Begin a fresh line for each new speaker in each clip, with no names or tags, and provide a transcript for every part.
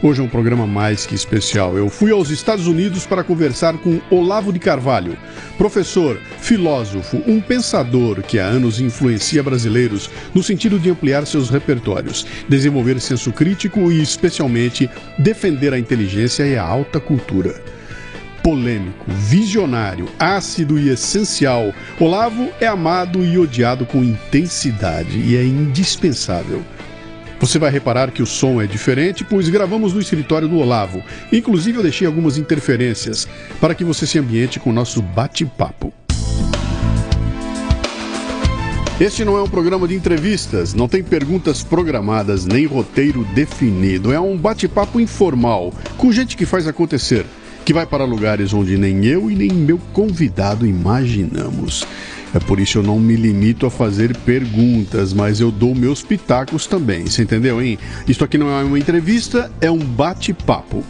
Hoje é um programa mais que especial. Eu fui aos Estados Unidos para conversar com Olavo de Carvalho, professor, filósofo, um pensador que há anos influencia brasileiros no sentido de ampliar seus repertórios, desenvolver senso crítico e, especialmente, defender a inteligência e a alta cultura polêmico, visionário, ácido e essencial, Olavo é amado e odiado com intensidade e é indispensável. Você vai reparar que o som é diferente, pois gravamos no escritório do Olavo. Inclusive, eu deixei algumas interferências para que você se ambiente com o nosso bate-papo. Este não é um programa de entrevistas, não tem perguntas programadas nem roteiro definido. É um bate-papo informal, com gente que faz acontecer, que vai para lugares onde nem eu e nem meu convidado imaginamos. É por isso eu não me limito a fazer perguntas, mas eu dou meus pitacos também, você entendeu, hein? Isto aqui não é uma entrevista, é um bate-papo.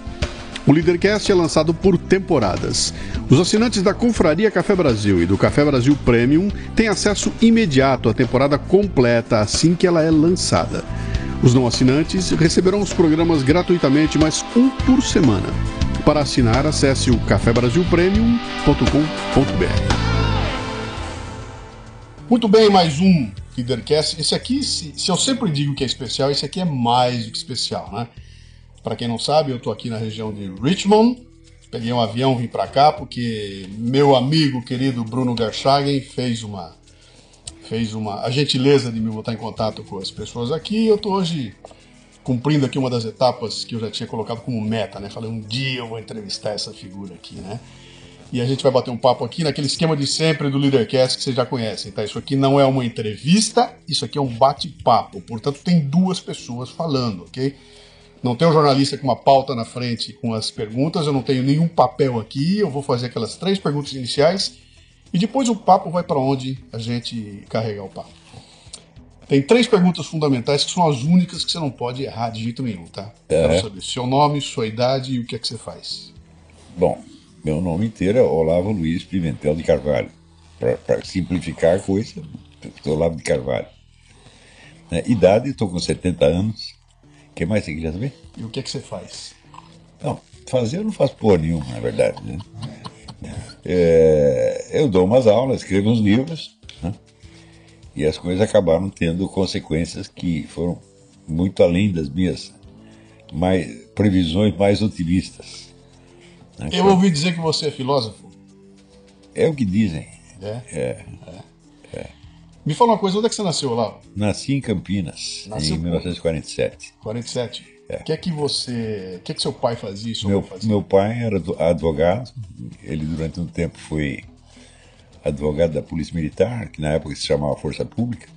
O Leadercast é lançado por temporadas. Os assinantes da Confraria Café Brasil e do Café Brasil Premium têm acesso imediato à temporada completa assim que ela é lançada. Os não assinantes receberão os programas gratuitamente, mas um por semana. Para assinar, acesse o cafebrasilpremium.com.br. Muito bem, mais um Leadercast. Esse aqui, se, se, eu sempre digo que é especial, esse aqui é mais do que especial, né? Para quem não sabe, eu estou aqui na região de Richmond. Peguei um avião, vim para cá porque meu amigo querido Bruno Gershagen fez uma fez uma a gentileza de me botar em contato com as pessoas aqui. Eu estou hoje cumprindo aqui uma das etapas que eu já tinha colocado como meta, né? Falei um dia eu vou entrevistar essa figura aqui, né? E a gente vai bater um papo aqui naquele esquema de sempre do Leadercast que vocês já conhecem, tá? Isso aqui não é uma entrevista, isso aqui é um bate-papo. Portanto, tem duas pessoas falando, ok? Não tem um jornalista com uma pauta na frente com as perguntas, eu não tenho nenhum papel aqui, eu vou fazer aquelas três perguntas iniciais e depois o papo vai para onde a gente carregar o papo. Tem três perguntas fundamentais que são as únicas que você não pode errar de jeito nenhum, tá? É. Quero saber seu nome, sua idade e o que é que você faz.
Bom, meu nome inteiro é Olavo Luiz Pimentel de Carvalho. Para simplificar a coisa, Olavo de Carvalho. É, idade, estou com 70 anos. O que mais você queria saber?
E o que é que você faz?
Não, fazer eu não faço porra nenhuma, na verdade. Né? É, eu dou umas aulas, escrevo uns livros, né? e as coisas acabaram tendo consequências que foram muito além das minhas mais, previsões mais otimistas.
Né? Eu ouvi dizer que você é filósofo.
É o que dizem.
É? É. é. é. Me fala uma coisa, onde é que você nasceu lá?
Nasci em Campinas, Nasceu em 1947.
47? É. O que é que você. O que é que seu pai fazia?
Meu,
fazia?
meu pai era advogado, ele durante um tempo foi advogado da Polícia Militar, que na época se chamava Força Pública.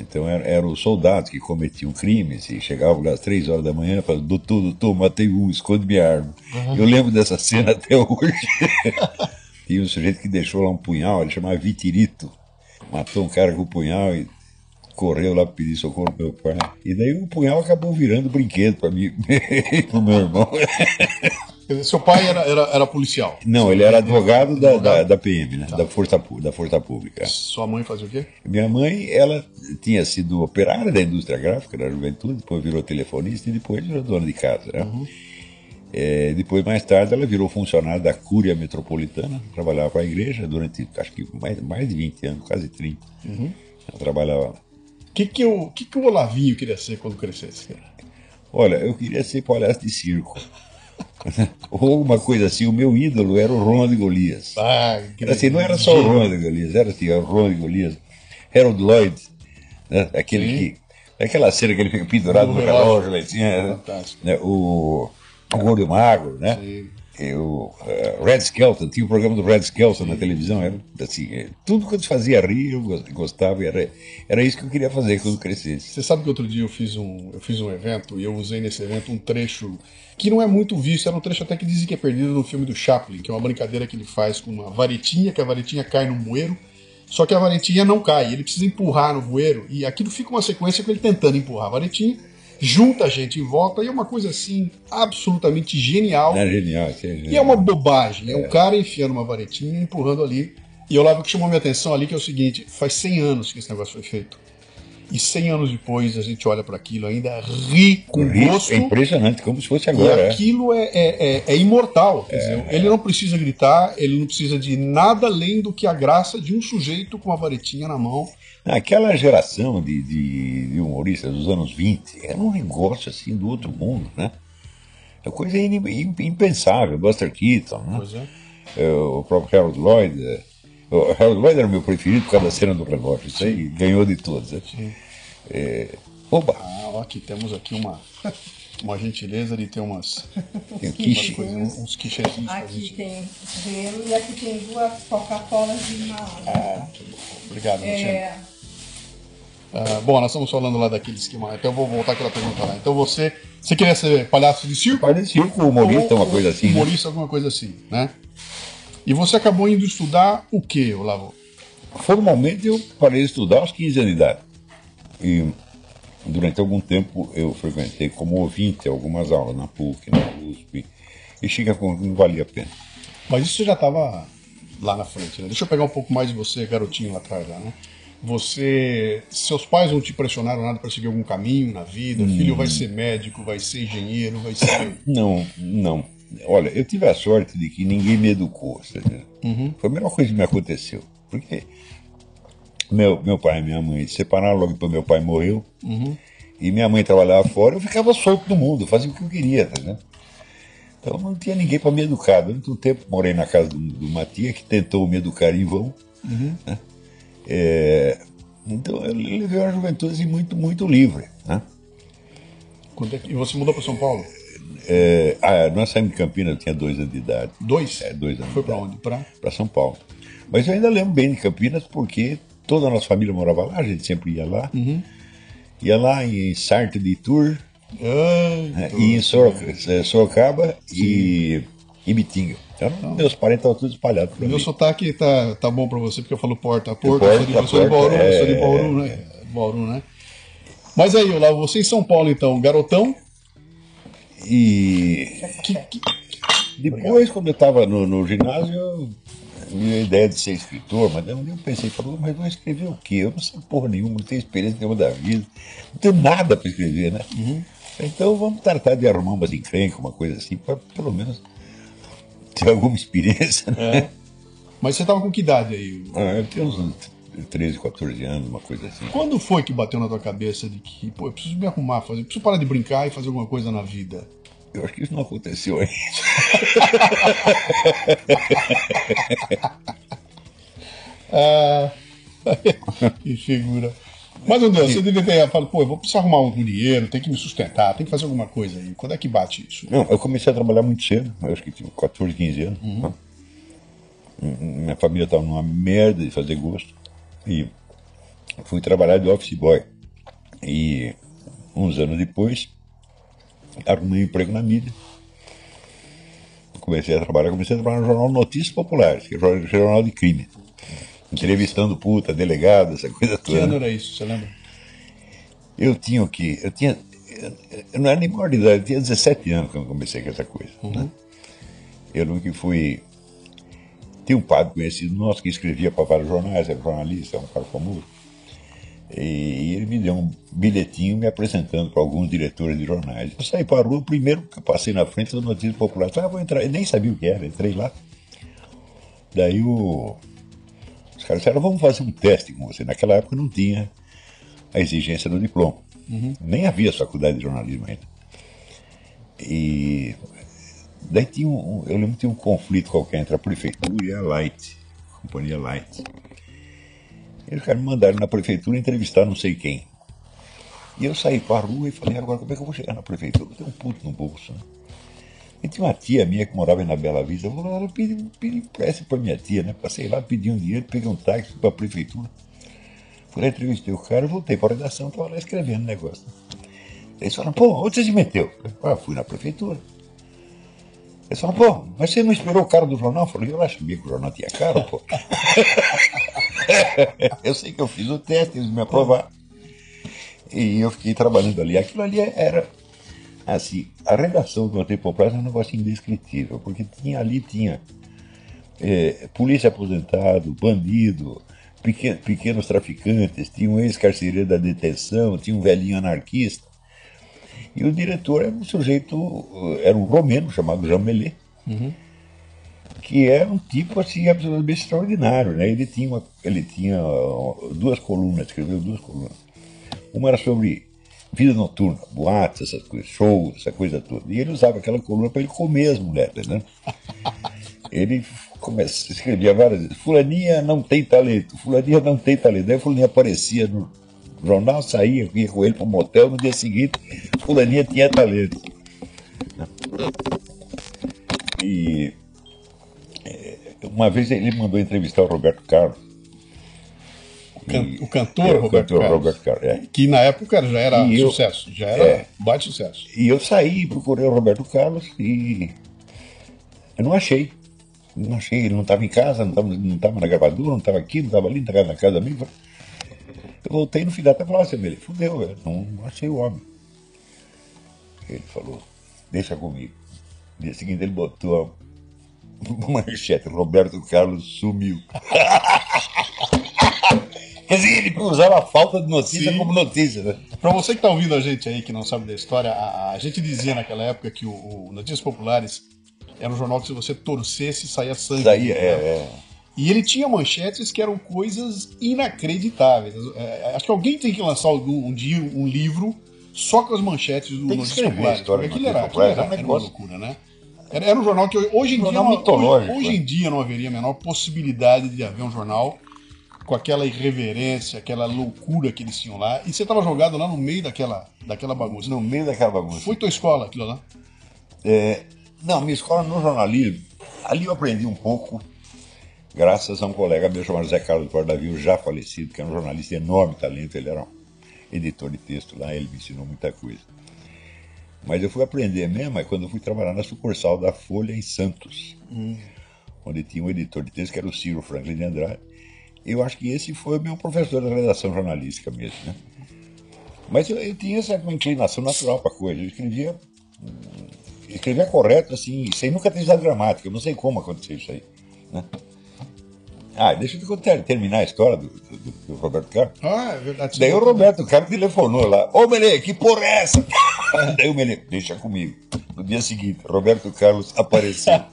Então eram era os soldados que cometiam crimes e chegavam lá às três horas da manhã e falavam, doutor, doutor, matei um, esconde minha arma. Uhum. Eu lembro dessa cena até hoje. Tinha um sujeito que deixou lá um punhal, ele chamava Vitirito. Matou um cara com o punhal e correu lá pedir socorro pro meu pai. E daí o punhal acabou virando brinquedo para mim e pro meu irmão.
Seu pai era, era, era policial?
Não, ele era advogado da, da, da PM, né? Tá. da, força, da Força Pública.
Sua mãe fazia o quê?
Minha mãe, ela tinha sido operária da indústria gráfica da juventude, depois virou telefonista e depois virou dona de casa. Né? Uhum. É, depois, mais tarde, ela virou funcionária da Cúria Metropolitana, trabalhava para a igreja durante, acho que mais, mais de 20 anos, quase 30. Uhum. Ela trabalhava
que, que, o, que, que o Olavinho queria ser quando crescesse?
Olha, eu queria ser palhaço de circo. Ou alguma coisa assim, o meu ídolo era o Ronald Golias. Ah, assim, não era só o Ronald Golias, era assim, o Ronald Golias. Harold Lloyd, né? aquele Sim. que. Aquela cena que ele fica pendurado no relógio, lá assim, né? o, o Gordo Magro, né? Sim. Eu, uh, Red Skelton, tinha o um programa do Red Skelton na televisão, era assim, é, tudo eu fazia rir, eu gostava, era, era isso que eu queria fazer quando crescesse.
Você sabe que outro dia eu fiz um, eu fiz um evento e eu usei nesse evento um trecho que não é muito visto, era um trecho até que dizem que é perdido no filme do Chaplin, que é uma brincadeira que ele faz com uma varetinha, que a varetinha cai no moeiro, só que a varetinha não cai, ele precisa empurrar no voeiro e aquilo fica uma sequência com ele tentando empurrar a varetinha junta a gente em volta e é uma coisa assim absolutamente genial.
É genial, é genial.
E é uma bobagem, é, um cara enfiando uma varetinha, empurrando ali. E eu lembro que chamou minha atenção ali que é o seguinte, faz 100 anos que esse negócio foi feito. E 100 anos depois a gente olha para aquilo ainda ri com ri, gosto.
É impressionante, como se fosse agora.
E é. aquilo é, é, é, é imortal. Quer dizer, ele não precisa gritar, ele não precisa de nada além do que a graça de um sujeito com uma varetinha na mão
Aquela geração de, de, de, humoristas dos anos 20 era um negócio assim do outro mundo, né? É coisa impensável. Buster Keaton, né? Pois é. é. O próprio Harold Lloyd. É, o Harold Lloyd era o meu preferido por causa da cena do relógio. Isso aí ganhou de todos. Né? É... Oba!
Ah, aqui temos aqui uma, uma gentileza de ter umas,
tem quiche.
Umas uns quichezinhos.
Aqui tem gelo e aqui tem duas Coca-Colas de uma
Ah, Obrigado, é... Uh, bom, nós estamos falando lá daquele esquema, então eu vou voltar aquela pergunta lá. Então você, você queria ser palhaço de circo?
Palhaço de circo, humorista, ou, uma coisa assim.
Né? Humorista, né? alguma coisa assim, né? E você acabou indo estudar o que, Olavo?
Formalmente eu parei de estudar aos 15 anos de idade. E durante algum tempo eu frequentei como ouvinte algumas aulas na PUC, na USP, e chega com não valia a pena.
Mas isso já estava lá na frente, né? Deixa eu pegar um pouco mais de você, garotinho lá atrás, lá, né? Você, seus pais não te pressionaram nada para seguir algum caminho na vida? Hum. Filho vai ser médico, vai ser engenheiro, vai ser.
Não, não. Olha, eu tive a sorte de que ninguém me educou, uhum. Foi a melhor coisa que me aconteceu. Porque meu, meu pai e minha mãe se separaram logo depois meu pai morreu. Uhum. E minha mãe trabalhava fora, eu ficava solto no mundo, fazia o que eu queria, né? Então não tinha ninguém para me educar. Durante um tempo morei na casa do, do Matia, que tentou me educar em vão. Uhum. Né? É, então eu levei uma juventude assim, muito, muito livre. Né?
É e você mudou para São Paulo?
É, ah, nós saímos de Campinas, eu tinha dois anos de idade.
Dois?
É, dois anos.
Foi para onde?
Para São Paulo. Mas eu ainda lembro bem de Campinas porque toda a nossa família morava lá, a gente sempre ia lá. Uhum. Ia lá em Sartre de Tour, ah, e em Sorocaba, Sorocaba e, e Bitinga. Então, meus parentes estavam todos espalhados
por Meu mim. sotaque tá, tá bom para você, porque eu falo porta a porta, porta, eu sou de, Bauru, é, sou de Bauru, né? Bauru, né? Mas aí, lá você em São Paulo, então, garotão?
E que, que... depois, Obrigado. quando eu estava no, no ginásio, eu minha ideia de ser escritor, mas eu pensei, falou, mas vou escrever o quê? Eu não sei porra nenhuma, não tenho experiência nenhuma da vida, não tenho nada para escrever, né? Uhum. Então vamos tratar de arrumar umas encrencas, uma coisa assim, para pelo menos ter alguma experiência, né? É.
Mas você estava com que idade aí?
Ah, eu tinha uns 13, 14 anos, uma coisa assim.
Quando foi que bateu na tua cabeça de que, pô, eu preciso me arrumar, fazer, preciso parar de brincar e fazer alguma coisa na vida?
Eu acho que isso não aconteceu ainda.
ah, que figura. Mas, André, você devia ter falado, pô, eu vou precisar arrumar um dinheiro, tem que me sustentar, tem que fazer alguma coisa aí. Quando é que bate isso?
Não, eu comecei a trabalhar muito cedo, eu acho que tinha 14, 15 anos. Uhum. Né? Minha família estava numa merda de fazer gosto. E fui trabalhar de office boy. E uns anos depois, arrumei um emprego na mídia. Comecei a trabalhar, comecei a trabalhar no jornal Notícias Populares, que é o jornal de crime. Entrevistando puta, delegado, essa coisa toda.
Que ano era isso, você lembra?
Eu tinha o quê? Eu tinha. Eu não era nem maior de idade, eu tinha 17 anos quando comecei com essa coisa. Uhum. Né? Eu que fui. Tinha um padre conhecido nosso que escrevia para vários jornais, era jornalista, um cara famoso. E ele me deu um bilhetinho me apresentando para alguns diretores de jornais. Eu saí para a rua, primeiro que eu passei na frente do Notícia Popular. Falei, ah, vou entrar. Eu nem sabia o que era, entrei lá. Daí o... os caras disseram, vamos fazer um teste com você. Naquela época não tinha a exigência do diploma. Uhum. Nem havia faculdade de jornalismo ainda. E daí tinha um, eu lembro que tinha um conflito qualquer entre a prefeitura e a Light, a companhia Light. Eles me mandaram na prefeitura entrevistar não sei quem. E eu saí para a rua e falei, agora como é que eu vou chegar na prefeitura? Eu tenho um puto no bolso. Né? E tinha uma tia minha que morava na Bela Vista. Eu eu pedi, pedi empréstimo para minha tia, né? Passei lá, pedi um dinheiro, peguei um táxi para a prefeitura. Fui lá, entrevistei o cara, voltei para a redação, estava lá escrevendo o negócio. Eles falaram, pô, onde você se meteu? Eu fui na prefeitura. Eles falaram, pô, mas você não esperou o cara do jornal? Eu falei, eu lá sabia que o jornal tinha caro, pô. eu sei que eu fiz o teste, eles me aprovaram. E eu fiquei trabalhando ali. Aquilo ali era, assim, a redação do Prazo é um negócio indescritível, porque tinha ali, tinha é, polícia aposentado, bandido, pequeno, pequenos traficantes, tinha um ex-carcereiro da detenção, tinha um velhinho anarquista. E o diretor era um sujeito, era um romeno chamado Jean Mellet, uhum. que era um tipo assim absolutamente extraordinário. Né? Ele, tinha uma, ele tinha duas colunas, escreveu duas colunas. Uma era sobre vida noturna, boates, essas coisas, shows, essa coisa toda. E ele usava aquela coluna para ele comer as mulheres, né? Ele começa, escrevia várias vezes, fulaninha não tem talento, fulaninha não tem talento. Daí fulaninha aparecia no jornal, saía, ia com ele para o motel, no dia seguinte, fulaninha tinha talento. E é, uma vez ele mandou entrevistar o Roberto Carlos,
o cantor, é, Roberto, cantor Carlos, Carlos. É. Que na época já era e sucesso, eu, já era é, baita sucesso.
E eu saí, procurei o Roberto Carlos e eu não achei. Não achei, ele não estava em casa, não estava na gravadora, não estava aqui, não estava ali, não estava na casa da minha. Eu voltei no final até falar assim, ele fudeu, velho, não, não achei o homem. Ele falou, deixa comigo. No dia seguinte ele botou uma manchete, Roberto Carlos sumiu. Quer dizer, ele usava a falta de notícia Sim. como notícia, né?
Pra você que está ouvindo a gente aí, que não sabe da história, a, a gente dizia naquela época que o, o, Notícias Populares era um jornal que se você torcesse, saía sangue.
Saía, é, é.
E ele tinha manchetes que eram coisas inacreditáveis. É, acho que alguém tem que lançar um dia um livro só com as manchetes do
Notícias Populares.
Porque aquilo era, aquilo era, era, uma loucura, né? Era, era um jornal que hoje em, dia não, hoje, hoje em dia não haveria a menor possibilidade de haver um jornal com aquela irreverência, aquela loucura que eles tinham lá, e você estava jogado lá no meio daquela, daquela bagunça.
No meio daquela bagunça.
Foi tua escola aquilo lá?
É, não, minha escola no jornalismo, ali eu aprendi um pouco, graças a um colega meu chamado Zé Carlos Guardavio, já falecido, que era um jornalista de enorme talento, ele era um editor de texto lá, ele me ensinou muita coisa. Mas eu fui aprender mesmo quando eu fui trabalhar na sucursal da Folha em Santos, hum. onde tinha um editor de texto que era o Ciro Franklin de Andrade, eu acho que esse foi o meu professor da redação jornalística mesmo, né? Mas eu, eu tinha essa inclinação natural para coisa. Eu escrevia, escrevia correto, assim, sem nunca ter usado gramática. Eu não sei como aconteceu isso aí, né? Ah, deixa eu te terminar a história do, do, do, Roberto Carlos.
Ah, é verdade.
Daí o Roberto Carlos telefonou lá. Ô, Mele, que porra é essa? Daí o Mele, deixa comigo. No dia seguinte, Roberto Carlos apareceu.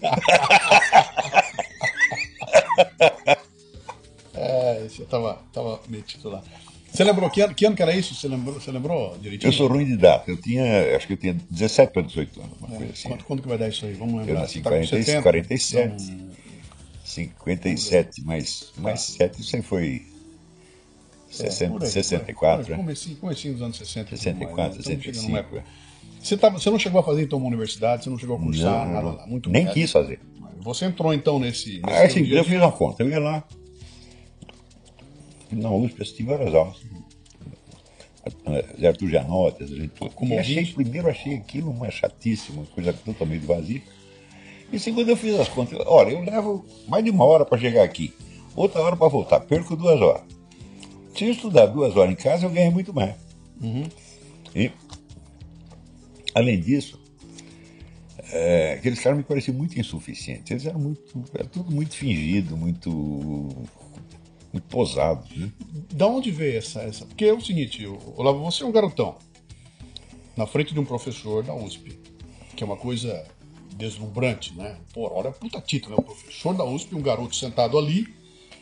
você tava, tava metido lá. Você lembrou que ano, que ano que era isso? Você lembrou, você lembrou direitinho?
Eu sou ruim de data. Eu tinha, acho que eu tinha 17 para 18 anos, uma
é,
coisa assim.
Quanto, quanto que vai dar isso aí? Vamos lembrar.
Eu nasci em tá 40, 47. Então... 57, mais, mais 7, isso aí foi 60, é, aí, 64,
né? Comecinho, comecinho dos anos 60.
64, mais, 65. Né?
Você, tava, você não chegou a fazer então uma universidade, você não chegou a cursar
não,
nada lá?
Muito Nem quis fazer.
Você entrou então nesse. nesse
ah, assim, eu fiz uma conta. Eu ia lá, na USP assisti várias aulas. Zé Arthur gente Como e achei, primeiro achei aquilo uma chatíssima, uma coisa totalmente vazia. E segundo eu fiz as contas, olha, eu levo mais de uma hora para chegar aqui, outra hora para voltar, perco duas horas. Se eu estudar duas horas em casa, eu ganho muito mais. Uhum. E, além disso, é, aqueles caras me pareciam muito insuficientes. Eles eram muito. Era tudo muito fingido, muito muito posado. Né?
Da onde veio essa, essa? Porque é o seguinte, Olavo, você é um garotão na frente de um professor da USP, que é uma coisa deslumbrante, né? Pô, olha puta título, né? O professor da USP, um garoto sentado ali.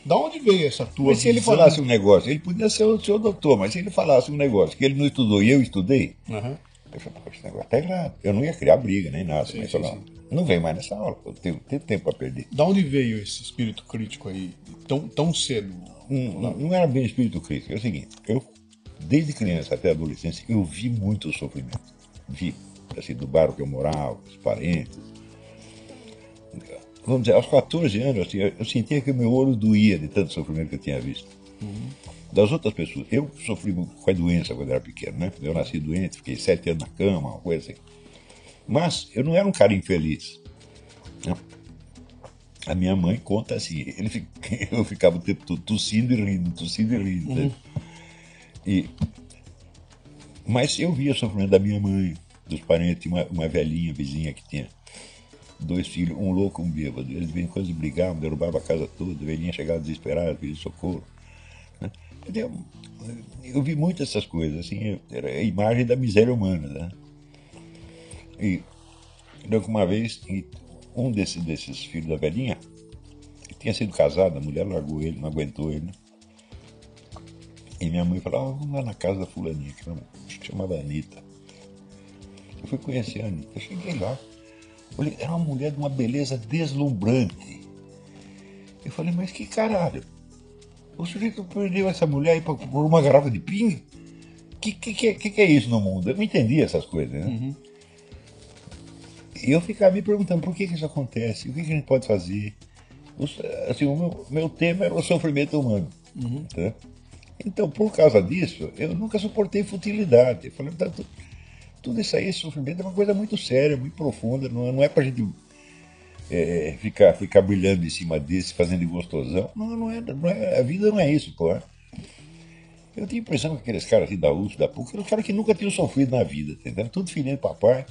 Da onde veio essa tua
Mas se ele falasse um negócio, ele podia ser o seu doutor, mas se ele falasse um negócio que ele não estudou e eu estudei, uhum. Eu falei, esse negócio tá errado. Eu não ia criar briga nem nada, sim, mas sim, falar, não vem mais nessa aula, eu tenho, tenho tempo para perder.
Da onde veio esse espírito crítico aí, tão, tão cedo?
Não, não, não era bem espírito crítico, é o seguinte, eu, desde criança até adolescência, eu vi muito sofrimento. Vi, assim, do bairro que eu morava, os parentes, vamos dizer, aos 14 anos, assim, eu sentia que o meu olho doía de tanto sofrimento que eu tinha visto. Das outras pessoas. Eu sofri com a doença quando era pequeno, né? Eu nasci doente, fiquei sete anos na cama, uma coisa assim. Mas eu não era um cara infeliz. né? A minha mãe conta assim, ele, eu ficava o tempo todo tossindo e rindo, tossindo e rindo. né? E, mas eu via o sofrimento da minha mãe, dos parentes, uma, uma velhinha vizinha que tinha dois filhos, um louco e um bêbado. Eles vinham quando eles brigavam, derrubavam a casa toda, a velhinha chegava desesperada, pedia socorro. Eu, vi muitas essas coisas, assim, era a imagem da miséria humana. Né? E lembro que uma vez, um desses, desses filhos da velhinha tinha sido casado, a mulher largou ele, não aguentou ele. né? E minha mãe falou, ah, vamos lá na casa da fulaninha, que chamava Anitta. Eu fui conhecer a Anitta, cheguei lá. Olhei, era uma mulher de uma beleza deslumbrante. Eu falei, mas que caralho? O sujeito perdeu essa mulher aí por uma garrafa de pinga? Que que, que, que que é isso no mundo? Eu não entendia essas coisas, né? E eu ficava me perguntando por que, que isso acontece, o que, que a gente pode fazer. Os- assim, o meu, meu tema era o sofrimento humano. tá? Então, por causa disso, eu nunca suportei futilidade. Eu falei, tá, tu- tudo isso aí, esse sofrimento é uma coisa muito séria, muito profunda, não, é- não é pra gente é, ficar, ficar brilhando em cima desse, fazendo gostosão. Não, não é, não é- a vida não é isso, pô. Eu tinha a impressão que aqueles caras assim da USP, da PUC, eram caras que nunca tinham sofrido na vida, entendeu? Tudo filhinho de papai.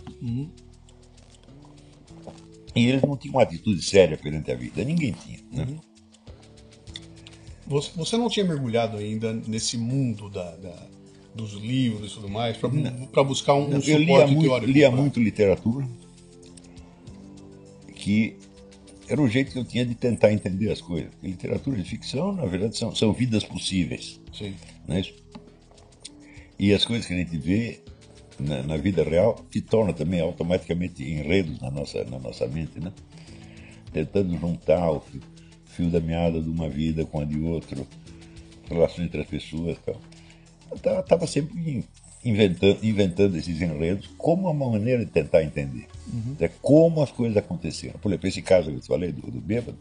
E eles não tinham uma atitude séria perante a vida. Ninguém tinha. Né?
Você, você não tinha mergulhado ainda nesse mundo da, da- dos livros e tudo mais, para buscar um, um
eu
suporte
lia muito,
teórico?
lia
pra-
muito literatura, que era o jeito que eu tinha de tentar entender as coisas. Porque literatura de ficção, na verdade, são, são vidas possíveis.
Sim.
Não é isso? E as coisas que a gente vê na, na vida real se tornam também automaticamente enredos na nossa, na nossa mente, né? Tentando juntar o fio, fio da meada de uma vida com a de outro, relações entre as pessoas e tal. Eu estava sempre in- inventando, inventando esses enredos como uma maneira de tentar entender é como as coisas aconteceram. Por exemplo, esse caso que eu te falei do, do bêbado,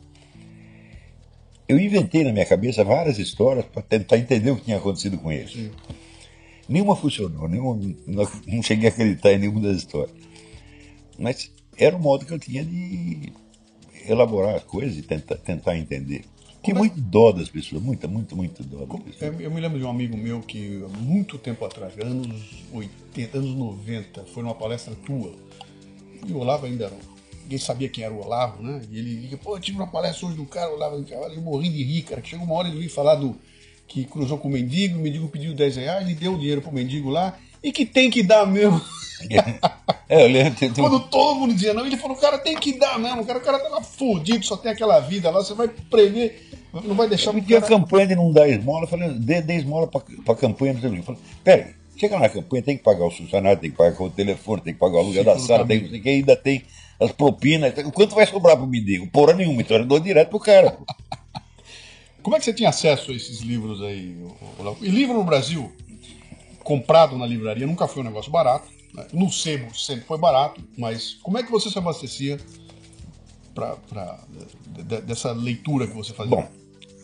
eu inventei na minha cabeça várias histórias para tentar entender o que tinha acontecido com ele. Nenhuma funcionou, nenhuma, não, não cheguei a acreditar em nenhuma das histórias. Mas era o modo que eu tinha de elaborar as coisas e tentar, tentar entender. Tinha muito dó das pessoas, muita, muito, muito dó
Como-. Eu, me lembro de um amigo meu que, há muito tempo atrás, anos 80, anos 90, foi numa palestra tua. E o Olavo ainda era. Ninguém sabia quem era o Olavo, né? E ele liga, pô, eu tive uma palestra hoje do cara, o Olavo de Carvalho, eu morri de rir, cara. Chegou uma hora ele veio falar do. que cruzou com o mendigo, o mendigo pediu 10 reais, ele deu o dinheiro pro mendigo lá, e que tem que dar mesmo.
É, eu lembro, tem- tem
Quando todo mundo dizia não, ele falou, cara, tem que dar mesmo, o cara, o cara tava fudido, só tem aquela vida lá, você vai prever, não vai deixar
Eu
o cara...
campanha de não dar esmola, eu falei, dê, dê esmola pra, pra campanha, o. Eu falei, peraí, chega na campanha, tem que pagar o funcionário, tem que pagar o telefone, tem que pagar o aluguel da
do
sala, tem o que, ainda tem as propinas. Quanto vai sobrar pro mendigo? Porra nenhuma, então eu dou direto pro cara.
Como é que você tinha acesso a esses livros aí? E livro no Brasil, comprado na livraria, nunca foi um negócio barato. né? No sebo sempre foi barato, mas como é que você se abastecia pra, pra- de- de- dessa leitura que você fazia?
Bom,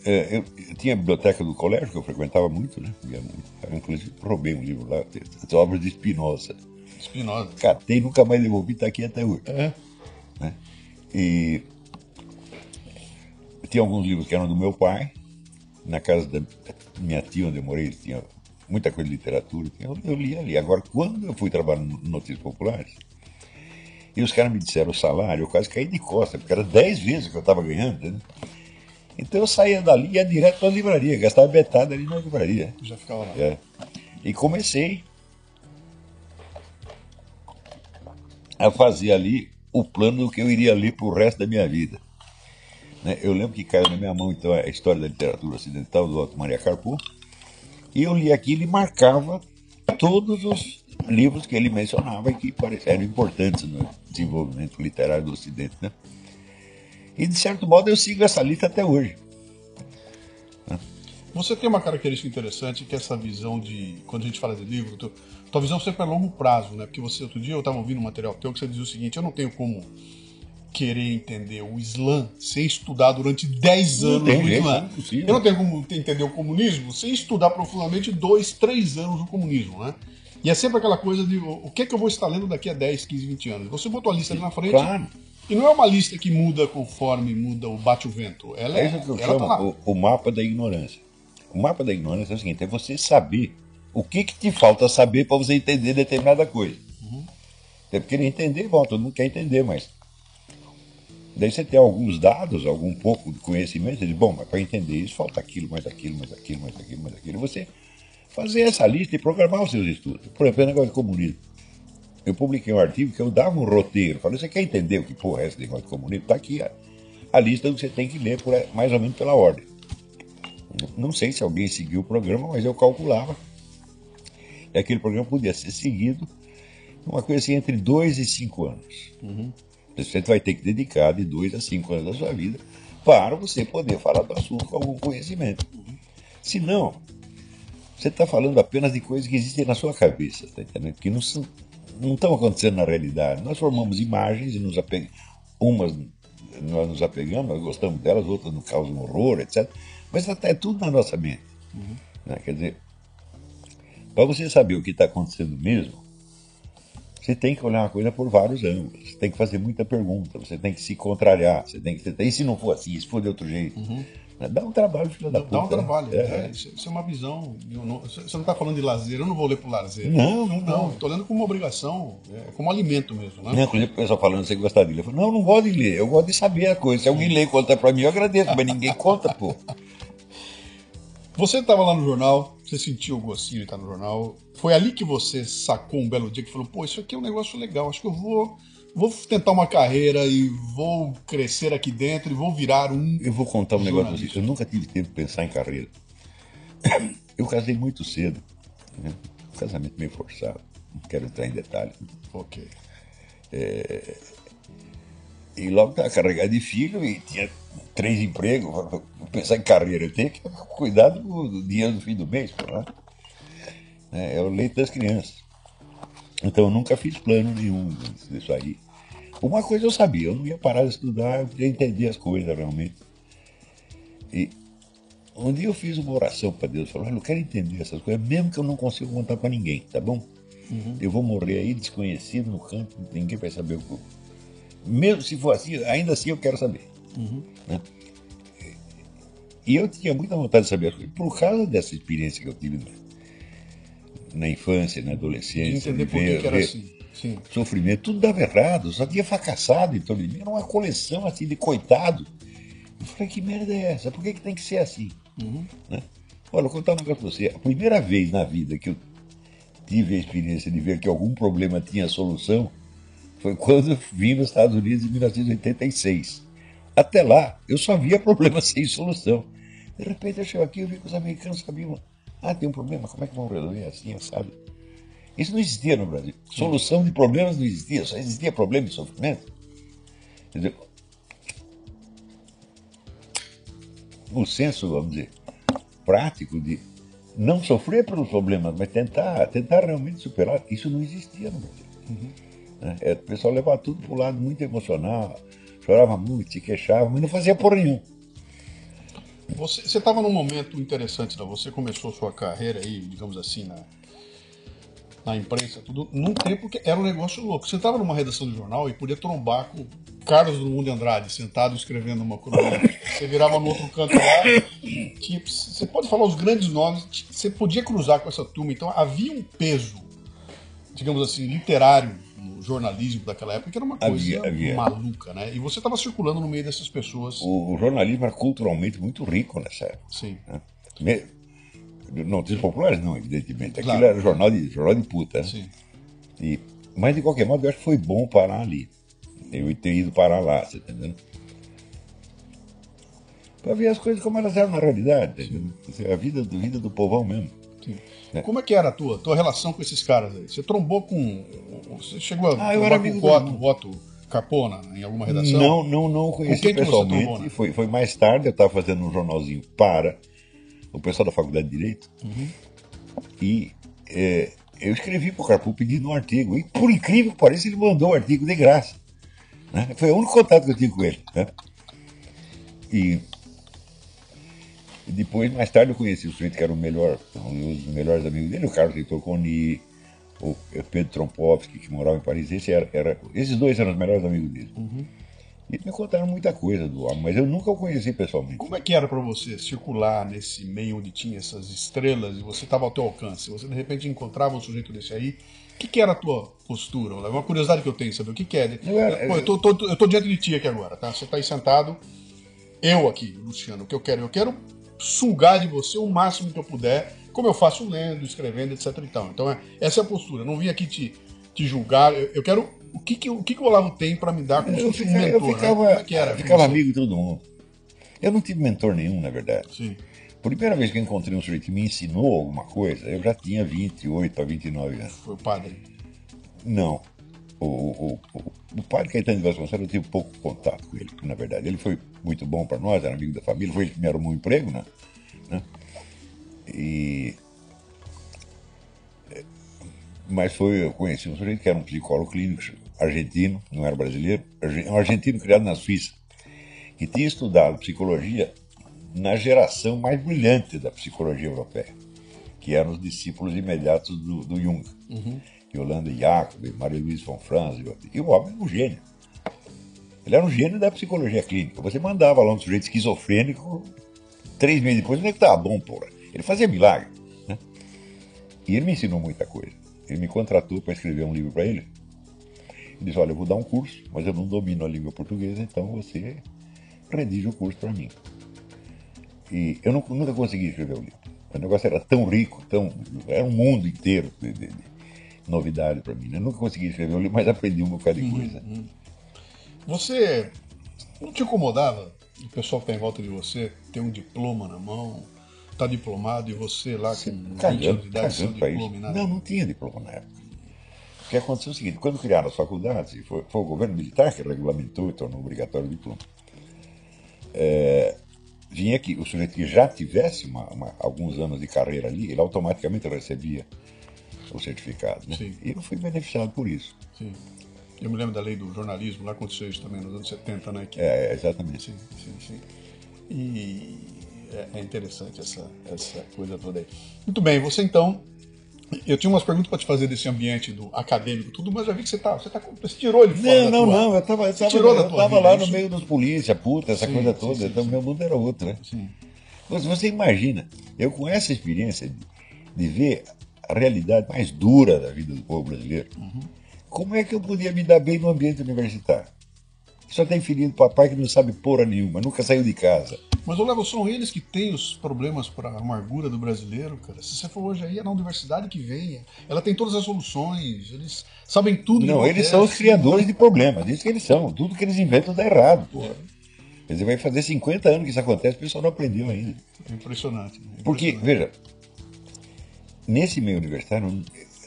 é, eu, eu tinha a biblioteca do colégio, que eu frequentava muito, né? Eu, inclusive, roubei um livro lá, as obras de Spinoza.
Spinoza.
Catei, nunca mais devolvi, tá aqui até hoje.
É.
né? E tinha alguns livros que eram do meu pai. Na casa da minha tia, onde eu morei, tinha muita coisa de literatura. Eu, eu li ali. Agora, quando eu fui trabalhar no Notícias Populares, e os caras me disseram o salário, eu quase caí de costa, porque era 10 vezes o que eu estava ganhando. entendeu? Então eu saía dali e ia direto para a livraria, gastava metade ali na livraria.
Já ficava lá.
É. E comecei a fazer ali o plano do que eu iria ler para o resto da minha vida. Né? Eu lembro que caiu na minha mão então a história da literatura ocidental do Otto Maria Carpo, e eu li aquilo e marcava todos os livros que ele mencionava e que pareciam importantes no desenvolvimento literário do Ocidente. Né? E de certo modo eu sigo essa lista até hoje.
Você tem uma característica interessante que é essa visão de. Quando a gente fala de livro, tu, tua visão sempre é longo prazo, né? Porque você, outro dia eu estava ouvindo um material teu que você dizia o seguinte: eu não tenho como querer entender o Islã sem estudar durante 10
Não
anos o Islã.
é.
Eu não tenho como entender o comunismo sem estudar profundamente 2, 3 anos o comunismo, né? E é sempre aquela coisa de o que é que eu vou estar lendo daqui a 10, 15, 20 anos. Você botou a lista ali na frente
Claro.
e não é uma lista que muda conforme muda o bate o vento. Ela
É
é,
isso que eu
tá
chamo o, o mapa da ignorância. O mapa da ignorância é o seguinte: é você saber o que, que te falta saber para você entender determinada coisa. É porque querer entender, bom, todo mundo quer entender, mas. Daí você tem alguns dados, algum pouco de conhecimento, você diz, bom, mas para entender isso falta aquilo, mais aquilo, mais aquilo, mais aquilo, mais aquilo. Você fazer essa lista e programar os seus estudos. Por exemplo, o negócio de comunismo. Eu publiquei um artigo que eu dava um roteiro. Falei, você quer entender o que porra é esse negócio de comunismo? Está aqui a, a lista do que você tem que ler por, mais ou menos pela ordem. Não sei se alguém seguiu o programa, mas eu calculava. E aquele programa podia ser seguido uma coisa assim entre 2 e 5 anos. Você vai ter que dedicar de 2 a 5 anos da sua vida para você poder falar do assunto com algum conhecimento. Se não, você está falando apenas de coisas que existem na sua cabeça, tá entendendo? Que não são, não estão acontecendo na realidade. Nós formamos imagens e nos apegamos. Umas nós nos apegamos, nós gostamos delas, outras nos causam horror, etc. Mas é tudo na nossa mente. né? Quer dizer, para você saber o que está acontecendo mesmo, você tem que olhar uma coisa por vários ângulos. Você tem que fazer muita pergunta, você tem que se contrariar, você tem que. E se não for assim, se for de outro jeito? né? Dá um trabalho, filho da puta.
Dá um
né?
trabalho.
É.
é, isso, é uma visão. não- você não está falando de lazer, eu não vou ler por lazer.
Não, não,
Não,
não.
estou lendo como uma obrigação, é, como alimento mesmo. Né?
Né? Inclusive o pessoal falando, você gostar de ler. Eu falo, não, eu não gosto de ler, eu gosto de saber a coisa. Se alguém lê e conta pra mim, eu agradeço, mas ninguém conta, pô.
Você estava lá no jornal, você sentiu o gostinho de estar no jornal. Foi ali que você sacou um belo dia que falou: pô, isso aqui é um negócio legal, acho que eu vou, vou tentar uma carreira e vou crescer aqui dentro e vou virar um.
Eu vou contar um negócio assim. Eu nunca tive tempo de pensar em carreira. Eu casei muito cedo. Né? Um casamento meio forçado. Não quero entrar em detalhes.
Ok.
E logo estava carregado de filho e tinha três empregos. Vou pensar em carreira, eu tenho que cuidar do, do dinheiro do fim do mês. Né? é, é o leite das crianças. Então eu nunca fiz plano nenhum disso aí. Uma coisa eu sabia, eu não ia parar de estudar, eu queria entender as coisas realmente. E um dia eu fiz uma oração para Deus, falei, eu quero entender essas coisas, mesmo que eu não consiga contar para ninguém, tá bom? Eu vou morrer aí desconhecido no campo, ninguém vai saber o que mesmo se for assim, ainda assim eu quero saber. né? E eu tinha muita vontade de saber as coisas. Por causa dessa experiência que eu tive na, na infância, na adolescência,
entender
de
por que, era assim. Sim.
sofrimento, tudo dava errado, só tinha fracassado em torno de mim. Era uma coleção assim de coitado. Eu falei, que merda é essa? Por que, que tem que ser assim? Né? Olha, vou contar um negócio pra você. A primeira vez na vida que eu tive a experiência de ver que algum problema tinha solução foi quando vim nos Estados Unidos em 1986. Até lá, eu só via problemas sem solução. De repente eu chego aqui e vi que os americanos sabiam. Ah, tem um problema, como é que vão resolver assim, sabe? Isso não existia no Brasil. Solução de problemas não existia, só existia problema e sofrimento. Dizer, o senso, vamos dizer, prático de não sofrer pelos problemas, mas tentar, tentar realmente superar, isso não existia no Brasil. Né? É, o pessoal levava tudo para o lado muito emocional, chorava muito, se queixava, mas não fazia porra nenhuma.
Você estava num momento interessante, né? você começou sua carreira aí, digamos assim, na, na imprensa, tudo, num tempo que era um negócio louco. Você estava numa redação de jornal e podia trombar com Carlos Drummond de Andrade, sentado escrevendo uma coluna. Você virava no outro canto lá, tinha- você pode falar os grandes nomes, você podia cruzar com essa turma, então havia um peso, digamos assim, literário no jornalismo daquela época, que era uma coisa
Havia, havia.
maluca, né? E você estava circulando no meio dessas pessoas.
O, o jornalismo era culturalmente muito rico nessa época.
Sim.
né? Notícias populares não, evidentemente. Aquilo
Claro.
era jornal de, jornal de puta. né?
Sim.
E, mas de qualquer modo, eu acho que foi bom parar ali. Eu ter ido parar lá, você tá entendendo? Para ver as coisas como elas eram na realidade. tá A vida, do- vida do povão mesmo.
Sim.
É.
Como é que era a tua, tua relação com esses caras aí? Você trombou com. Você chegou a
Ah, eu era
com
amigo
o
do
Otto,
mundo.
o Otto Capona em alguma redação?
Não, não, não conheci
quem que você
pessoalmente.
trombou, né?
foi, foi mais tarde, eu estava fazendo um jornalzinho para o pessoal da Faculdade de Direito.
Uhum.
E é, eu escrevi para o Carpu pedindo um artigo. E por incrível que pareça, ele mandou o artigo de graça. Né? Foi o único contato que eu tive com ele. Né? E, e depois, mais tarde, eu conheci o sujeito que era o melhor, um dos melhores amigos dele, o Carlos Heitor Coni, o Pedro Trompovski, que morava em Paris. Esse era, era, esses dois eram os melhores amigos dele.
Uhum.
E me contaram muita coisa do homem, mas eu nunca o conheci pessoalmente.
Como é que era para você circular nesse meio onde tinha essas estrelas e você estava ao teu alcance? Você de repente encontrava um sujeito desse aí. O que, que era a tua postura? É uma curiosidade que eu tenho, saber o que, que é.
Não era-
Pô, eu, tô, tô- eu tô diante de ti aqui agora, tá? Você tá aí sentado. Eu aqui, Luciano, o que eu quero? Eu quero sugar de você o máximo que eu puder, como eu faço lendo, escrevendo, etc e tal. Então, é, essa é a postura. Eu não vim aqui te, te julgar. Eu, eu quero. O que, que, o que, que o Olavo tem para me dar como se
Eu,
fosse um
eu
mentor? né?
ficava,
Como é que era?
eu ficava amigo de todo mundo. Eu não tive mentor nenhum, na verdade.
Sim.
Primeira vez que eu encontrei um sujeito que me ensinou alguma coisa, eu já tinha 28 para 29 anos.
Foi o padre.
Não. O, o, o, o padre Caetano de Vasconcelos, eu tive pouco contato com ele, na verdade. Ele foi muito bom para nós, era amigo da família, foi ele que me arrumou um emprego, né? Né? E... Mas foi, eu conheci um sujeito que era um psicólogo clínico argentino, não era brasileiro, um argentino criado na Suíça, que tinha estudado psicologia na geração mais brilhante da psicologia europeia, que eram os discípulos imediatos do, do Jung. Yolanda Jacob, Maria Luiz von Franz, e o homem era um gênio. Ele era um gênio da psicologia clínica. Você mandava lá um sujeito esquizofrênico, três meses depois, ele estava bom, porra. Ele fazia milagre. Né? E ele me ensinou muita coisa. Ele me contratou para escrever um livro para ele. Ele disse: Olha, eu vou dar um curso, mas eu não domino a língua portuguesa, então você redige o curso para mim. E eu nu- nunca consegui escrever o livro. O negócio era tão rico, tão, era um mundo inteiro de- de novidade para mim. né? Eu nunca consegui escrever o livro, mas aprendi um bocado de coisa.
Você não te incomodava o pessoal que tá em volta de você ter um diploma na mão, tá diplomado e você lá com 20 anos de idade sem
cagando para
diploma nada?
Não, não tinha diploma na época. O que aconteceu é o seguinte, quando criaram as faculdades, foi, foi o governo militar que regulamentou e tornou obrigatório o diploma, é, vinha que o sujeito que já tivesse uma- uma- alguns anos de carreira ali, ele automaticamente recebia o certificado. Né?
Sim.
E eu fui beneficiado por isso.
Sim. Eu me lembro da lei do jornalismo, lá aconteceu isso também nos anos 70, né? Que...
É, exatamente.
Sim, sim, sim. E é, é interessante essa, essa coisa toda aí. Muito bem, você então. Eu tinha umas perguntas para te fazer desse ambiente do acadêmico, tudo, mas já vi que você tá, você tá, você tirou ele fora
Não,
da
não,
tua-
não, eu tava, eu
Você
tava,
tirou da
eu
tua
tava
vida
lá no
isso?
meio dos polícia, puta, essa
Sim,
coisa toda,
sim,
então
sim.
meu mundo era outro, né?
Sim.
Mas você imagina, eu com essa experiência de, de ver a realidade mais dura da vida do povo brasileiro, como é que eu podia me dar bem no ambiente universitário? Só tem filhinho do papai que não sabe porra nenhuma, nunca saiu de casa.
Mas, Olavo, são eles que têm os problemas para a amargura do brasileiro, cara. Se você for hoje aí, é na universidade que venha. Ela tem todas as soluções, eles sabem tudo.
Não, eles são os criadores de problemas, isso que eles são. Tudo que eles inventam dá errado, porra. Quer dizer, vai fazer 50 anos que isso acontece, o pessoal não aprendeu ainda.
É impressionante. né?
Porque,
Impressionante.
veja, nesse meio universitário,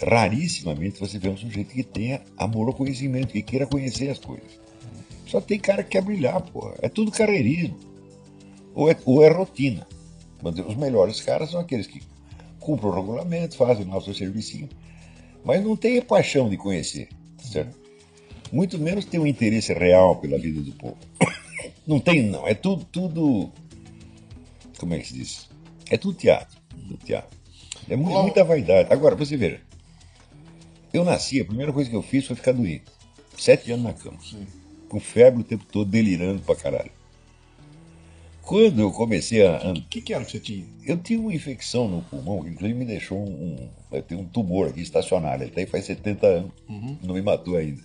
rarissimamente você vê um sujeito que tenha amor ao conhecimento, que queira conhecer as coisas. Só tem cara que quer brilhar, porra. É tudo carreirismo. Ou é, ou é rotina. Os melhores caras são aqueles que cumprem o regulamento, fazem o seu servicinho, mas não tem paixão de conhecer, certo? Muito menos tem um interesse real pela vida do povo. Não tem, não. É tudo, tudo. Como é que se diz? É tudo teatro. Tudo teatro. É mu-
Olavo-
muita vaidade. Agora, você veja. Eu nasci, a primeira coisa que eu fiz foi ficar doente. Sete anos na cama. Com febre o tempo todo, delirando pra caralho. Quando eu comecei a.
O que, que era que você tinha?
Eu tinha uma infecção no pulmão, que inclusive me deixou um. um eu tenho um tumor aqui estacionário. Ele tem faz 70 anos. Não me matou ainda.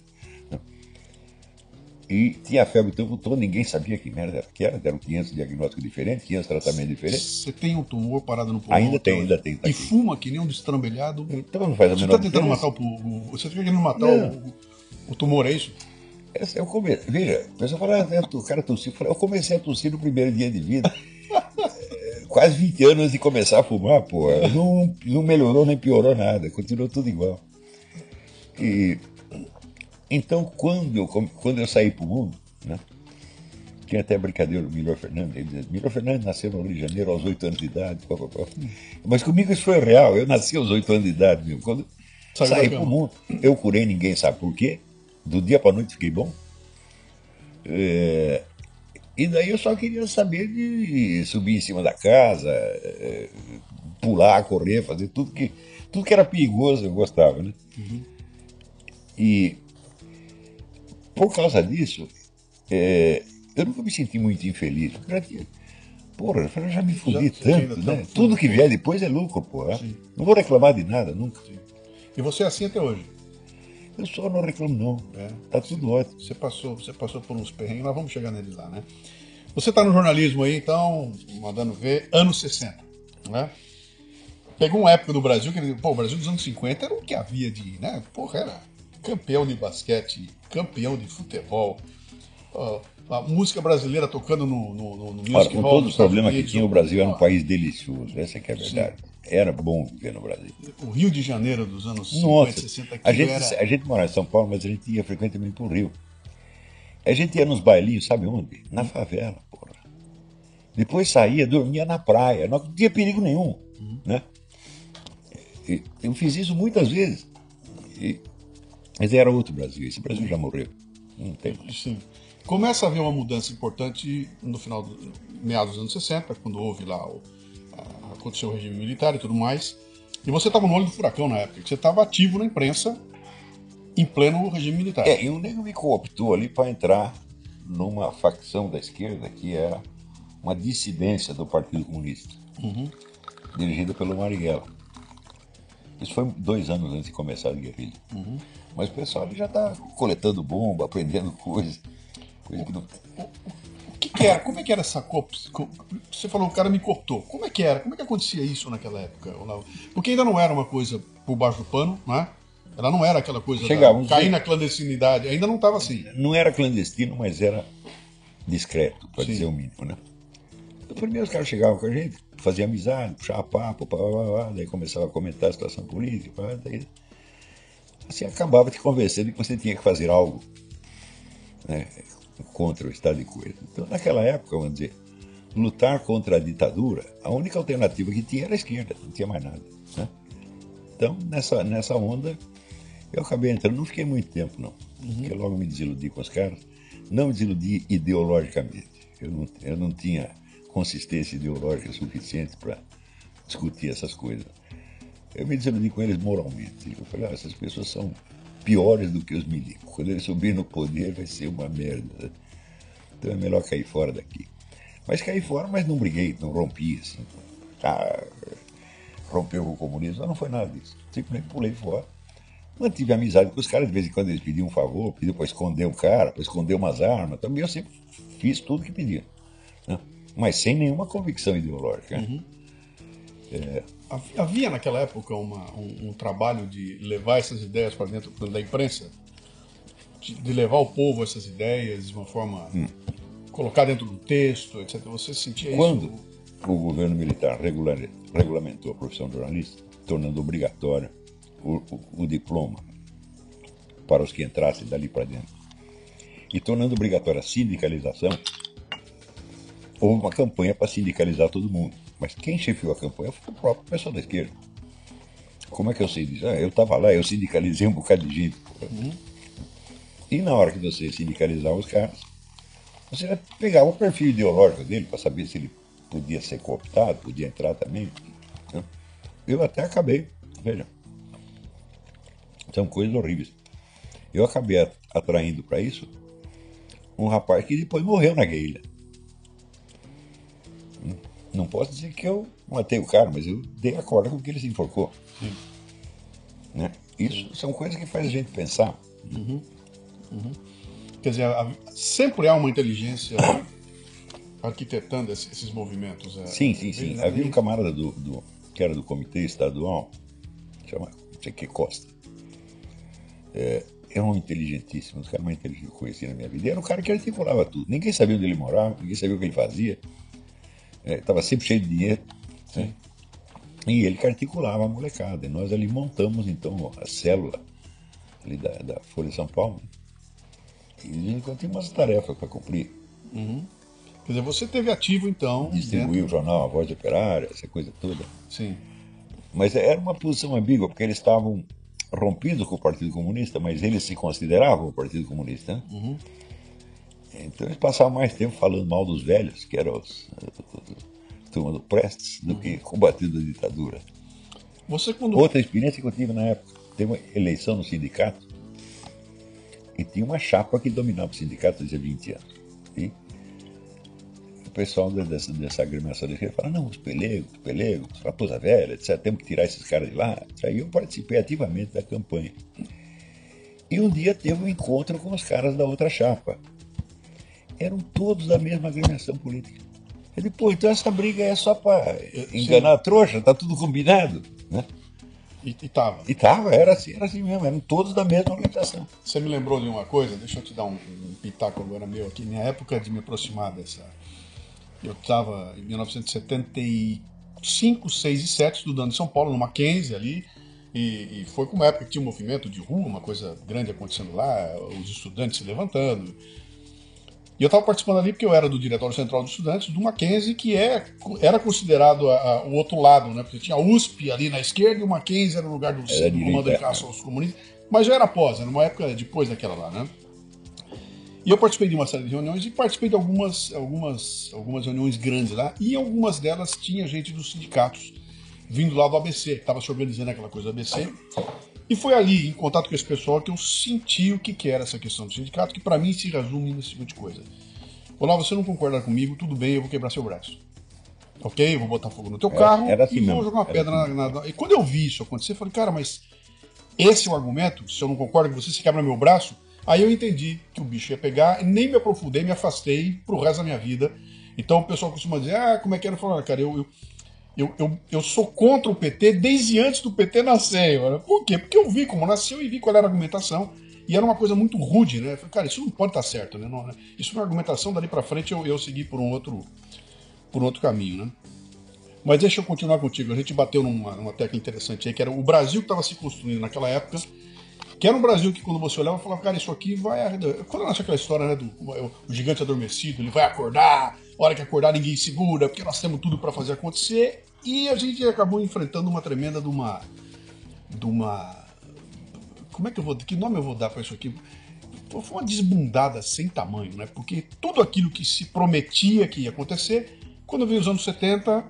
E tinha febre o tempo todo, ninguém sabia que merda era que era. Deram 500 diagnósticos diferentes, 500 tratamentos diferentes.
Você tem um tumor parado no pulmão?
Ainda tem, ainda tem, tá
e
aqui.
fuma que nem um destrambelhado.
Então não faz a
Você
menor
está tentando matar o, pu- o- Você está querendo matar o, o tumor, é isso?
Essa- Eu come... Veja, o pessoal fala, ah, o cara tossiu. Eu comecei a tossir no primeiro dia de vida. Eh, Quase 20 anos antes de começar a fumar, pô. Não, não melhorou nem piorou nada, continuou tudo igual. E, então, quando eu, quando eu saí para o mundo, né, tinha até brincadeira do Milor Fernandes. Ele dizia, Milor Fernandes nasceu no Rio de Janeiro aos 8 anos de idade. pá, pá, pá. Mas comigo isso foi real. Eu nasci aos 8 anos de idade mesmo. Quando
Saiu
saí para o mundo, eu curei, ninguém sabe por quê. Do dia para noite fiquei bom. É, e daí eu só queria saber de subir em cima da casa, é, pular, correr, fazer tudo que, tudo que era perigoso eu gostava, né? E por causa disso, é, eu nunca me senti muito infeliz. porque já tinha- Porra, eu já me fudi tanto, né?
tanto-
Tudo que vier depois é lucro, porra.
Sim.
Não vou reclamar de nada, nunca.
E você é assim até hoje.
Eu só não reclamo, não.
É.
Tá tudo ótimo.
Você passou, você passou por uns perrengues, nós vamos chegar neles lá, né? Você está no jornalismo aí, então, mandando ver, anos 60, né? Pegou uma época do Brasil que, pô, o Brasil dos anos 50 era o que havia de, né? Porra, era campeão de basquete, campeão de futebol, a música brasileira tocando no, no, no, Music
com
Hall
todo
dos
o problema
Estados
que tinha, o Brasil era um país delicioso. Essa é que é a verdade. Era bom viver no Brasil.
O Rio de Janeiro dos anos 50,
Nossa,
60,
a gente,
era...
a gente morava em São Paulo, mas a gente ia frequentemente pro Rio. A gente ia nos bailinhos, sabe onde? Na favela, porra. Depois saía, dormia na praia, não tinha perigo nenhum, né? E eu fiz isso muitas vezes. E- mas era outro Brasil, esse Brasil já morreu. Não tem mais.
Sim. Começa a haver uma mudança importante no final do meados dos anos 60, quando houve lá o, a- aconteceu o regime militar e tudo mais. E você estava no olho do furacão na época, você estava ativo na imprensa em pleno regime militar.
É, e o nego me cooptou ali para entrar numa facção da esquerda que era uma dissidência do Partido Comunista, dirigida pelo Marighella. Isso foi dois anos antes de começar a guerrilha. Mas o pessoal ali já está coletando bomba, aprendendo coisas. Coisa que não...
O que, que era? Como é que era essa cop... co- Você falou, o cara me cortou. Como é que era? Como é que acontecia isso naquela época? Olavo? Porque ainda não era uma coisa por baixo do pano, né? Ela não era aquela coisa
Chegávamos
da... cair
bem-
na clandestinidade. Ainda não estava assim.
não era clandestino, mas era discreto, para dizer o mínimo, né? No primeiro os caras chegavam com a gente, faziam amizade, puxavam papo, pá, pá, pá, daí começava a comentar a situação política, pá, daí assim acabava te convencendo que você tinha que fazer algo né, contra o estado de coisa. Então, naquela época, vamos dizer, lutar contra a ditadura, a única alternativa que tinha era a esquerda, não tinha mais nada. Né? Então, nessa, nessa onda, eu acabei entrando, não fiquei muito tempo, não. Porque logo me desiludi com os caras. Não me desiludi ideologicamente. Eu não, eu não tinha consistência ideológica suficiente para discutir essas coisas. Eu me desiludi com eles moralmente. Eu falei, ah, essas pessoas são piores do que os milicos. Quando eles subirem no poder vai ser uma merda. Então é melhor cair fora daqui. Mas caí fora, mas não briguei, não rompi assim. Ah, rompeu com o comunismo, não foi nada disso. Simplesmente pulei fora. Mantive amizade com os caras, de vez em quando eles pediam um favor, pediam para esconder um cara, para esconder umas armas. Também eu sempre fiz tudo que pediam. né? Mas sem nenhuma convicção ideológica. né?
Hav- Havia naquela época uma- um, um trabalho de levar essas ideias para dentro da imprensa? De, de levar ao povo essas ideias de uma forma. colocar dentro do texto, etc. Você sentia
Quando
isso?
o governo militar regular- regulamentou a profissão de jornalista, tornando obrigatório o, o- o diploma para os que entrassem dali para dentro, e tornando obrigatória a sindicalização, houve uma campanha para sindicalizar todo mundo. Mas quem chefiou a campanha foi o próprio pessoal da esquerda. Como é que eu sei disso? Ah, eu estava lá, eu sindicalizei um bocado de gente. E na hora que você sindicalizava os caras, você pegava o perfil ideológico dele para saber se ele podia ser cooptado, podia entrar também. né? Eu até acabei, veja, são coisas horríveis. Eu acabei atraindo para isso um rapaz que depois morreu na guerrilha. Não posso dizer que eu matei o cara, mas eu dei a corda com que ele se enforcou. Né? Isso são coisas que fazem a gente pensar.
Quer dizer, sempre há uma inteligência arquitetando esse- esses movimentos. é,
Sim, sim, sim.
e-
Havia um camarada do, do- que era do comitê estadual, chama não sei que Costa. É, é um inteligentíssimo, um dos caras mais inteligentes que eu conheci na minha vida. Era um cara que articulava tudo. Ninguém sabia onde ele morava, ninguém sabia o que ele fazia. Estava sempre cheio de dinheiro. né? E ele que articulava a molecada. E nós ali montamos, então, a célula ali da, da Folha de São Paulo. E de vez em quando tinha umas tarefas para cumprir.
Quer dizer, você teve ativo então.
Distribuir o jornal A Voz Operária, essa coisa toda.
Sim.
Mas era uma posição ambígua, porque eles estavam rompidos com o Partido Comunista, mas eles se consideravam o Partido Comunista. Né? Então eles passavam mais tempo falando mal dos velhos, que eram os, a turma do Prestes, do que combatendo a ditadura.
Você quando.
Outra experiência que eu tive na época, teve uma eleição no sindicato e tinha uma chapa que dominava o sindicato desde 20 anos. E o pessoal dessa, dessa agremiação de fala, não, os pelegos, os pelegos, raposa velha, etc., temos que tirar esses caras de lá. Aí eu participei ativamente da campanha. E um dia teve um encontro com os caras da outra chapa. Eram todos da mesma agremiação política. Eu disse, pô, então essa briga é só para enganar a trouxa, tá tudo combinado. Né?
E, e tava.
E tava, era assim, era assim mesmo, eram todos da mesma organização.
Você me lembrou de uma coisa? Deixa eu te dar um, um pitaco agora meu aqui. Minha época de me aproximar dessa. Eu estava em 1975, 6 e 7 estudando em São Paulo, no Mackenzie ali. E, e, foi com uma época que tinha um movimento de rua, uma coisa grande acontecendo lá, os estudantes se levantando. E eu estava participando ali porque eu era do Diretório Central dos Estudantes do Mackenzie, que é, era considerado a, a, o outro lado, né? Porque tinha a USP ali na esquerda e o Mackenzie era o lugar do,
Era
do comando de
é.
caça aos comunistas. Mas já era pós, era uma época depois daquela lá, né? E eu participei de uma série de reuniões e participei de algumas, algumas, algumas reuniões grandes lá. E em algumas delas tinha gente dos sindicatos vindo lá do ABC, que estava se organizando aquela coisa do ABC. E foi ali, em contato com esse pessoal, que eu senti o que, que era essa questão do sindicato, que para mim se resume nesse tipo de coisa. Olá, você não concorda comigo, tudo bem, eu vou quebrar seu braço. Ok? Eu vou botar fogo no teu carro
era assim
e vou jogar uma pedra
assim
na, na- E quando eu vi isso acontecer, eu falei, cara, mas esse é o argumento? Se eu não concordo com você, você quebra meu braço? Aí eu entendi que o bicho ia pegar, e nem me aprofundei, me afastei pro resto da minha vida. Então o pessoal costuma dizer, ah, como é que era? Eu falo, "Ah, cara, eu, eu, eu, eu, eu sou contra o PT desde antes do PT nascer. Mano. Por quê? Porque eu vi como nasceu e vi qual era a argumentação. E era uma coisa muito rude, né? Eu falei, cara, isso não pode estar certo, né? Não, né? Isso não é argumentação, dali pra frente eu, eu segui por um outro por um outro caminho, né? Mas deixa eu continuar contigo. A gente bateu numa, numa tecla interessante aí, que era o Brasil que estava se construindo naquela época, que era um Brasil que quando você olhava, falava, cara, isso aqui vai... Quando nasce aquela história, né, do o, gigante adormecido, ele vai acordar, hora que acordar ninguém segura, porque nós temos tudo para fazer acontecer, e a gente acabou enfrentando uma tremenda de uma... de uma... Como é que eu vou... que nome eu vou dar para isso aqui? Foi uma desbundada sem tamanho, né? Porque tudo aquilo que se prometia que ia acontecer, quando veio os anos 70,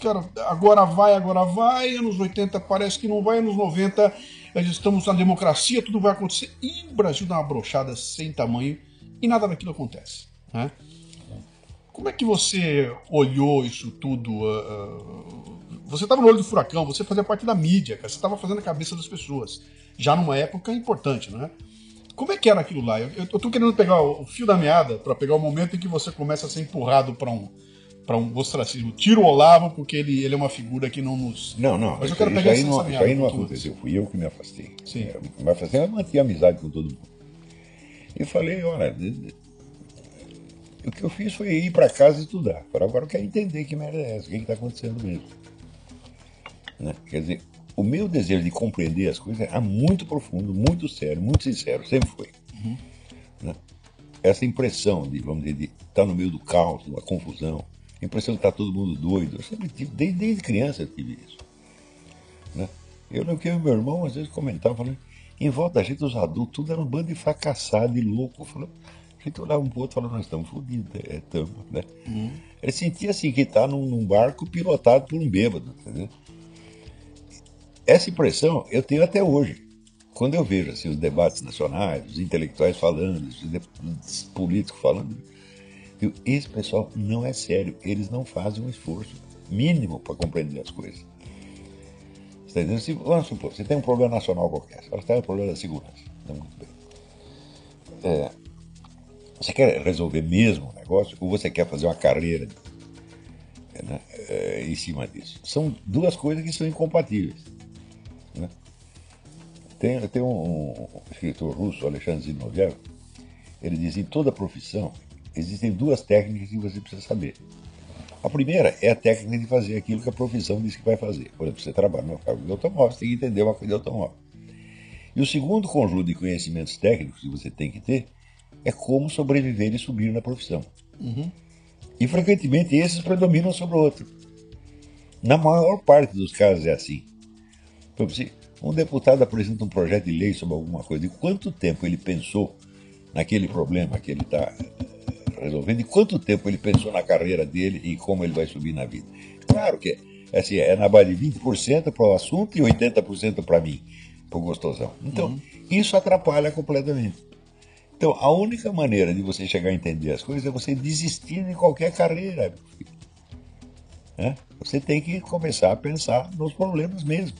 cara, agora vai, agora vai, anos 80 parece que não vai, anos 90 nós estamos na democracia, tudo vai acontecer, e o Brasil dá uma brochada sem tamanho e nada daquilo acontece, né? Como é que você olhou isso tudo? ah, ah, você estava no olho do furacão, você fazia parte da mídia, cara, você estava fazendo a cabeça das pessoas, já numa época importante, né? Como é que era aquilo lá? Eu, tô querendo pegar o, fio da meada para pegar o momento em que você começa a ser empurrado para um para um ostracismo. Tira o Olavo porque ele, ele é uma figura que não nos.
Não, não.
Mas eu
isso,
quero
isso
pegar
aí
essa-
não, isso aí não aconteceu. Fui eu que me afastei.
Sim.
Eu me afastei, mas mantinha amizade com todo mundo. E falei, olha, o que eu fiz foi ir para casa e estudar. Agora eu quero entender que merda é essa, o que está acontecendo mesmo. Né? Quer dizer, o meu desejo de compreender as coisas é muito profundo, muito sério, muito sincero, sempre foi. Né? Essa impressão de, vamos dizer, de estar no meio do caos, da confusão, a impressão de estar todo mundo doido, eu sempre tive, desde, desde criança eu tive isso. Né? Eu lembro que eu meu irmão às vezes comentava, falando, em volta da gente, os adultos, tudo era um bando de fracassado e louco. Falando, a gente olhava um pro outro e falava, nós estamos fodidos, é, estamos, né? Ele sentia assim que está num, num barco pilotado por um bêbado, entendeu? Essa impressão eu tenho até hoje. Quando eu vejo assim, os debates nacionais, os intelectuais falando, os, os políticos falando, eu, esse pessoal não é sério, eles não fazem um esforço mínimo para compreender as coisas. Você tá entendendo? Se, vamos supor, você tem um problema nacional qualquer, você tem um problema da segurança. Então, muito bem. É, você quer resolver mesmo o negócio ou você quer fazer uma carreira né, é, em cima disso? São duas coisas que são incompatíveis. né? Tem, tem um, um escritor russo, Alexandre Zinoviev, ele diz em toda profissão existem duas técnicas que você precisa saber. A primeira é a técnica de fazer aquilo que a profissão diz que vai fazer. Por exemplo, você trabalha no carro de automóvel, você tem que entender uma coisa de automóvel. E o segundo conjunto de conhecimentos técnicos que você tem que ter é como sobreviver e subir na profissão. E frequentemente esses predominam sobre o outro. Na maior parte dos casos é assim. Exemplo, se um deputado apresenta um projeto de lei sobre alguma coisa, e quanto tempo ele pensou naquele problema que ele está resolvendo e quanto tempo ele pensou na carreira dele e como ele vai subir na vida. Claro que assim, é na base de 20% para o assunto e 80% para mim, para o gostosão. Então, uhum. isso atrapalha completamente. Então, a única maneira de você chegar a entender as coisas é você desistir de qualquer carreira. É? Você tem que começar a pensar nos problemas mesmo.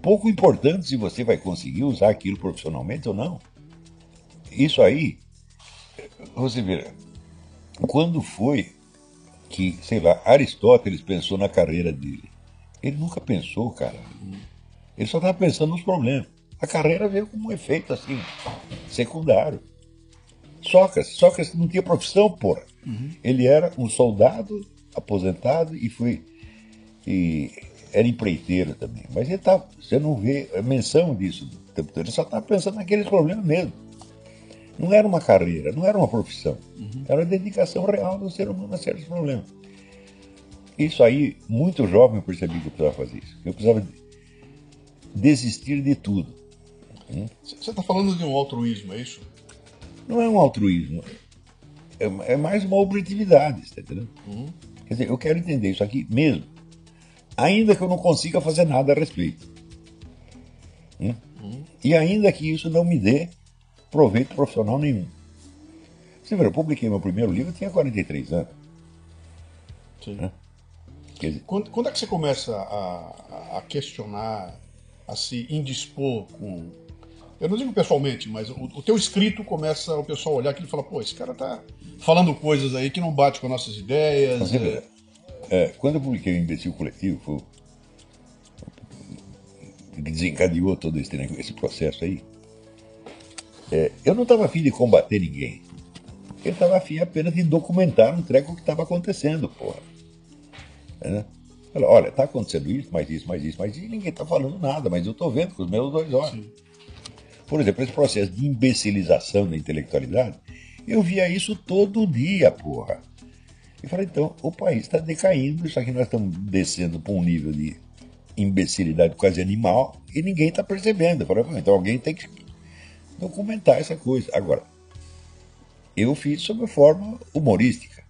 Pouco importante se você vai conseguir usar aquilo profissionalmente ou não. Isso aí, você vê, quando foi que, sei lá, Aristóteles pensou na carreira dele? Ele nunca pensou, cara. Ele só estava pensando nos problemas. A carreira veio como um efeito assim, secundário. Sócrates, Sócrates não tinha profissão, porra. Uhum. Ele era um soldado aposentado e foi. E era empreiteiro também. Mas ele tá, você não vê a menção disso o tempo todo. Ele só está pensando naqueles problemas mesmo. Não era uma carreira, não era uma profissão. Uhum. Era a dedicação real do ser humano a certos problemas. Isso aí, muito jovem, eu percebi que eu precisava fazer isso. Eu precisava desistir de tudo.
Você está falando de um altruísmo, é isso?
Não é um altruísmo. É, é mais uma objetividade, está entendendo? Uhum. Quer dizer, eu quero entender isso aqui mesmo. Ainda que eu não consiga fazer nada a respeito. Hum? Uhum. E ainda que isso não me dê proveito profissional nenhum. Você viu, eu publiquei meu primeiro livro, eu tinha 43 anos.
Sim. Né? Dizer, quando, quando, é que você começa a, a, questionar, a se indispor com. Eu não digo pessoalmente, mas o, o teu escrito começa o pessoal olhar aquilo e falar, pô, esse cara tá falando coisas aí que não bate com nossas ideias.
É... É, quando eu publiquei o Imbecil Coletivo, foi que desencadeou todo esse, esse processo aí, é, eu não estava afim de combater ninguém. Eu estava afim apenas de documentar um treco que estava acontecendo, porra. É, olha, está acontecendo isso, mais isso, mais isso, mais isso, e ninguém está falando nada, mas eu estou vendo com os meus dois olhos. Por exemplo, esse processo de imbecilização da intelectualidade, eu via isso todo dia, porra. E falei, então, o país está decaindo, isso aqui nós estamos descendo para um nível de imbecilidade quase animal e ninguém está percebendo. Eu falei, então alguém tem que documentar essa coisa. Agora, eu fiz sob forma humorística.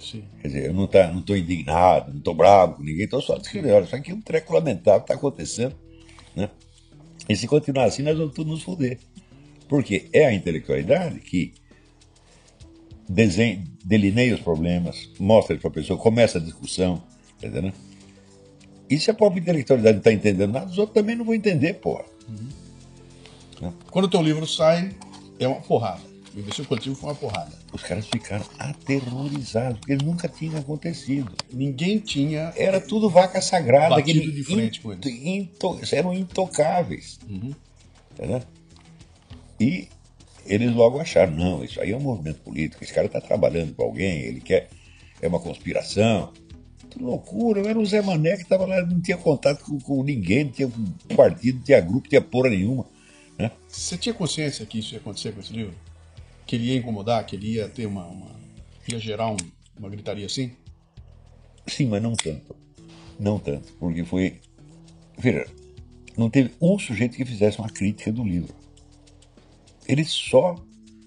Sim. Quer dizer, eu não estou tá, não indignado, não estou bravo com ninguém, estou só descrevendo. Olha, isso aqui é um treco lamentável está acontecendo. Né? E se continuar assim, nós vamos todos nos foder. Porque é a intelectualidade que desenha, delineia os problemas, mostra para a pessoa, começa a discussão, entendeu? E se a própria intelectualidade não está entendendo nada, os outros também não vão entender, porra. Uhum.
Quando o teu livro sai, é uma porrada. O Imbecil Coletivo foi uma porrada.
Os caras ficaram aterrorizados, porque nunca tinha acontecido.
Ninguém tinha.
Era tudo vaca sagrada.
Batido de frente com eles.
Into, eram intocáveis. Uhum. Entendeu? E eles logo acharam: não, isso aí é um movimento político, esse cara está trabalhando com alguém, ele quer. É uma conspiração. Que loucura, eu era o Zé Mané que estava lá, não tinha contato com, com ninguém, não tinha partido, não tinha grupo, não tinha porra nenhuma.
Né? Você tinha consciência que isso ia acontecer com esse livro? Que ele ia incomodar, que ele ia ter uma. uma ia gerar um, uma gritaria assim?
Sim, mas não tanto. Não tanto. Porque foi. Veja, não teve um sujeito que fizesse uma crítica do livro. Eles só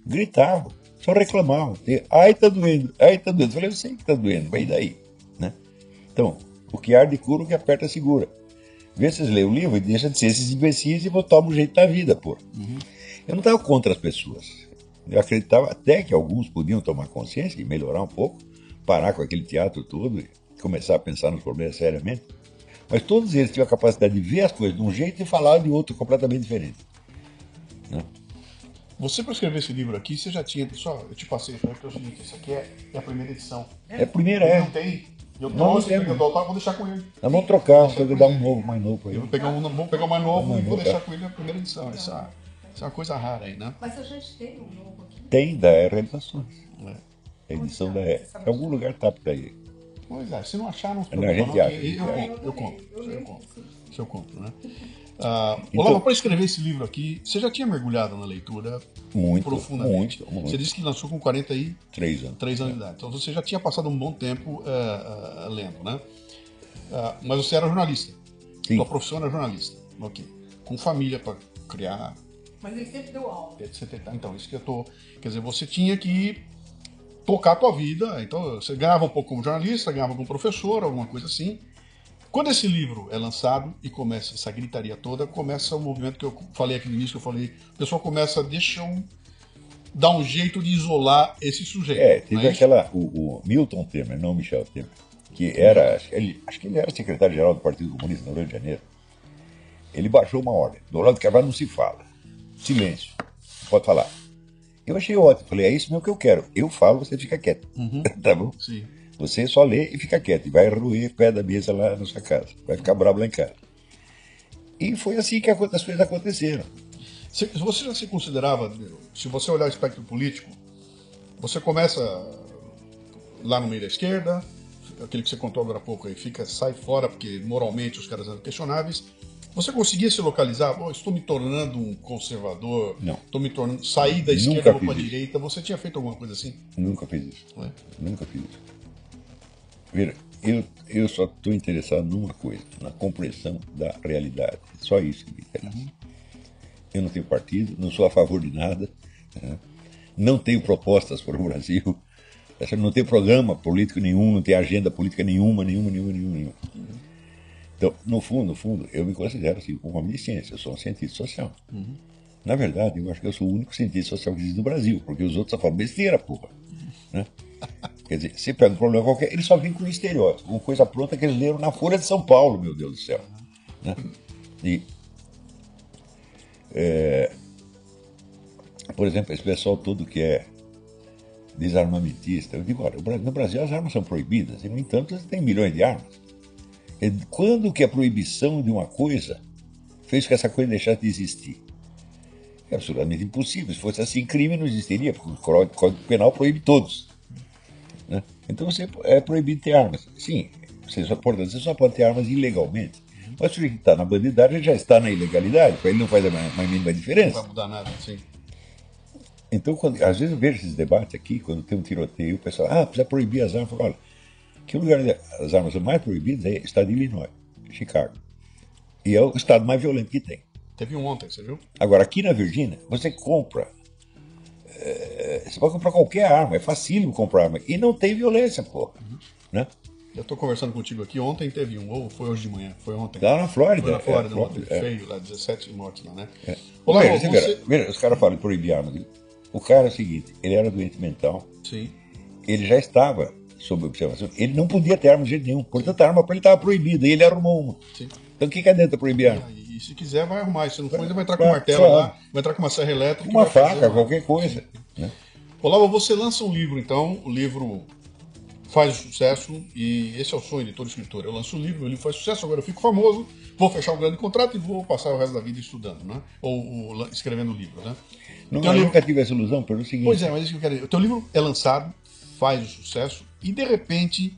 gritavam, só reclamavam. Ai, tá doendo, ai, tá doendo. Eu falei, eu sei que tá doendo, mas e daí? Né? Então, o que arde cura, o que aperta segura. Vê se vocês leem o livro e deixa de ser esses imbecis e tomar um jeito da vida, pô. Uhum. Eu não estava contra as pessoas. Eu acreditava até que alguns podiam tomar consciência e melhorar um pouco, parar com aquele teatro todo e começar a pensar nos problemas seriamente. Mas todos eles tinham a capacidade de ver as coisas de um jeito e falar de outro completamente diferente. Né?
Você, para escrever esse livro aqui, você já tinha. Só, eu te passei, eu é o seguinte: essa aqui é, é, a primeira edição.
É a primeira, é.
Não tem eu trouxe, não, eu vou deixar com ele.
Nós vamos trocar, vou dar um novo, mais novo aí.
Eu vou pegar um, vou pegar um mais novo e vou deixar com ele a primeira edição. Essa, essa é uma coisa rara aí,
né? Mas a gente tem um novo aqui.
Tem, da Realizações. É. A edição da R. Em algum lugar tá por aí.
Pois é, se não achar, não se
preocupa. Não, a gente
eu, eu, eu, compro. Eu compro. Se eu compro, né? Uh, então, Olavo, para escrever esse livro aqui, você já tinha mergulhado na leitura
muito,
profundamente.
Muito, muito.
Você disse que lançou com 43
anos.
3 anos de idade. Então você já tinha passado um bom tempo uh, uh, lendo, né? mas você era jornalista.
Sim.
Sua profissão era jornalista. Ok. Com família para criar.
Mas ele sempre deu aula.
De 70. Então, isso que eu tô. Quer dizer, você tinha que tocar a tua vida. Então, você ganhava um pouco como jornalista, ganhava como professor, alguma coisa assim. Quando esse livro é lançado e começa essa gritaria toda, começa o movimento que eu falei aqui no início, que eu falei, o pessoal começa, deixa um, dar um jeito de isolar esse sujeito.
É, teve
é
aquela. O, o Milton Temer, não Michel Temer, que era. Acho que ele, acho que ele era secretário-geral do Partido Comunista no Rio de Janeiro. Ele baixou uma ordem. Do lado de Carvalho não se fala. Silêncio. Pode falar. Eu achei ótimo. Falei, é isso mesmo que eu quero. Eu falo, você fica quieto. tá bom?
Sim.
Você só lê e fica quieto. E vai roer o pé da mesa lá na sua casa. Vai ficar bravo lá em casa. E foi assim que as coisas aconteceram.
Se Você já se considerava, se você olhar o espectro político, você começa lá no meio da esquerda, aquele que você contou agora há pouco aí, fica, sai fora porque moralmente os caras eram questionáveis. Você conseguia se localizar? Pô, estou me tornando um conservador,
Não.
estou me tornando. sair da esquerda para a direita. Você tinha feito alguma coisa assim?
Nunca fiz isso.
É?
Nunca fiz isso. Veja, eu, eu só estou interessado numa coisa, na compreensão da realidade. Só isso que me interessa. Eu não tenho partido, não sou a favor de nada, né? não tenho propostas para o Brasil, não tenho programa político nenhum, não tenho agenda política nenhuma, nenhuma, nenhuma, nenhuma. nenhuma. Então, no fundo, no fundo, eu me considero assim, um homem de ciência, eu sou um cientista social. Na verdade, eu acho que eu sou o único cientista social que existe no Brasil, porque os outros só falam besteira, porra. Né? Quer dizer, você pega um problema qualquer, eles só vêm com estereótipo, com coisa pronta que eles leram na Folha de São Paulo, meu Deus do céu. Né? E, é, por exemplo, esse pessoal todo que é desarmamentista, eu digo, olha, no Brasil as armas são proibidas, e no entanto você tem milhões de armas. E Quando que a proibição de uma coisa fez com que essa coisa deixasse de existir? É absolutamente impossível. Se fosse assim, crime não existiria, porque o Código Penal proíbe todos. né? Então você é proibido ter armas. Sim, você só, portanto, você só pode ter armas ilegalmente. Mas se ele está na bandidagem, já está na ilegalidade, para ele não faz a mais, mínima
Não
diferença.
vai mudar nada, assim.
Então, quando, às vezes eu vejo esses debates aqui, quando tem um tiroteio, o pessoal, ah, precisa proibir as armas. Eu falo, olha, que o lugar onde as armas mais proibidas é o estado de Illinois, Chicago. E é o estado mais violento que tem.
Teve um ontem, você viu?
Agora, aqui na Virgínia, você compra. eh, você pode comprar qualquer arma, é facílimo comprar arma. E não tem violência, porra. Né?
Eu estou conversando contigo aqui, ontem teve um, ou foi hoje de manhã? Foi ontem.
Lá na Flórida.
Foi na Flórida,
é,
outro
é.
feio lá, 17 mortes lá, né?
É.
Olá,
veja,
você...
os caras falam de proibir armas. O cara é o seguinte, ele era doente mental,
Sim.
ele já estava sob observação, ele não podia ter arma de jeito nenhum. Portanto, a arma para ele estava proibida e ele arrumou uma.
Sim.
Então o que, que adianta proibir arma?
E, se quiser, vai arrumar. Se não for, ainda vai entrar com
Claro,
martelo
claro.
lá, vai entrar com uma serra elétrica.
Uma
fazer
faca,
uma-
qualquer coisa. Né?
Olavo, você lança um livro, então, o livro faz sucesso e esse é o sonho de todo escritor. Eu lanço um livro, livro faz sucesso, agora eu fico famoso, vou fechar um grande contrato e vou passar o resto da vida estudando, né? Ou, ou escrevendo livro, né?
Não,
Teu
eu
livro-
nunca tive essa ilusão pelo seguinte.
Pois é, mas isso que eu quero dizer. O teu livro é lançado, faz o sucesso e de repente,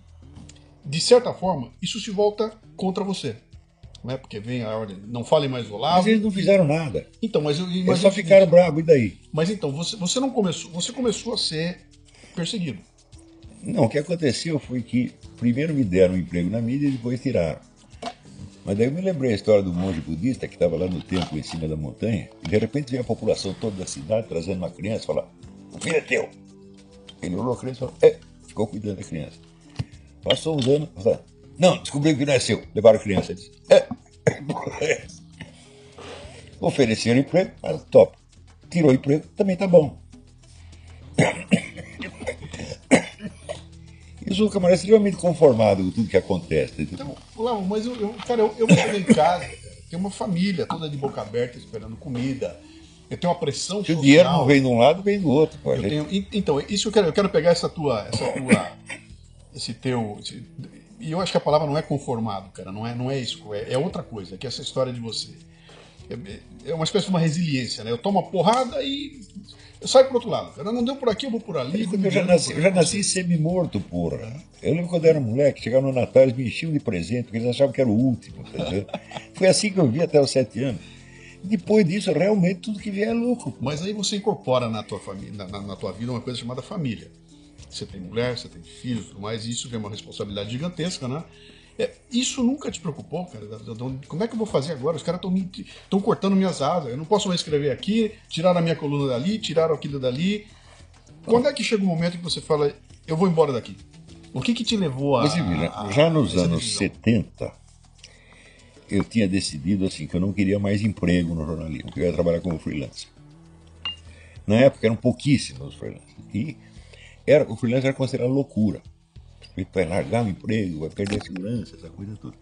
de certa forma, isso se volta contra você. Não é? Porque vem a ordem, não fale mais do
Mas
Olavo.
eles não fizeram nada.
Então, mas eu
Eles
imagino
só ficaram bravos, e daí?
Mas então, você, você não começou, você começou a ser perseguido.
Não, o que aconteceu foi que primeiro me deram um emprego na mídia e depois tiraram. Mas daí eu me lembrei a história do monge budista que estava lá no templo em cima da montanha e de repente veio a população toda da cidade trazendo uma criança e falar: O filho é teu. Ele olhou a criança e falou: É, ficou cuidando da criança. Passou uns anos, não, descobriu que não é seu. Levaram a criança. Disse: É. Ofereceram emprego, mas top. Tirou o emprego, também tá bom. Sou um camarada extremamente conformado com tudo que acontece. entendeu?
Então, Olavo, mas eu, eu- cara, eu, eu vou em casa, tem uma família toda de boca aberta esperando comida. Eu tenho uma pressão
Se o dinheiro não vem de um lado, vem do outro. pô.
Eu tenho- então, isso eu quero, eu quero pegar essa tua, essa tua, esse teu, esse- e eu acho que a palavra não é conformado, cara, não é, não é isso, é, é outra coisa, que é essa história de você. É, é uma espécie de uma resiliência, né? Eu tomo uma porrada e eu saio pro outro lado. Cara, não deu por aqui, eu vou por ali. vou
Eu já nasci, eu já nasci semi-morto, porra. Eu lembro quando eu era moleque, chegava no Natal, eles me enchiam de presente, porque eles achavam que era o último. entendeu? Foi assim que eu vi até os sete anos. Depois disso, realmente, tudo que vier é lucro.
Mas aí você incorpora na tua família, na, na- na tua vida uma coisa chamada família. Você tem mulher, você tem filhos, e tudo mais, e isso vem uma responsabilidade gigantesca, né? É, isso nunca te preocupou, cara? Como é que eu vou fazer agora? Os caras estão cortando minhas asas. Eu não posso mais escrever aqui, tiraram a minha coluna dali, tiraram aquilo dali. Quando é que chega o momento que você fala, eu vou embora daqui? O que que te levou a.
Você vira,
a-
já nos anos
decisão?
70, eu tinha decidido assim que eu não queria mais emprego no jornalismo, que eu ia trabalhar como freelancer. Na época eram pouquíssimos os freelancers. E era, o freelancer era considerado loucura. Vai largar o emprego, vai perder a segurança, essa coisa toda.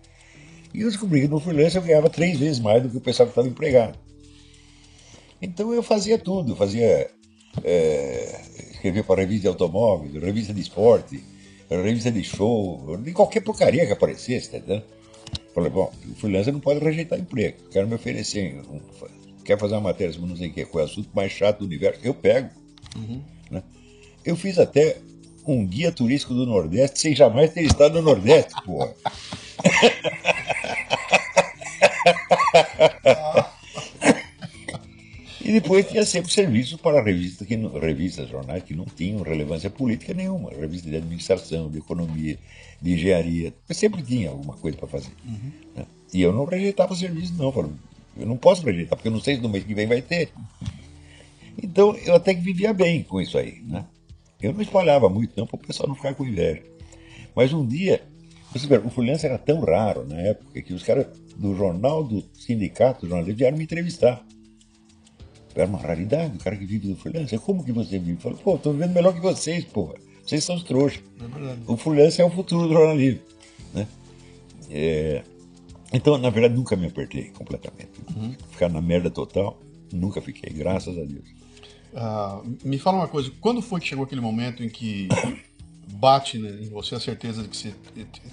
E eu descobri que no freelancer eu ganhava três vezes mais do que o pessoal que estava empregado. Então eu fazia tudo, fazia é, escrevia para revista de automóveis, revista de esporte, revista de show, de qualquer porcaria que aparecesse, tá entendendo? Falei, bom, o freelancer não pode rejeitar emprego, quero me oferecer, um- quer fazer uma matéria sobre não sei o que, qual é o assunto mais chato do universo, eu pego. né? Eu fiz até um guia turístico do Nordeste sem jamais ter estado no Nordeste, porra. E depois tinha sempre serviço para revistas, que revistas, jornais que não tinham relevância política nenhuma. Revista de administração, de economia, de engenharia. Mas sempre tinha alguma coisa para fazer. né? E eu não rejeitava serviço, não. Falei, Eu não posso rejeitar, porque eu não sei se no mês que vem vai ter. Então eu até que vivia bem com isso aí. Né? Eu não espalhava muito, não, para o pessoal não ficar com inveja. Mas um dia, você vê, o freelancer era tão raro na época que os caras do jornal, do sindicato, do jornalismo, vieram me entrevistar. Era uma raridade, o cara que vive do freelancer. Como que você vive? Eu falei, pô, tô vivendo melhor que vocês, porra. Vocês são os trouxas.
É.
O freelancer é o futuro do jornalismo. Né? É, Então, na verdade, nunca me apertei completamente. Ficar na merda total, nunca fiquei, graças a Deus.
Ah, me fala uma coisa, quando foi que chegou aquele momento em que bate né, em você a certeza de que você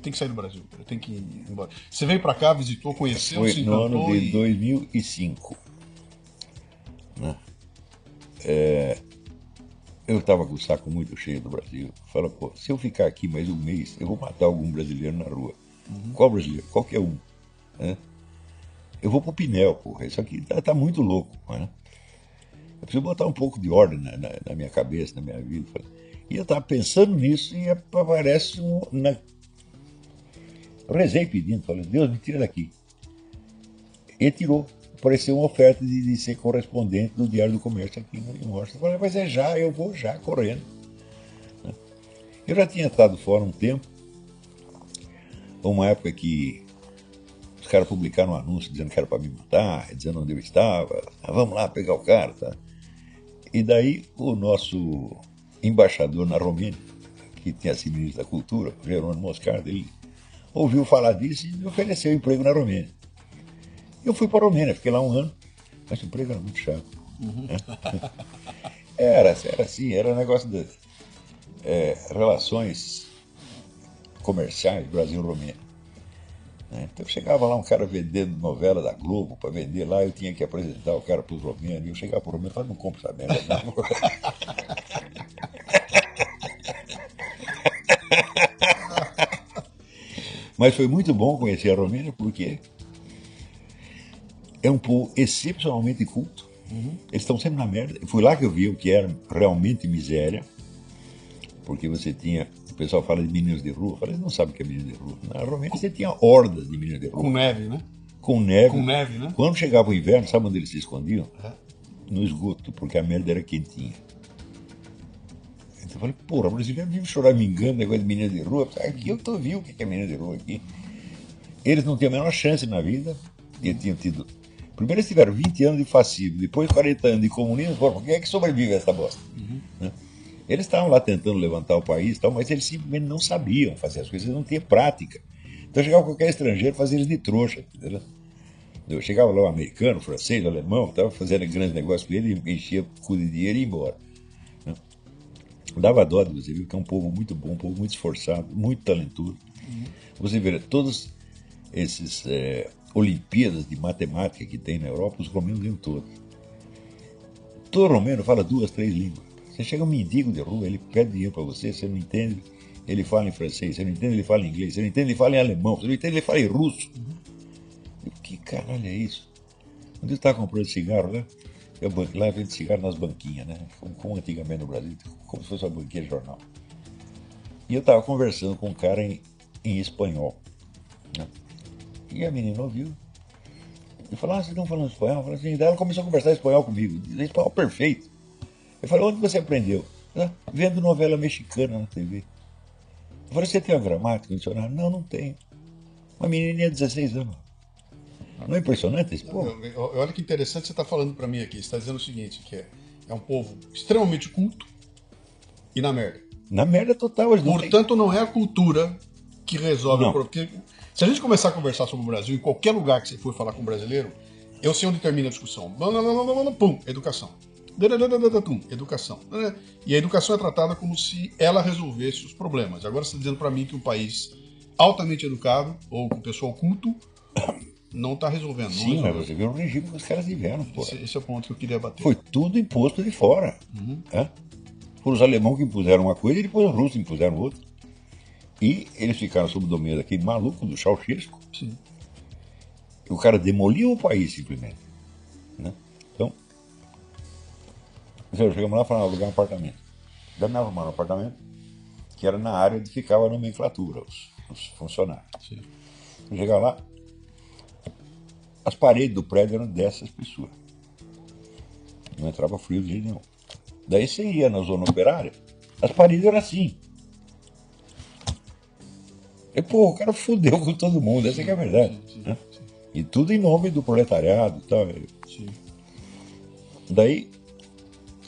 tem que sair do Brasil, tem que ir embora? Você veio pra cá, visitou, conheceu,
Foi
se
no ano de
e...
2005. né? É, eu estava com o saco muito cheio do Brasil. Fala, pô, se eu ficar aqui mais um mês, eu vou matar algum brasileiro na rua. Qual brasileiro? Qualquer um. né? Eu vou pro Pinel, porra. Isso aqui tá, tá muito louco. Né? Eu preciso botar um pouco de ordem na, na- na minha cabeça, na minha vida. E eu estava pensando nisso e aparece um, na... Eu rezei pedindo, falei, Deus, me tira daqui. E tirou. Apareceu uma oferta de, de ser correspondente do Diário do Comércio aqui em Washington. Eu falei, mas é já, eu vou já, correndo. Né? Eu já tinha estado fora um tempo, uma época que os caras publicaram um anúncio dizendo que era para me matar, dizendo onde eu estava, ah, vamos lá pegar o cara, tá? E daí o nosso embaixador na Romênia, que tinha sido ministro da Cultura, Jerônimo Moscardo, ele ouviu falar disso e me ofereceu emprego na Romênia. Eu fui para a Romênia, fiquei lá um ano, mas o emprego era muito chato. né? Era, era assim, era um negócio de é, relações comerciais Brasil-Romênia. né? Então chegava lá um cara vendendo novela da Globo para vender lá, eu tinha que apresentar o cara para os romenos, e eu chegava para o romeno e falava, não compro essa merda, não. Mas foi muito bom conhecer a Romênia porque é um povo excepcionalmente culto. Eles estão sempre na merda. Foi lá que eu vi o que era realmente miséria, porque você tinha. O pessoal fala de meninos de rua. Eu falei, não sabe o que é menino de rua. Na Romênia você tinha hordas de meninos de rua.
Com neve, né?
Com neve.
Com neve, né?
Quando chegava o inverno, sabe onde eles se escondiam?
É.
No esgoto, porque a merda era quentinha. Então eu falei, porra, o brasileiro vive choramingando, negócio de menino de rua. Aqui eu tô viu o que é menino de rua aqui. Eles não tinham a menor chance na vida. E tinham tido. Primeiro eles tiveram 20 anos de fascismo, depois 40 anos de comunismo. Por que é que sobrevive essa bosta? Né? Eles estavam lá tentando levantar o país, tal, mas eles simplesmente não sabiam fazer as coisas, eles não tinham prática. Então chegava qualquer estrangeiro fazia eles de trouxa. Entendeu? Eu chegava lá, o americano, francês, alemão, estava fazendo grandes negócios com ele, enchia o cu de dinheiro e ia embora. né? Dava dó de você ver que é um povo muito bom, um povo muito esforçado, muito talentoso. Você vê, todos esses eh, Olimpíadas de matemática que tem na Europa, os romenos ganham todos. Todo romeno fala duas, três línguas. Você chega um mendigo de rua, ele pede dinheiro para você, você não entende, ele fala em francês, você não entende, ele fala em inglês, você não entende, ele fala em alemão, você não entende, ele fala em russo. Eu, que caralho é isso? Eu estava comprando cigarro lá, eu, lá vende cigarro nas banquinhas, né? Como, como antigamente no Brasil, como se fosse uma banquinha de jornal. E eu estava conversando com um cara em, em espanhol. E a menina ouviu. E falou, ah, vocês estão falando espanhol? Eu falei assim, daí ela começou a conversar espanhol comigo. Espanhol perfeito. Eu falei, onde você aprendeu? "Ah, Vendo novela mexicana na TV. Eu falei, você tem uma gramática, um dicionário? Não, não tenho. Uma menininha de 16 anos. Não é impressionante esse povo?
Olha que interessante você está falando para mim aqui. Você está dizendo o seguinte, que é, é um povo extremamente culto e na merda.
Na merda total. Eles não
Portanto, não é a cultura que resolve
Não.
o problema. Se a gente começar a conversar sobre o Brasil, em qualquer lugar que você for falar com um brasileiro, eu sei onde termina a discussão. Pum, educação. Educação. E a educação é tratada como se ela resolvesse os problemas. Agora você está dizendo para mim que um país altamente educado, ou com pessoal culto, não está resolvendo. não
Sim, mas você viu o regime que os caras tiveram.
Esse, esse é o ponto que eu queria bater.
Foi tudo imposto de fora. né? Foram os alemães que impuseram uma coisa e depois os russos impuseram outra. E eles ficaram sob o domínio daquele maluco do Ceausescu.
Sim.
O cara demoliu o país simplesmente. né? Então, nós chegamos lá e falamos, alugar um apartamento. Daí me arrumaram um apartamento que era na área onde ficava a nomenclatura, os, os funcionários.
Sim.
Chegar lá, as paredes do prédio eram dessa espessura. Não entrava frio de jeito nenhum. Daí você ia na zona operária, as paredes eram assim. E, pô, o cara fudeu com todo mundo, essa que é a verdade.
Sim,
né?
sim,
E tudo em nome do proletariado e tal.
sim.
Daí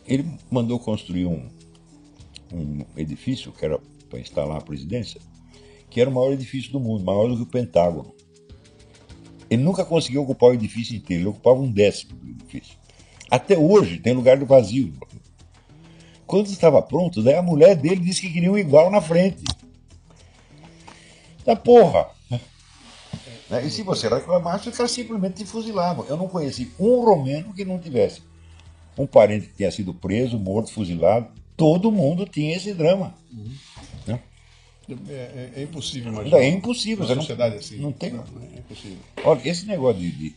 ele mandou construir um, um edifício que era para instalar a presidência, que era o maior edifício do mundo, maior do que o Pentágono. Ele nunca conseguiu ocupar o edifício inteiro, ele ocupava um décimo do edifício. Até hoje tem lugar do vazio. Quando estava pronto, daí a mulher dele disse que queria um igual na frente. Da porra! Né? E se você reclamasse, os caras simplesmente te fuzilavam. Eu não conheci um romeno que não tivesse um parente que tinha sido preso, morto, fuzilado. Todo mundo tinha esse drama. Né?
É, é- é impossível imaginar.
É impossível.
Uma
Você não,
sociedade assim.
não tem.
Não, é impossível.
Olha, esse negócio de, de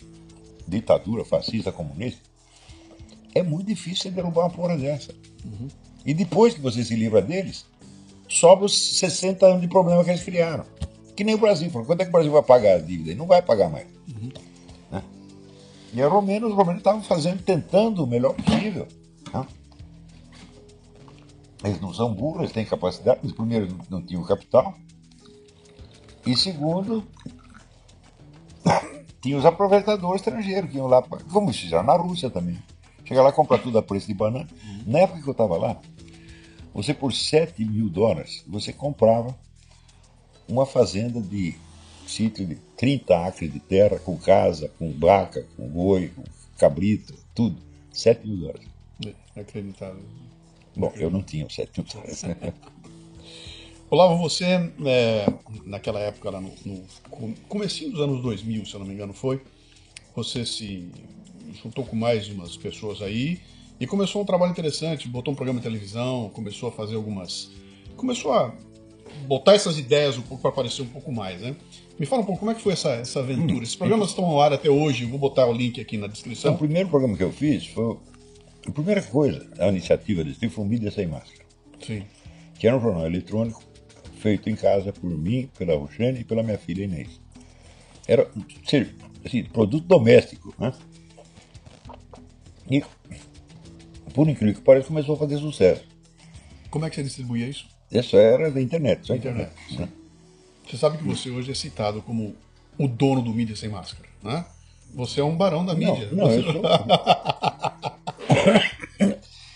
ditadura fascista, comunista, é muito difícil você derrubar uma porra dessa. E depois que você se livra deles, sobra os 60 anos de problema que eles criaram. Que nem o Brasil. Falou, quando é que o Brasil vai pagar a dívida? Ele não vai pagar mais. Né? E a os romenos estavam fazendo, tentando o melhor possível. né? Eles não são burros, eles têm capacidade. Eles, primeiro, não- tinham capital. E segundo, tinha os aproveitadores estrangeiros que iam lá, pra- como eles fizeram na Rússia também. Chega lá, compra tudo a preço de banana. Na época que eu estava lá, você por 7 mil dólares, você comprava uma fazenda de sítio de 30 acres de terra, com casa, com vaca, com boi, com cabrito, tudo. 7 mil dólares.
É acreditável.
Bom, eu não tinha os 7 mil dólares.
Olavo, você, é, naquela época, lá no, no com- comecinho dos anos 2000, se eu não me engano, foi, você se juntou com mais umas pessoas aí e começou um trabalho interessante, botou um programa de televisão, começou a fazer algumas... Começou a botar essas ideias um pouco para aparecer um pouco mais, né? Me fala um pouco como é que foi essa, essa aventura. Esses programas estão no ar até hoje, vou botar o link aqui na
Então,
descrição.
o primeiro programa que eu fiz foi. A primeira coisa, a iniciativa desse tipo foi o Mídia Sem Máscara,
Sim,
que era um jornal eletrônico feito em casa por mim, pela Roxane e pela minha filha Inês. Era assim, produto doméstico, né? E, por incrível que pareça, começou a fazer sucesso.
como é que você distribuía isso?
Essa era da internet, só
Internet,
internet. né?
Você sabe que você hoje é citado como o dono do mídia sem máscara, né? Você é um barão da
Não,
mídia.
não,
Você-
eu sou.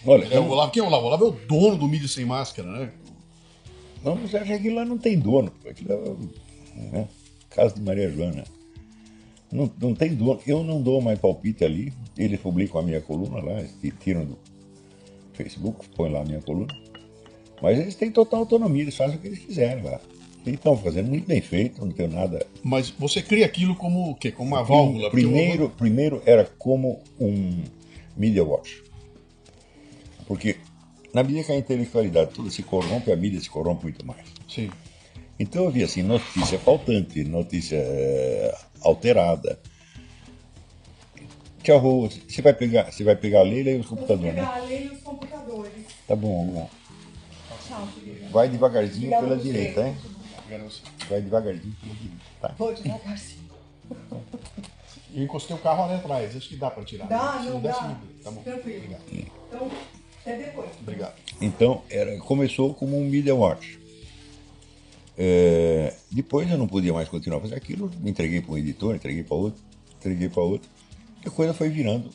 Olha,
É, o Olavo, quem é o Olavo? O Olavo é o dono do mídia sem máscara, né?
Não, você acha que aquilo lá não tem dono. Aquilo é né? casa de Maria Joana. Não, não tem dono. Eu não dou mais palpite ali. Eles publicam a minha coluna lá, tiram do Facebook, põem lá a minha coluna. Mas eles têm total autonomia, eles fazem o que eles quiserem lá. Eles estão fazendo muito bem feito, não tenho nada.
Mas você cria aquilo como o quê? Como uma válvula?
Primeiro, primeiro era como um media watch. Porque na medida que a intelectualidade toda se corrompe, a mídia se corrompe muito mais.
eu- Sim.
Então eu vi assim, notícia faltante, notícia eh, alterada. Tchau, Rô, você vai pegar, você vai pegar a Leila e os computadores, né?
pegar a lei e os computadores.
Tá bom.
Tchau, querida.
Vai devagarzinho pela direita, hein? Vai devagarzinho pela direita, tá?
Vou devagarzinho.
Eu encostei o carro ali atrás, acho que dá pra tirar.
Dá,
Se
não dá.
me- Tá bom.
Tranquilo.
Obrigado.
Então, até depois.
Obrigado.
Então, era, começou como um media watch. É, depois eu não podia mais continuar a fazer aquilo, entreguei para um editor, entreguei para outro, entreguei para outro. E a coisa foi virando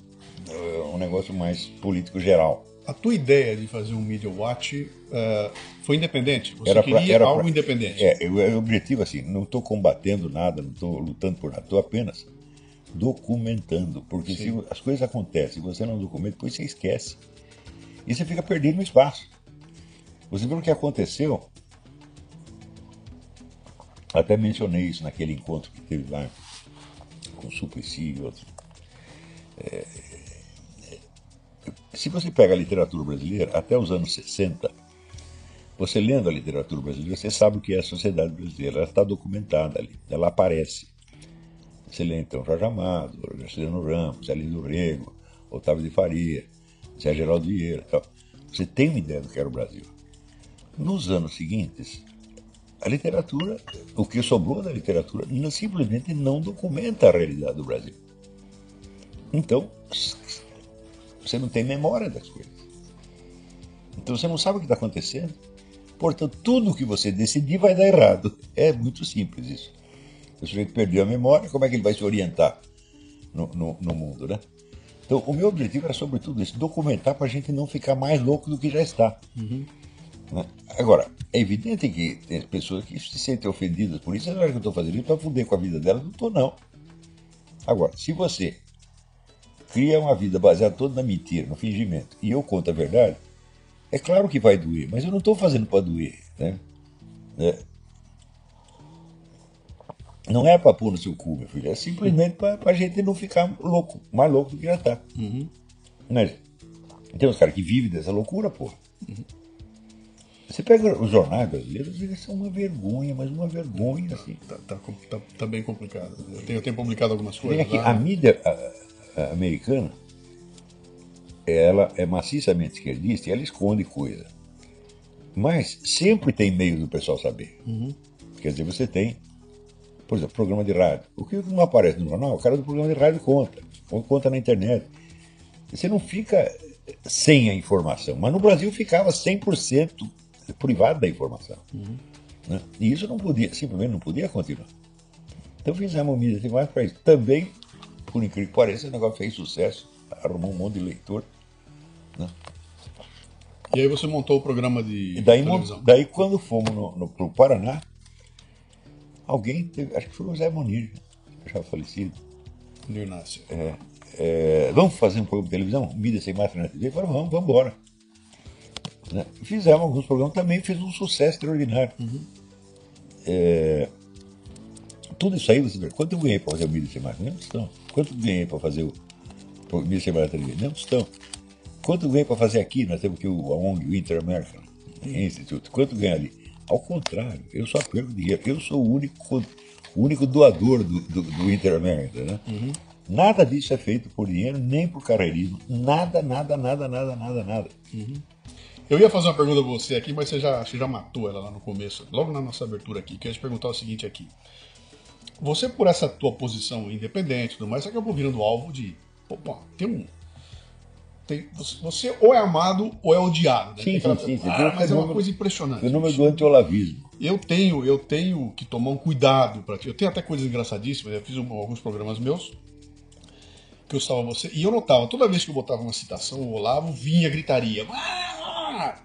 é, um negócio mais político geral.
A tua ideia de fazer um Media Watch eh, foi independente? Você
Era pra-
queria
era
algo
pra-
independente?
É, eu- o objetivo assim, não estou combatendo nada, não estou lutando por nada, estou apenas documentando. Porque se as coisas acontecem e você não documenta, depois você esquece. E você fica perdido no espaço. Você viu o que aconteceu? Até mencionei isso naquele encontro que teve lá com o Suplicy e outros. É, se você pega a literatura brasileira, até os anos 60, você lendo a literatura brasileira, você sabe o que é a sociedade brasileira. Ela está documentada ali, ela aparece. Você lê então Jorge Amado, Graciliano Ramos, Alindo Rego, Otávio de Faria, Zé Geraldo Vieira. Tal. Você tem uma ideia do que era o Brasil. Nos anos seguintes, a literatura, o que sobrou da literatura, simplesmente não documenta a realidade do Brasil. Então, você não tem memória das coisas. Então você não sabe o que está acontecendo. Portanto, tudo que você decidir vai dar errado. É muito simples isso. O sujeito perdeu a memória, como é que ele vai se orientar no, no- no mundo, né? Então, o meu objetivo era sobretudo isso, documentar para a gente não ficar mais louco do que já está. Né? Agora, é evidente que tem pessoas que se sentem ofendidas por isso, acham que eu estou fazendo isso para fuder com a vida delas. Não estou, não. Agora, se você cria uma vida baseada toda na mentira, no fingimento, e eu conto a verdade, é claro que vai doer, mas eu não estou fazendo para doer. Né? É. Não é para pôr no seu cu, meu filho, é simplesmente para a gente não ficar louco, mais louco do que já está. Né? Tem uns caras que vivem dessa loucura, porra. Você pega os jornais brasileiros, eles são uma vergonha, mas uma vergonha, assim.
Tá, tá tá- tá bem complicado. Eu tenho, eu tenho publicado algumas coisas
a mídia a- americana, ela é maciçamente esquerdista e ela esconde coisa. Mas sempre tem meio do pessoal saber. Quer dizer, você tem, por exemplo, programa de rádio. O que não aparece no jornal, o cara do programa de rádio conta. Ou conta na internet. Você não fica sem a informação. Mas no Brasil ficava 100% privado da informação. né? E isso não podia, simplesmente não podia continuar. Então fizemos mídia assim, mais para isso. Também, por incrível que pareça, o negócio fez sucesso, arrumou um monte de leitor.
E aí você montou o programa de
E daí,
televisão.
daí quando fomos no, no, pro Paraná, alguém, teve, acho que foi o Zé Monir, já falecido,
No Inácio.
é, vamos fazer um programa de televisão? Mídia sem máscara na TV? Falaram, vamos, vamos embora. Né? Fizemos alguns programas também, fez um sucesso extraordinário. É, tudo isso aí, você vê, quanto eu ganhei para fazer o Mídia sem máscara? Não estão. Quanto ganhei para fazer o, o Mídia sem máscara na TV? Não estão. Quanto ganhei para fazer aqui? Nós temos aqui o, a ONG, o Inter American Institute. Quanto ganha ali? Ao contrário, eu só perco dinheiro. Eu sou o único, o único doador do, do, do Inter American. Né? Nada disso é feito por dinheiro, nem por carreirismo. Nada, nada, nada, nada, nada, nada.
Eu ia fazer uma pergunta pra você aqui, mas você já, você já matou ela lá no começo, logo na nossa abertura aqui. Que eu ia te perguntar o seguinte aqui. Você, por essa tua posição independente e tudo mais, você acabou virando alvo de. Pô, pô, tem um. tem- você- ou é amado ou é odiado. Né?
Sim,
aquela-
sim, sim.
Ah, mas é uma coisa impressionante.
Fenômeno do antiolavismo.
Eu tenho, eu tenho que tomar um cuidado para ti. Eu tenho até coisas engraçadíssimas. Eu fiz um- alguns programas meus que eu estava você e eu notava toda vez que eu botava uma citação, o Olavo vinha gritaria. "Ah!"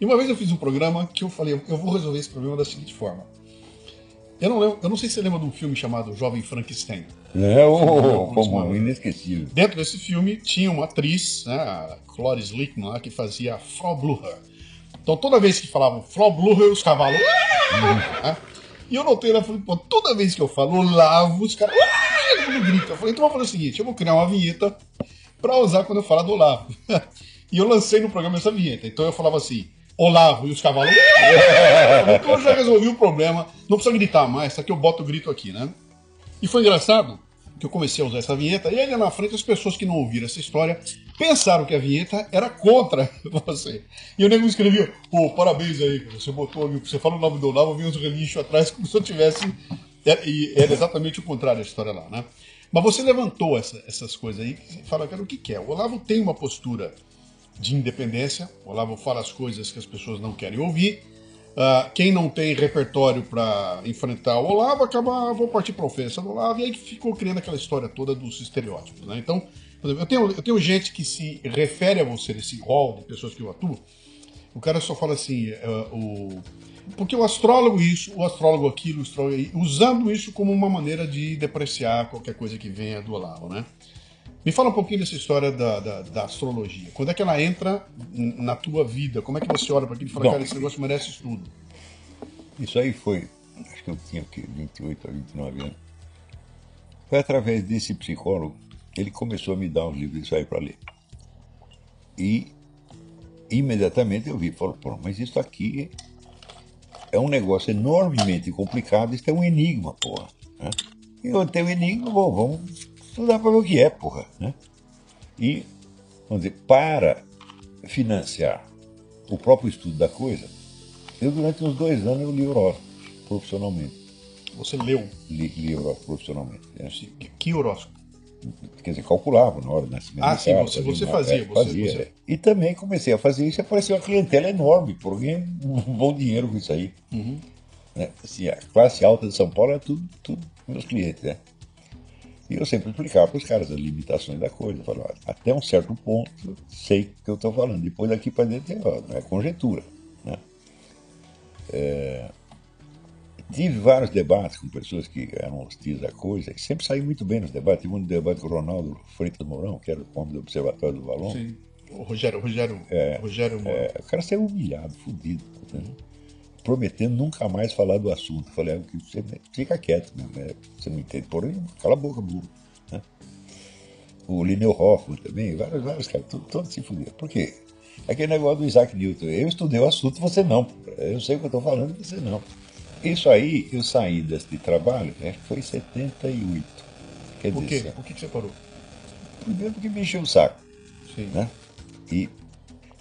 E uma vez eu fiz um programa que eu falei, eu vou resolver esse problema da seguinte forma. Eu não lembro, eu não sei se você lembra de um filme chamado Jovem Frankenstein.
É o como inesquecível.
Dentro desse filme tinha uma atriz, né, a Cloris Lickman, lá, que fazia a Frau Blucher. Então toda vez que falavam Frau Blucher, os cavalos. né? E eu notei lá, falei, pô, toda vez que eu falo Olavo, os caras. Todo mundo grita. Eu falei, então vamos fazer o seguinte: eu vou criar uma vinheta pra usar quando eu falar do Olavo. e eu lancei no programa essa vinheta. Então eu falava assim. Olavo e os cavalos. "Ah!" então eu já resolvi o problema. Não precisa gritar mais, só que eu boto o grito aqui, né? E foi engraçado que eu comecei a usar essa vinheta e aí na frente as pessoas que não ouviram essa história pensaram que a vinheta era contra você. E o nego me escrevia, pô, parabéns aí, você botou ali, você fala o nome do Olavo, vinha uns relinchos atrás como se eu tivesse Era, e era exatamente o contrário da história lá, né? Mas você levantou essa- essas coisas aí e fala, cara, o que, que é? O Olavo tem uma postura de independência, o Olavo fala as coisas que as pessoas não querem ouvir. Ah, quem não tem repertório para enfrentar o Olavo acaba, "Ah, vou partir para ofensa do Olavo, e aí ficou criando aquela história toda dos estereótipos. Né? Então, eu tenho, eu tenho gente que se refere a você, esse rol de pessoas que eu atuo, o cara só fala assim, é, o... porque o astrólogo isso, o astrólogo aquilo, o astrólogo... usando isso como uma maneira de depreciar qualquer coisa que venha do Olavo, né? Me fala um pouquinho dessa história da, da, da astrologia. Quando é que ela entra na tua vida? Como é que você olha para aquilo e fala,
Bom,
cara, esse negócio merece estudo?
Isso aí foi, acho que eu tinha o quê? 28 a 29 anos. Foi através desse psicólogo, ele começou a me dar uns livros aí para ler. E imediatamente eu vi, falou, pô, mas isso aqui é um negócio enormemente complicado, isso é um enigma, porra. né? E eu tenho um enigma, bom, vamos estudar para ver o que é, porra. Né? E, vamos dizer, para financiar o próprio estudo da coisa, eu durante uns dois anos eu li horóscopo profissionalmente.
Você leu
Li, li horóscopo profissionalmente. né?
que, que horóscopo?
Quer dizer, calculava na hora do nascimento.
Ah, sim, você-
fazia
você
uma-
fazia,
é,
você-
fazia,
você-
é. E também comecei a fazer isso e apareceu uma clientela enorme, porque um bom dinheiro com isso aí.
Uhum.
Né? Assim, a classe alta de São Paulo era tudo, tudo meus clientes, né? E eu sempre explicava para os caras as limitações da coisa. Falava, até um certo ponto, sei o que eu estou falando. Depois daqui para dentro é conjectura. Né? É, Tive vários debates com pessoas que eram hostis à coisa, e sempre saí muito bem nos debates. Tive um debate com o Ronaldo Freitas Mourão, que era o homem do Observatório do Valon.
Sim. O Rogério, Rogério, Rogério
É, o cara saiu humilhado, fudido, né? Prometendo nunca mais falar do assunto. Falei, ah, você fica quieto, né? você não entende, porém, cala a boca, burro. né? O Lineu Hoffman também, vários, vários caras, todos, se fuderam. Por quê? Aquele negócio do Isaac Newton, eu estudei o assunto, você não. Eu sei o que eu estou falando, você não. Isso aí, eu saí desse trabalho, acho que foi em 78. Quer
Por
dizer,
quê? Por que que você parou?
primeiro porque me encheu o saco
Sim.
né? E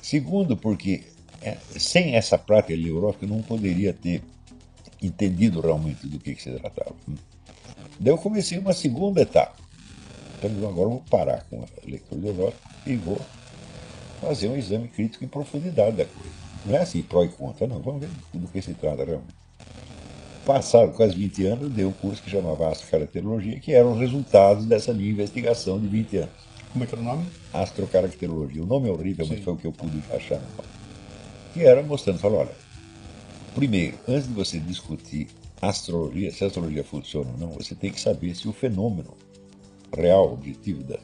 segundo, porque é, sem essa prática eu não poderia ter entendido realmente do que, que se tratava. né? Daí eu comecei uma segunda etapa. Então agora eu vou parar com a leitura horóscopo e vou fazer um exame crítico em profundidade da coisa. Não é assim, pró e contra, não. Vamos ver do que se trata realmente. Passado quase 20 anos, eu dei um curso que chamava Astrocaracterologia, que eram os resultados dessa minha investigação de 20 anos
Como é que era o nome?
astrocaracterologia. O nome é horrível, mas
Sim.
foi o que eu pude achar. Que era mostrando, falou, olha, primeiro, antes de você discutir astrologia, se a astrologia funciona ou não, você tem que saber se o fenômeno real, objetivo da,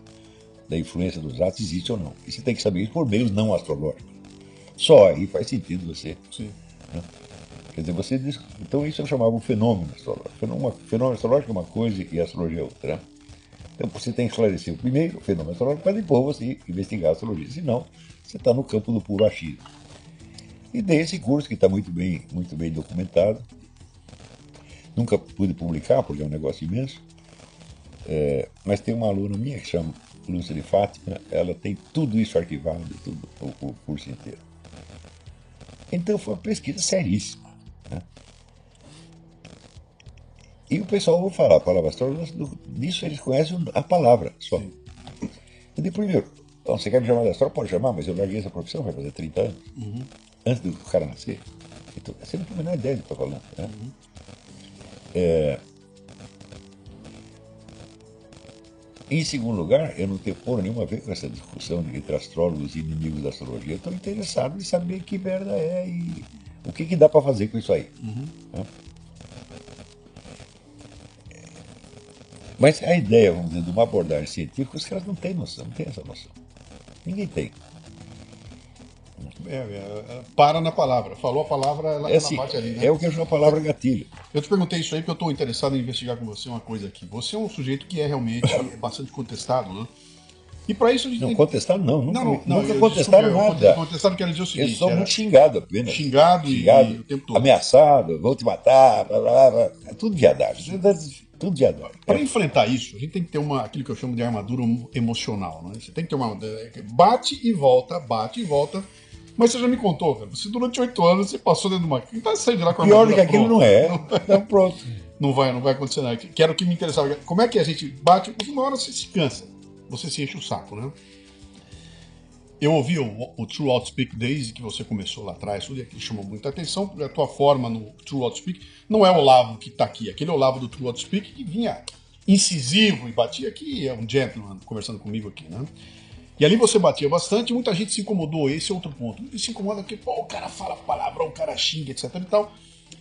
da influência dos atos existe ou não. E você tem que saber isso por meios não astrológicos. Só aí faz sentido você
Sim.
Quer dizer, você diz, então isso eu chamava um fenômeno astrológico. Fenômeno, fenômeno astrológico é uma coisa e a astrologia é outra. né? Então você tem que esclarecer o primeiro o fenômeno astrológico para depois você investigar a astrologia. Senão, você está no campo do puro achismo. E dei esse curso que está muito bem, muito bem documentado. Nunca pude publicar, porque é um negócio imenso. É, mas tem uma aluna minha que chama Lúcia de Fátima, ela tem tudo isso arquivado, tudo, o, o curso inteiro. Então foi uma pesquisa seríssima. né? E o pessoal ouve falar a palavra astrologia, disso eles conhecem a palavra só. Eu disse, primeiro, "Bom, você quer me chamar de astrólogo? Pode chamar, mas eu larguei essa profissão, vai fazer 30 anos. Antes do cara nascer. Então, você não tem a menor ideia do que eu estou falando. Né? É, Em segundo lugar, eu não tenho porra nenhuma a ver com essa discussão entre astrólogos e inimigos da astrologia. Eu estou interessado em saber que merda é e o que, que dá para fazer com isso aí. né? Mas a ideia, vamos dizer, de uma abordagem científica, os caras não têm noção, não têm essa noção. Ninguém tem.
É, é, é, para na palavra. Falou a palavra, ela,
É,
ela
assim,
bate ali, né?
é o que eu chamo a palavra gatilho.
Eu te perguntei isso aí porque eu estou interessado em investigar com você uma coisa aqui. Você é um sujeito que é realmente bastante contestado, né? E para isso a gente
Não,
tem
contestado não, nunca,
Não, não,
nunca contestaram nada.
Contestado quer dizer o seguinte:
sou
era
muito xingado apenas.
xingado, e-
Xingado,
e, o tempo todo.
ameaçado, vou te matar, blá, blá, blá. É tudo viadagem. Tudo viadagem.
Para enfrentar isso, a gente tem que ter uma, aquilo que eu chamo de armadura emocional. Né? Você tem que ter uma. Bate e volta, bate e volta. Mas você já me contou, cara. Você durante oito anos você passou dentro de uma. Você sai de lá com a
Pior do que aquilo não é. Então pronto.
Não vai, não vai acontecer nada. Que era o que me interessava. Como é que a gente bate? Uma hora você se cansa. Você se enche o saco, né? Eu ouvi o, o True Outspeak desde que você começou lá atrás, tudo aquilo chamou muita atenção, porque a tua forma no True Outspeak não é o Olavo que está aqui, aquele Olavo do True Outspeak que vinha incisivo e batia aqui, é um gentleman conversando comigo aqui, né? E ali você batia bastante, muita gente se incomodou, esse é outro ponto. Muita gente se incomoda porque, pô, o cara fala palavrão, o cara xinga, etc e tal.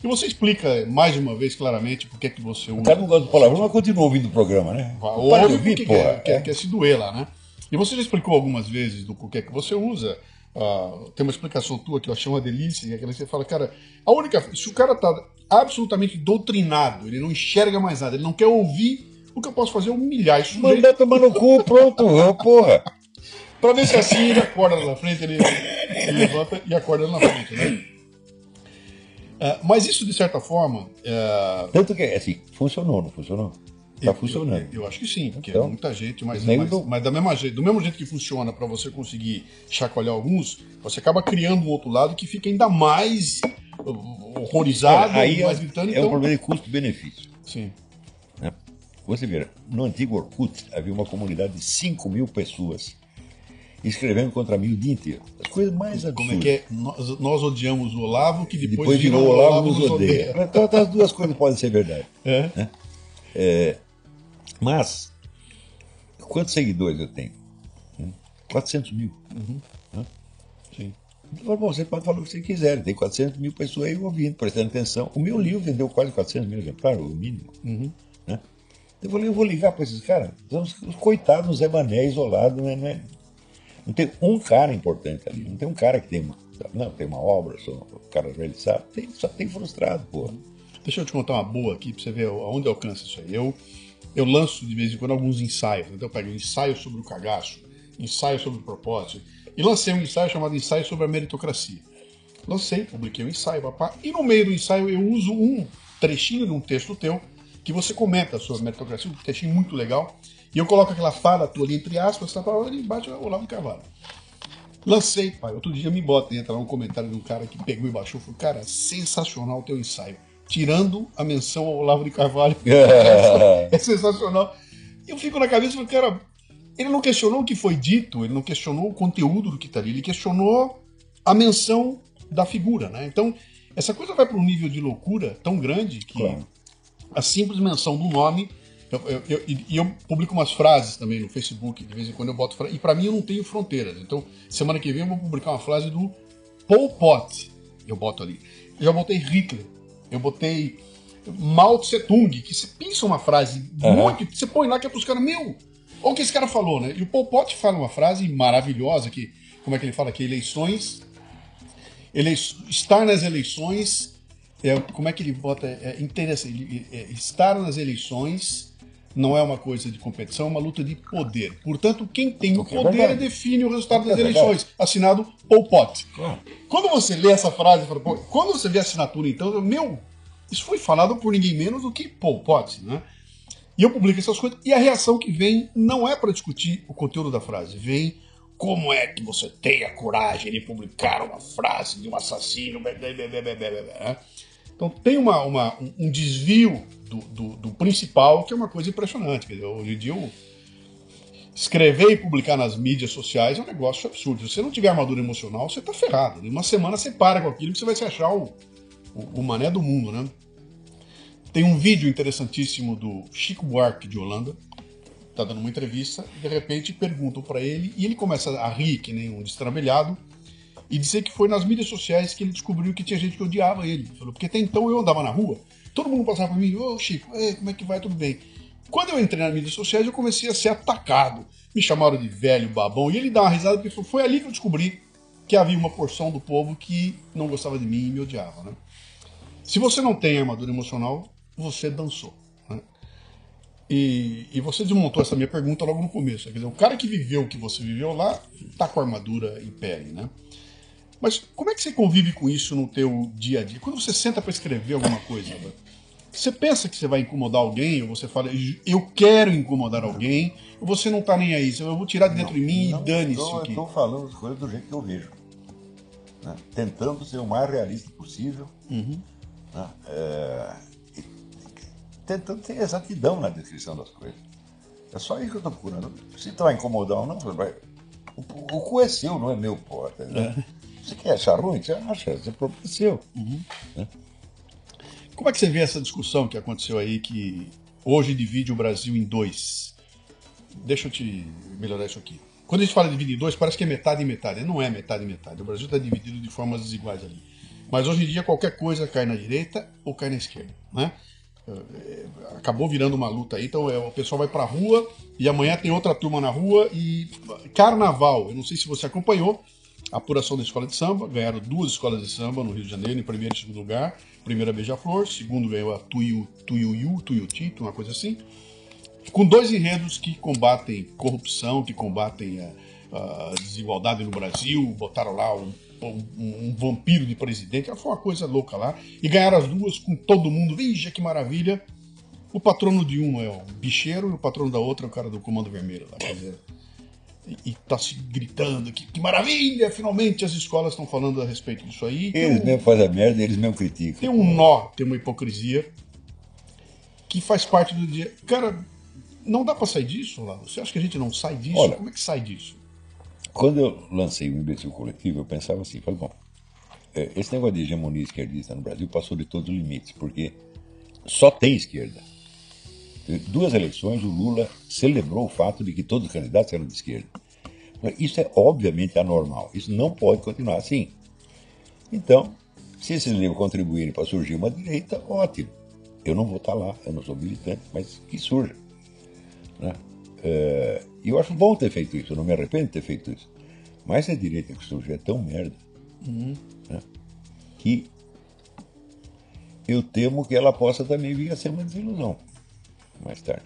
E você explica mais uma vez claramente por que, que você usa.
O cara não gosta do palavrão, mas continua ouvindo o programa, né? De
ouve
ouvir, porra.
quer, quer, quer se doer lá, né? E você já explicou algumas vezes do porquê que você usa. ah, tem uma explicação tua que eu achei uma delícia, que é aquela que você fala, cara, a única. Se o cara tá absolutamente doutrinado, ele não enxerga mais nada, ele não quer ouvir, o que eu posso fazer é humilhar sujeito
Mandar tomar no cu, pronto, porra.
pra ver se assim ele acorda lá na frente, ele, ele levanta e acorda lá na frente, né? Ah, mas isso, de certa forma, ah,
Tanto que, assim, funcionou, não funcionou? Tá
Eu-
funcionando.
Eu, eu acho que sim, porque
Então,
muita gente, mas, mas,
do-
mas da mesma jeito, do mesmo jeito que funciona para você conseguir chacoalhar alguns, você acaba criando um outro lado que fica ainda mais uh, horrorizado,
Aí é,
mais gritando.
é
então,
um problema de custo-benefício.
Sim.
Né? Você vê, no antigo Orkut havia uma comunidade de 5 mil pessoas escrevendo contra mim o dia inteiro. As coisas mais absurdas.
Como é que é? Nós, nós odiamos o Olavo, que depois,
Depois virou o Olavo nos odeia. Então, as duas coisas podem ser verdade.
É?
Mas, quantos seguidores eu tenho? Hum? 400 mil.
Sim.
Eu falo, "Bom, Você pode falar o que você quiser, tem 400 mil pessoas aí ouvindo, prestando atenção. O meu livro vendeu quase 400 mil exemplares, o mínimo. Né? Eu falei, eu vou ligar para esses caras. Os, os coitados, os Zé Mané isolados, né? Não, tem um cara importante ali, não tem um cara que tem uma, não, tem uma obra, só, o cara realizado, tem, só tem frustrado, pô.
Deixa eu te contar uma boa aqui pra você ver aonde alcança isso aí. Eu, eu lanço de vez em quando alguns ensaios. Então eu pego ensaio sobre o cagaço, ensaio sobre o propósito. E lancei um ensaio chamado Ensaio sobre a Meritocracia. Lancei, publiquei um ensaio, papá. E no meio do ensaio eu uso um trechinho de um texto teu que você comenta sobre a meritocracia, um textinho muito legal. E eu coloco aquela fala tua ali entre aspas, tá ali embaixo o Olavo de Carvalho. Lancei, pai. Outro dia me bota, entra lá um comentário de um cara que pegou e baixou. Falou, cara, sensacional o teu ensaio. Tirando a menção ao Olavo de Carvalho. é sensacional. E eu fico na cabeça e cara, ele não questionou o que foi dito, ele não questionou o conteúdo do que está ali, ele questionou a menção da figura, né? Então, essa coisa vai para um nível de loucura tão grande que
Claro.
a simples menção do nome. Eu- eu- e eu publico umas frases também no Facebook, de vez em quando eu boto frases. E para mim eu não tenho fronteiras. Então, semana que vem eu vou publicar uma frase do Pol Pot. Eu boto ali. Eu já botei Hitler. Eu botei Mao Tse Tung, que você pensa uma frase muito. Você põe lá que é pros caras, meu, olha o que esse cara falou, né? E o Pol Pot fala uma frase maravilhosa que, como é que ele fala? Que eleições. Ele, estar nas eleições. É, como é que ele bota? É, interessa, ele- é, estar nas eleições não é uma coisa de competição, é uma luta de poder. Portanto, quem tem o
é
poder define o resultado das
é
eleições. Assinado Pol Pot.
Claro.
Quando você lê essa frase, quando você vê a assinatura, então, eu, meu, isso foi falado por ninguém menos do que Pol Pot, né? E eu publico essas coisas, e a reação que vem não é para discutir o conteúdo da frase, vem como é que você tem a coragem de publicar uma frase de um assassino, blá, blá, blá, blá, blá, blá, blá, né? Então tem uma, uma- um- desvio do, do- do principal, que é uma coisa impressionante. Quer dizer, hoje em dia, o- escrever e publicar nas mídias sociais é um negócio absurdo. Se você não tiver armadura emocional, você tá ferrado. Em uma semana você para com aquilo que você vai se achar o, o, o mané do mundo, né? Tem um vídeo interessantíssimo do Chico Buarque de Holanda, tá dando uma entrevista, e de repente perguntam para ele, e ele começa a rir que nem um destrambelhado, e dizer que foi nas mídias sociais que ele descobriu que tinha gente que odiava ele. Falou, porque até então eu andava na rua, todo mundo passava por mim, ô Chico, ei, como é que vai? Tudo bem. Quando eu entrei nas mídias sociais, eu comecei a ser atacado. Me chamaram de velho, babão, e ele dá uma risada porque foi ali que eu descobri que havia uma porção do povo que não gostava de mim e me odiava, né? Se você não tem armadura emocional, você dançou. né? E, e você desmontou essa minha pergunta logo no começo. Quer dizer, o cara que viveu o que você viveu lá tá com a armadura em pele, né? Mas como é que você convive com isso no teu dia a dia? Quando você senta para escrever alguma coisa, né? você pensa que você vai incomodar alguém, ou você fala, eu quero incomodar alguém, ou você não tá nem aí, eu vou tirar de dentro de mim
Não,
e dane isso
então,
aqui.
Eu estou falando as coisas do jeito que eu vejo. né? Tentando ser o mais realista possível.
Uhum.
né? É, tentando ter exatidão na descrição das coisas. É só isso que eu estou procurando. Se tu vai incomodar ou não, vai. O, cu é seu, não é meu, porra. É. Você quer achar ruim? Você acha, você é seu. Uhum.
Né? Como é que você vê essa discussão que aconteceu aí, que hoje divide o Brasil em dois? Deixa eu te melhorar isso aqui. Quando a gente fala dividir em dois, parece que é metade e metade. Não é metade e metade. O Brasil está dividido de formas desiguais ali. Mas hoje em dia qualquer coisa cai na direita ou cai na esquerda, né? É, acabou virando uma luta aí, então é, o pessoal vai pra rua e amanhã tem outra turma na rua e carnaval, eu não sei se você acompanhou, a apuração da escola de samba, ganharam duas escolas de samba no Rio de Janeiro, em primeiro e segundo lugar, primeira Beija-Flor, segundo ganhou a Tuiu, Tuiuiu, Tuiutito, uma coisa assim, com dois enredos que combatem corrupção, que combatem a, a desigualdade no Brasil, botaram lá um um, um, vampiro de presidente. Foi uma coisa louca lá. E ganharam as duas com todo mundo. Veja que maravilha. O patrono de uma é o bicheiro e o patrono da outra é o cara do Comando Vermelho. Lá, e, e tá se gritando que, que maravilha! Finalmente as escolas estão falando a respeito disso aí.
Eles um, mesmo fazem a merda, eles mesmo criticam.
Tem um nó, tem uma hipocrisia que faz parte do dia. Cara, não dá para sair disso, lá. Você acha que a gente não sai disso? Olha, Como é que sai disso?
Quando eu lancei o imbecil coletivo, eu pensava assim, falei, bom, é, esse negócio de hegemonia esquerdista no Brasil passou de todos os limites, porque só tem esquerda. Duas eleições, o Lula celebrou o fato de que todos os candidatos eram de esquerda. Isso é obviamente anormal. Isso não pode continuar assim. Então, se esses livros contribuírem para surgir uma direita, ótimo. Eu não vou estar lá, eu não sou militante, mas que surja. Né? É, eu acho bom ter feito isso, eu não me arrependo de ter feito isso. Mas a direita que surge é tão merda uhum. né, que eu temo que ela possa também vir a ser uma desilusão mais tarde.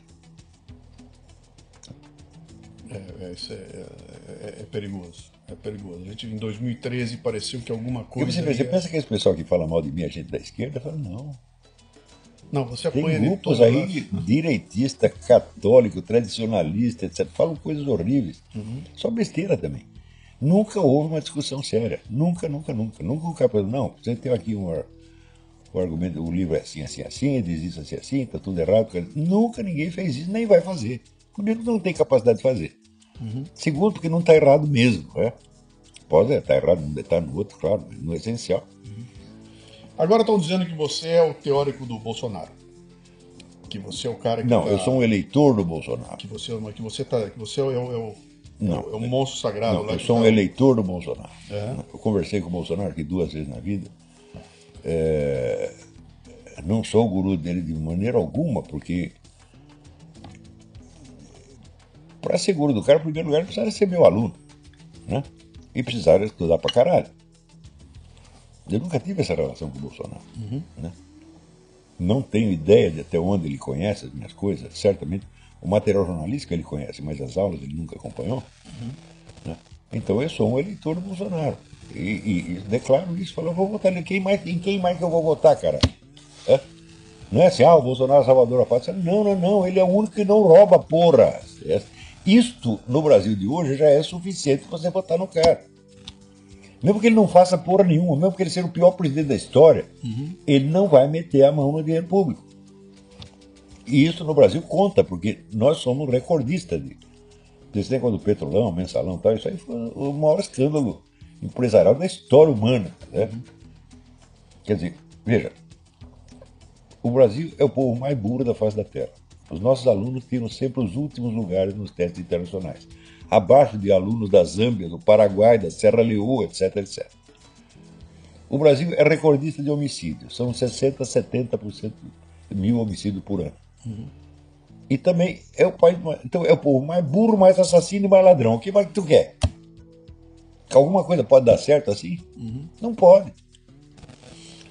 É, é, é, é, é, perigoso. É perigoso. A gente, em 2013 pareceu que alguma coisa.
Você, você pensa que esse pessoal que fala mal de mim, a gente da esquerda, fala, não.
Não, você
Tem grupos aí, direitista, católico, tradicionalista, etc. Falam coisas horríveis. Uhum. Só besteira também. Nunca houve uma discussão séria. Nunca, nunca, nunca. Nunca o cara falou, não, você tem aqui um, o argumento, o livro é assim, assim, assim, diz isso assim, assim, tá tudo errado. Nunca ninguém fez isso, nem vai fazer. Primeiro, não tem capacidade de fazer. Uhum. Segundo, porque não está errado mesmo. É? Pode estar tá errado num detalhe, no outro, claro, mas no essencial.
Agora estão dizendo que você é o teórico do Bolsonaro. Que você é o cara que.
Não,
tá,
eu sou um eleitor do Bolsonaro.
Que você, que você, tá, que você é, o, é, o, não, é o monstro sagrado
não,
lá.
Eu sou um tá... eleitor do Bolsonaro. É. Eu conversei com o Bolsonaro aqui duas vezes na vida. É... Não sou o guru dele de maneira alguma, porque. Para ser guru do cara, em primeiro lugar, precisava ser meu aluno. Né? E precisava estudar pra caralho. Eu nunca tive essa relação com o Bolsonaro. Uhum. Né? Não tenho ideia de até onde ele conhece as minhas coisas. Certamente o material jornalístico ele conhece, mas as aulas ele nunca acompanhou. Uhum. Né? Então eu sou um eleitor do Bolsonaro. E, e, e declaro isso. Falo, eu vou votar em quem mais, em quem mais que eu vou votar, cara? É? Não é assim, ah, o Bolsonaro é salvador a pátria. Não, não, não. Ele é o único que não rouba, porra. É, isto, no Brasil de hoje, já é suficiente para você votar no cara. Mesmo que ele não faça porra nenhuma, mesmo que ele seja o pior presidente da história, uhum. ele não vai meter a mão no dinheiro público. E isso no Brasil conta, porque nós somos recordistas de, desse negócio do petrolão, mensalão e tal. Isso aí foi o maior escândalo empresarial da história humana. Né? Uhum. Quer dizer, veja, o Brasil é o povo mais burro da face da Terra. Os nossos alunos tiram sempre os últimos lugares nos testes internacionais abaixo de alunos da Zâmbia, do Paraguai, da Serra Leoa, etc, etc. O Brasil é recordista de homicídios, são 60, 70% mil homicídios por ano. Uhum. E também é o país, então é o povo mais burro, mais assassino e mais ladrão. O que mais que tu quer? Alguma coisa pode dar certo assim? Uhum. Não pode.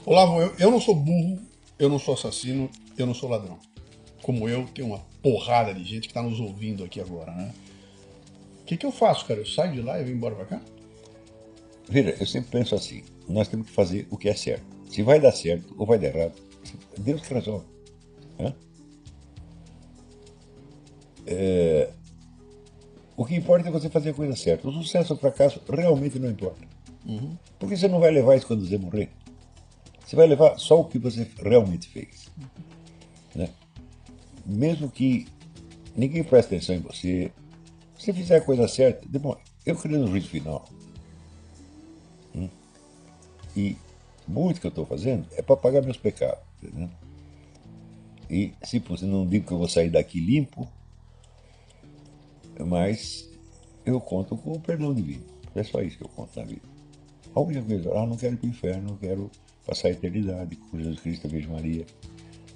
Olavo, eu, eu não sou burro, eu não sou assassino, eu não sou ladrão. Como eu, tem uma porrada de gente que está nos ouvindo aqui agora, né? que, que eu faço, cara? Eu saio de lá e venho embora pra cá?
Veja, eu sempre penso assim: nós temos que fazer o que é certo. Se vai dar certo ou vai dar errado, Deus que resolve. É... O que importa é você fazer a coisa certa. O sucesso ou o fracasso realmente não importa. Uhum. Porque você não vai levar isso quando você morrer. Você vai levar só o que você realmente fez. Né? mesmo que ninguém preste atenção em você, se você fizer a coisa certa, bom, eu creio no juízo final. Hum? E muito que eu estou fazendo é para pagar meus pecados. Entendeu? E se você não digo que eu vou sair daqui limpo, mas eu conto com o perdão divino. É só isso que eu conto na vida. A única coisa, ah, não quero ir para o inferno, não quero passar a eternidade com Jesus Cristo, a Virgem Maria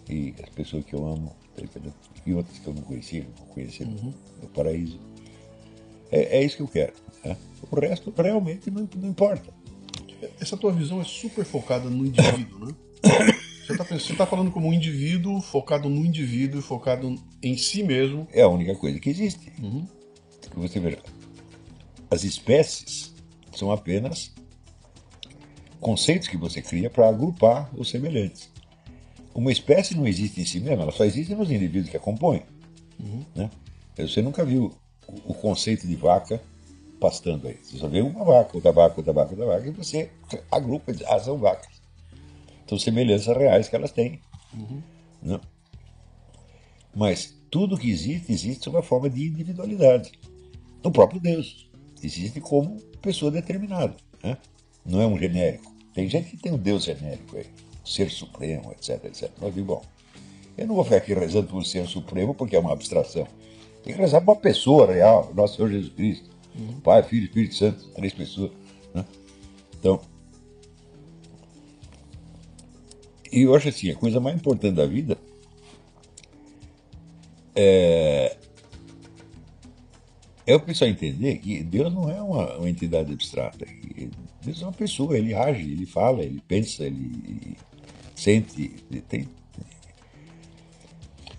e as pessoas que eu amo, entendeu? e outras que eu não conhecia, não conhecia uhum. no paraíso. É, é, isso que eu quero. Né? O resto realmente não, não importa.
Essa tua visão é super focada no indivíduo, né? Você está tá falando como um indivíduo focado no indivíduo e focado em si mesmo.
É a única coisa que existe.
Uhum.
Você veja. As espécies são apenas conceitos que você cria para agrupar os semelhantes. Uma espécie não existe em si mesma, ela só existe nos indivíduos que a compõem.
Uhum.
Né? Você nunca viu o conceito de vaca pastando aí. Você só vê uma vaca, outra vaca, outra vaca, outra vaca, e você agrupa e diz, ah, são vacas. São semelhanças reais que elas têm.
Uhum.
Mas tudo que existe, existe sob a forma de individualidade. O próprio Deus existe como pessoa determinada. Né? Não é um genérico. Tem gente que tem um Deus genérico aí, ser supremo, etc, etc. Mas, bom, eu não vou ficar aqui rezando por ser supremo porque é uma abstração. Tem que rezar para uma pessoa real, nosso Senhor Jesus Cristo. Uhum. Pai, Filho, Espírito Santo, três pessoas. Né? Então, E eu acho assim, a coisa mais importante da vida é, é o pessoal entender que Deus não é uma, uma entidade abstrata. Deus é uma pessoa, ele age, ele fala, ele pensa, ele sente, ele tem.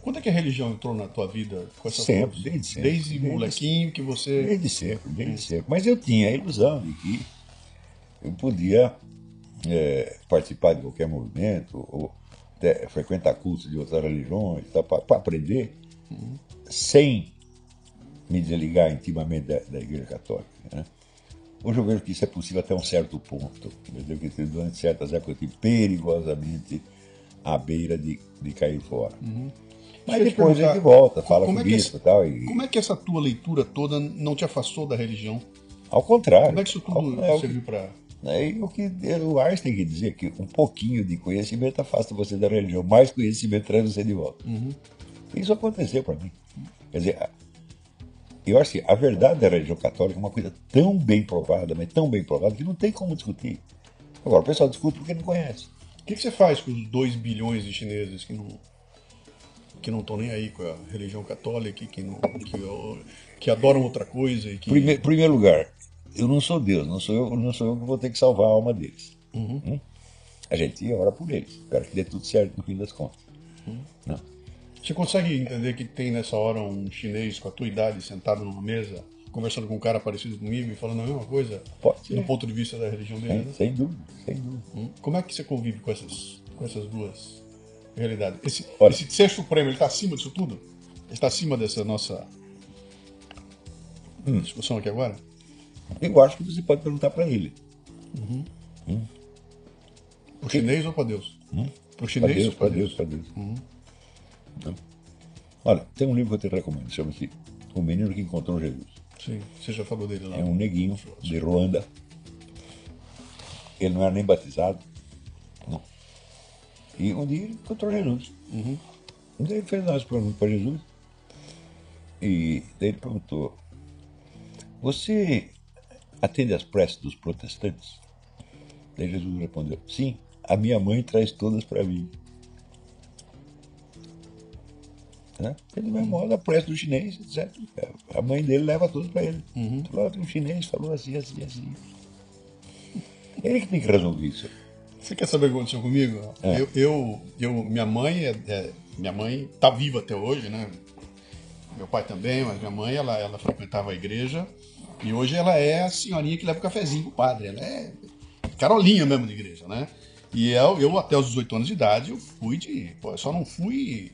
Quando é que a religião entrou na tua vida com essa
Sempre, desde sempre.
Desde, desde molequinho que você.
Desde sempre, desde sempre. Mas eu tinha a ilusão de que eu podia é, participar de qualquer movimento, ou até frequentar cursos de outras religiões, tá, para aprender,
uhum.
sem me desligar intimamente da, da Igreja Católica. Né? Hoje eu vejo que isso é possível até um certo ponto. Entendeu? Que durante certas épocas eu estive perigosamente à beira de, de cair fora.
Uhum.
Mas depois a gente volta, fala com
é e
tal. E...
Como é que essa tua leitura toda não te afastou da religião?
Ao contrário.
Como é que isso tudo
ao,
serviu para
né? E o que o Einstein quer dizer que um pouquinho de conhecimento afasta você da religião, mais conhecimento traz você de volta.
Uhum.
Isso aconteceu para mim. Quer dizer, eu acho que a verdade da religião católica é uma coisa tão bem provada, mas tão bem provada, que não tem como discutir. Agora, o pessoal discute porque não conhece.
O que, que você faz com os 2 bilhões de chineses que não que não estão nem aí com a religião católica, que, não, que, que adoram outra coisa? Que...
Primeiro, primeiro lugar, eu não sou Deus, não sou eu, não sou eu que vou ter que salvar a alma deles.
Uhum.
Hum? A gente ora por eles. Espero que dê tudo certo no fim das contas.
Uhum.
Não.
Você consegue entender que tem nessa hora um chinês com a tua idade sentado numa mesa, conversando com um cara parecido comigo e falando a mesma coisa?
Pode ser.
Do ponto de vista da religião dele?
Sem,
né?
sem dúvida, sem dúvida.
Hum? Como é que você convive com essas, com essas duas realidades? Esse,
Olha.
esse ser supremo, ele está acima disso tudo? Ele está acima dessa nossa
Hum.
discussão aqui agora?
Eu acho que você pode perguntar para ele.
Pro chinês ou para Deus?
Hum? Para
chinês
Deus,
ou para
para
Deus?
Deus, para Deus.
Uhum.
Não. Olha, tem um livro que eu te recomendo, chama-se O Menino que Encontrou Jesus.
Sim, você já falou dele lá.
É um neguinho de Ruanda. Ele não era nem batizado. Não. E um dia ele encontrou Jesus.
Uhum.
Um dia ele fez umas perguntas para Jesus. E daí ele perguntou: Você atende às preces dos protestantes? Daí Jesus respondeu: Sim, a minha mãe traz todas para mim. Né? E do mesmo modo, a prece do chinês, etc. A mãe dele leva tudo para ele.
Uhum.
Falou, "Ah, o chinês falou assim, assim, assim. Ele que tem que resolver isso.
Você quer saber o que aconteceu comigo?
É.
Eu, eu, eu- minha mãe é, é- minha mãe tá viva até hoje, né? Meu pai também, mas minha mãe ela, ela frequentava a igreja e hoje ela é a senhorinha que leva o cafezinho pro padre. Ela é carolinha mesmo de igreja, né? E eu, eu até os 18 anos de idade eu fui de, pô, eu só não fui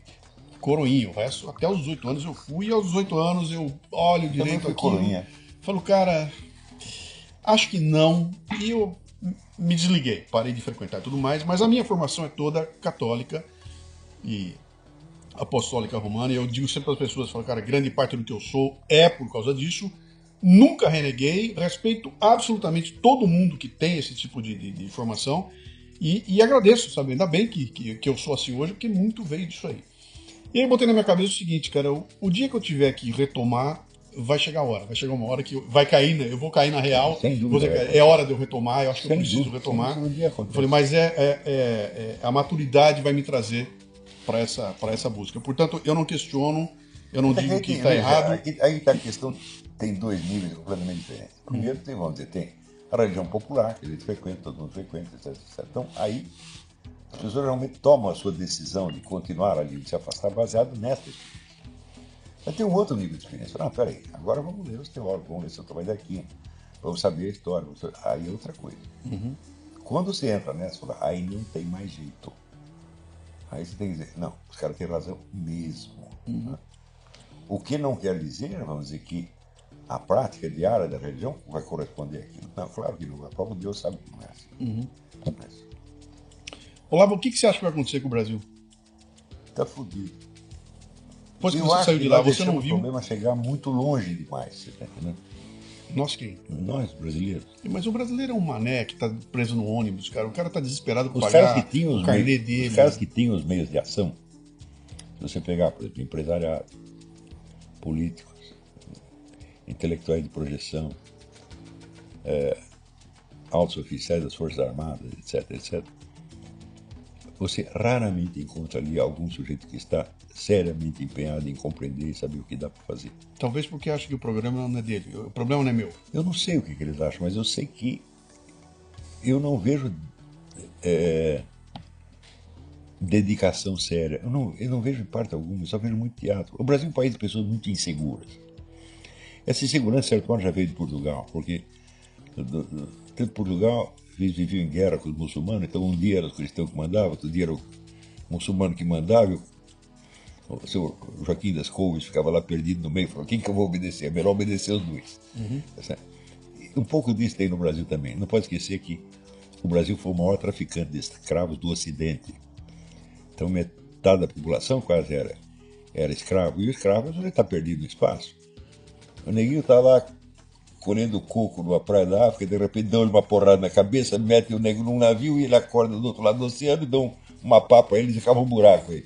coroinho, o resto até os 18 anos eu fui e aos 18 anos eu olho direito
fui
aqui.
coroinha.
Falo, cara, acho que não. E eu me desliguei, parei de frequentar e tudo mais, mas a minha formação é toda católica e Apostólica Romana, e eu digo sempre para as pessoas, falo, cara, grande parte do que eu sou é por causa disso. Nunca reneguei, respeito absolutamente todo mundo que tem esse tipo de, de, de formação e, e, agradeço, sabe? Ainda bem que, que, que, eu sou assim hoje, porque muito veio disso aí. E aí eu botei na minha cabeça o seguinte, cara, o, o dia que eu tiver que retomar, vai chegar a hora, vai chegar uma hora que eu, vai cair, né? Eu vou cair na real.
Sem dúvida.
é, é hora de eu retomar, eu acho que eu preciso
dúvida,
retomar. falei, mas é, é, é- é- a maturidade vai me trazer para essa, pra essa busca. Portanto, eu não questiono, eu não digo que está errado.
Aí tá a questão, tem dois níveis completamente diferentes. Primeiro, tem, vamos dizer, tem a religião popular, que a gente frequenta, todo mundo frequenta, etc, etc. Então, aí, as pessoas realmente tomam a sua decisão de continuar ali, de se afastar, baseado nessa experiência. Mas tem um outro nível de experiência. Não, peraí, agora vamos ler os teólogos, vamos ler seu trabalho daqui, vamos saber a história. saber- Aí é outra coisa. Quando você entra nessa, aí não tem mais jeito. Aí você tem que dizer, não, os caras têm razão mesmo. né? O que não quer dizer, vamos dizer, que a prática diária da religião vai corresponder àquilo. Não, claro que não. A própria Deus sabe que não é. Não é.
Olavo, o que, que você acha que vai acontecer com o Brasil?
Tá fudido.
Depois que
Eu
você saiu
que
de lá, você não viu.
o problema chegar muito longe demais. Você tá entendendo?
Nós quem?
Nós, brasileiros.
Mas o brasileiro é um mané que tá preso no ônibus, cara. O cara tá desesperado por
Os
pagar
caras que tinham
o
os
carnê
meios,
dele.
os caras que tinham os meios de ação, se você pegar, por exemplo, empresariado, políticos, intelectuais de projeção, eh, altos oficiais das Forças Armadas, etc, etc, você raramente encontra ali algum sujeito que está seriamente empenhado em compreender e saber o que dá para fazer.
Talvez porque acha que o programa não é dele. O problema não é meu.
Eu não sei o que, que eles acham, mas eu sei que eu não vejo é, dedicação séria. Eu não, eu não vejo em parte alguma, eu só vejo muito teatro. O Brasil é um país de pessoas muito inseguras. Essa insegurança, certo modo, já veio de Portugal, porque tanto Portugal eles viviam em guerra com os muçulmanos, então um dia era os cristãos que mandavam, outro dia era o muçulmano que mandava, o o seu Joaquim das Couves ficava lá perdido no meio, falou, quem que eu vou obedecer? É melhor obedecer os dois. Tá certo? E Um pouco disso tem no Brasil também. Não pode esquecer que o Brasil foi o maior traficante de escravos do Ocidente. Então metade da população quase era, era escravo. E o escravo ele está perdido no espaço. O neguinho está lá colhendo coco numa praia da África, de repente dão uma porrada na cabeça, mete o negro num navio e ele acorda do outro lado do oceano e dão uma papa a ele e acaba um buraco aí.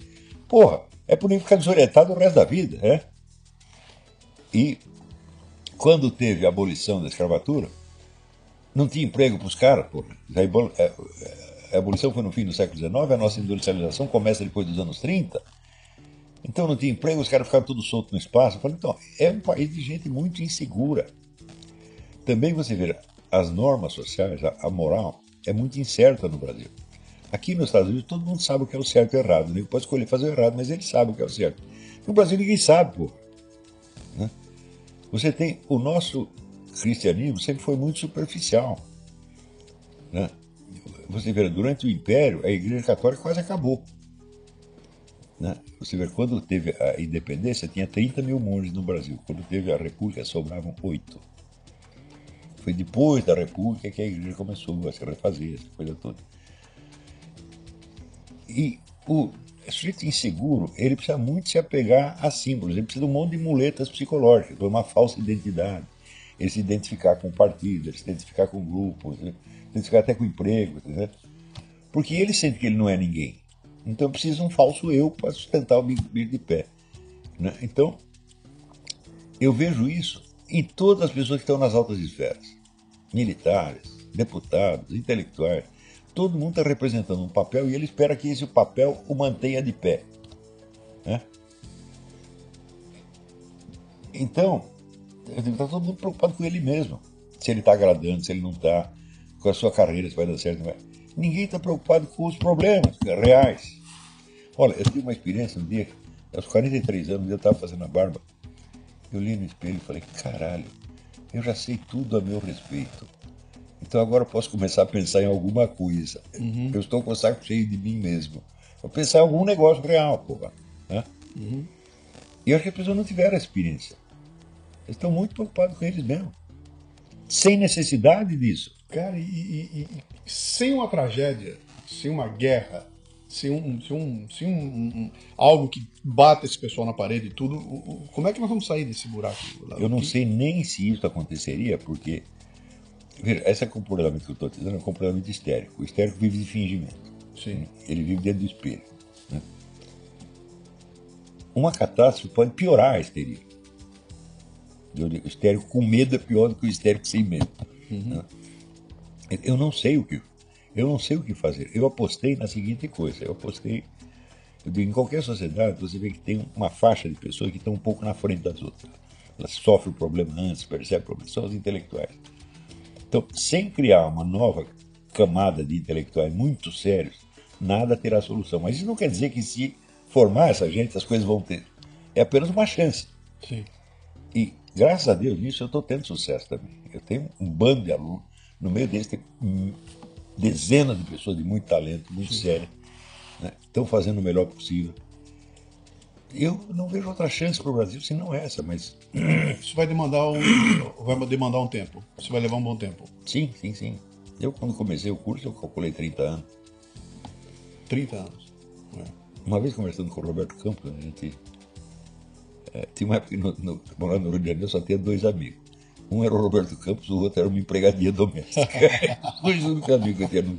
Porra, é por ele ficar desorientado o resto da vida, né? E quando teve a abolição da escravatura, não tinha emprego para os caras, porra. A abol- é, a abolição foi no fim do século XIX, a nossa industrialização começa depois dos anos 30. Então não tinha emprego, os caras ficaram todos soltos no espaço. Eu falei, então, é um país de gente muito insegura. Também você vê, as normas sociais, a, moral, é muito incerta no Brasil. Aqui nos Estados Unidos todo mundo sabe o que é o certo e o errado. Ele pode escolher fazer o errado, mas ele sabe o que é o certo. No Brasil ninguém sabe, pô. Né? Você tem o nosso cristianismo sempre foi muito superficial. Né? Você vê, durante o Império, a Igreja Católica quase acabou. Né? Você vê, quando teve a independência, tinha 30 mil monges no Brasil. Quando teve a República, sobravam oito. Foi depois da República que a igreja começou a se refazer, essa coisa toda. E o sujeito inseguro, ele precisa muito se apegar a símbolos, ele precisa de um monte de muletas psicológicas, uma falsa identidade. Ele se identificar com o partido, ele se identificar com o grupo, ele se identificar até com emprego, entendeu? Porque ele sente que ele não é ninguém. Então precisa um falso eu para sustentar o bico de pé. né? Então, eu vejo isso em todas as pessoas que estão nas altas esferas. Militares, deputados, intelectuais. Todo mundo está representando um papel e ele espera que esse papel o mantenha de pé. né? Então, está todo mundo preocupado com ele mesmo. Se ele está agradando, se ele não está, com a sua carreira, se vai dar certo. Não vai. Ninguém está preocupado com os problemas reais. Olha, eu tive uma experiência um dia, aos 43 anos, eu estava fazendo a barba. Eu li no espelho e falei, caralho, eu já sei tudo a meu respeito. Então agora eu posso começar a pensar em alguma coisa. Eu estou com o saco cheio de mim mesmo. Vou pensar em algum negócio real, porra. Né? E eu acho que as pessoas não tiveram essa experiência. Eles estão muito preocupados com eles mesmo. Sem necessidade disso.
Cara, e- e- e sem uma tragédia, sem uma guerra, se um, se um, se um, um- algo que bata esse pessoal na parede e tudo, o- o- como é que nós vamos sair desse buraco?
Eu não
Que-
sei nem se isso aconteceria, porque. Veja, esse comportamento que eu estou te dando é um comportamento histérico. O histérico vive de fingimento.
Sim.
Ele vive dentro do espelho. né? Uma catástrofe pode piorar a histeria. O histérico com medo é pior do que o histérico sem medo. né? Eu não sei o que. Eu não sei o que fazer. Eu apostei na seguinte coisa. Eu apostei. Eu digo, em qualquer sociedade, você vê que tem uma faixa de pessoas que estão um pouco na frente das outras. Elas sofrem o problema antes, percebem o problema. São os intelectuais. Então, sem criar uma nova camada de intelectuais muito sérios, nada terá solução. Mas isso não quer dizer que se formar essa gente, as coisas vão ter. É apenas uma chance.
Sim.
E, graças a Deus, nisso eu estou tendo sucesso também. Eu tenho um bando de alunos, no meio deles tem dezenas de pessoas de muito talento, muito sérias, né? estão fazendo o melhor possível. Eu não vejo outra chance para o Brasil senão essa, mas
Isso vai demandar um, vai demandar um tempo. Isso vai levar um bom tempo.
sim, sim, sim. Eu, quando comecei o curso, eu calculei 30 anos.
30 anos. É.
Uma vez conversando com o Roberto Campos, a gente. eh, tinha uma época que no, no, morando no Rio de Janeiro eu só tinha dois amigos. Um era o Roberto Campos, o outro era uma empregadinha doméstica. dois únicos amigos que eu tinha. No...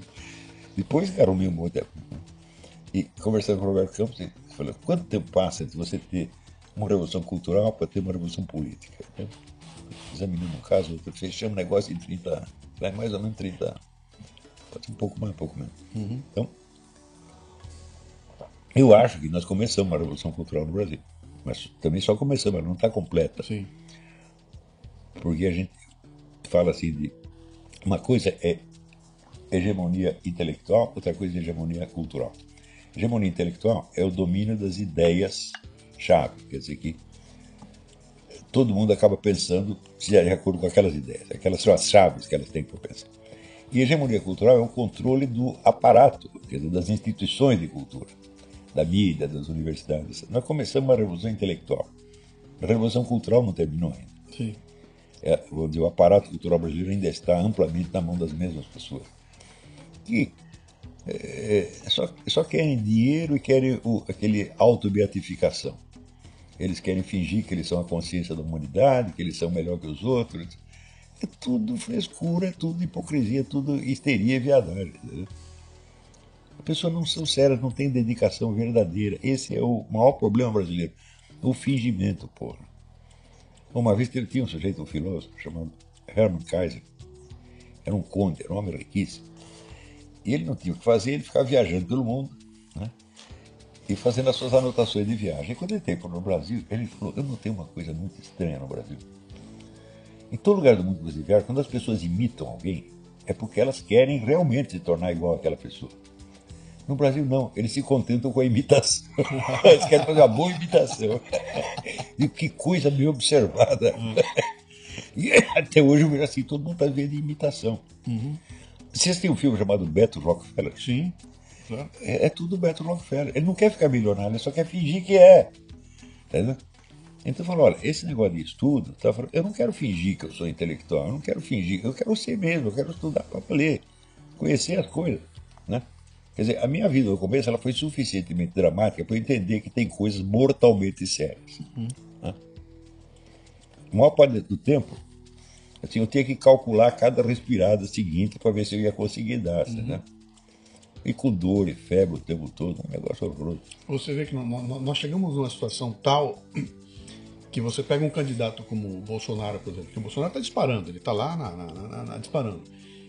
Depois que arrumei um monte. E conversando com o Roberto Campos, ele falou: quanto tempo passa entre você ter uma revolução cultural para ter uma revolução política? Eu examinando um caso, outro, fechamos o negócio em 30 anos. Vai mais ou menos 30 anos. Pode ser um pouco mais, um pouco menos. Então, eu acho que nós começamos uma revolução cultural no Brasil. Mas também só começamos, ela não está completa.
Sim.
Porque a gente fala assim de. Uma coisa é hegemonia intelectual, outra coisa é hegemonia cultural. Hegemonia intelectual é o domínio das ideias-chave. Quer dizer que todo mundo acaba pensando de acordo com aquelas ideias. Aquelas são as chaves que elas têm para pensar. E hegemonia cultural é o controle do aparato, quer dizer, das instituições de cultura, da mídia, das universidades. Nós começamos uma revolução intelectual. A revolução cultural não terminou ainda.
Sim.
É, dizer, o aparato cultural brasileiro ainda está amplamente na mão das mesmas pessoas. Que é, só, só querem dinheiro e querem o, aquele auto-beatificação. Eles querem fingir que eles são a consciência da humanidade, que eles são melhor que os outros. É tudo frescura, é tudo hipocrisia, é tudo histeria e viadagem. entendeu? As pessoas não são sérias, não têm dedicação verdadeira. Esse é o maior problema brasileiro. O fingimento, porra. Uma vez teve, tinha um sujeito, um filósofo, chamado Hermann Kaiser. Era um conde, era um homem riquíssimo. E ele não tinha o que fazer, ele ficava viajando pelo mundo, né? E fazendo as suas anotações de viagem. E quando ele teve no Brasil, ele falou, eu notei uma coisa muito estranha no Brasil. Em todo lugar do mundo que você viaja, quando as pessoas imitam alguém, é porque elas querem realmente se tornar igual àquela pessoa. No Brasil, não. Eles se contentam com a imitação. Eles querem fazer uma boa imitação. E que coisa bem observada. E até hoje eu vejo assim, todo mundo está vendo imitação. Vocês têm um filme chamado Beto Rockefeller?
Sim. Claro.
É, é tudo Beto Rockefeller. Ele não quer ficar milionário, ele só quer fingir que é. Entendeu? Então eu falo, olha, esse negócio de estudo, tá, falando, eu não quero fingir que eu sou intelectual, eu não quero fingir, eu quero ser mesmo, eu quero estudar para ler, conhecer as coisas. Quer dizer, a minha vida no começo ela foi suficientemente dramática para eu entender que tem coisas mortalmente sérias. Né? A maior parte do tempo, assim, eu tinha que calcular cada respirada seguinte para ver se eu ia conseguir dar. Né? E com dor e febre o tempo todo, um negócio horroroso.
Você vê que nó- nó- nós chegamos numa situação tal que você pega um candidato como o Bolsonaro, por exemplo, que o Bolsonaro está disparando, ele está lá na- na- na- disparando.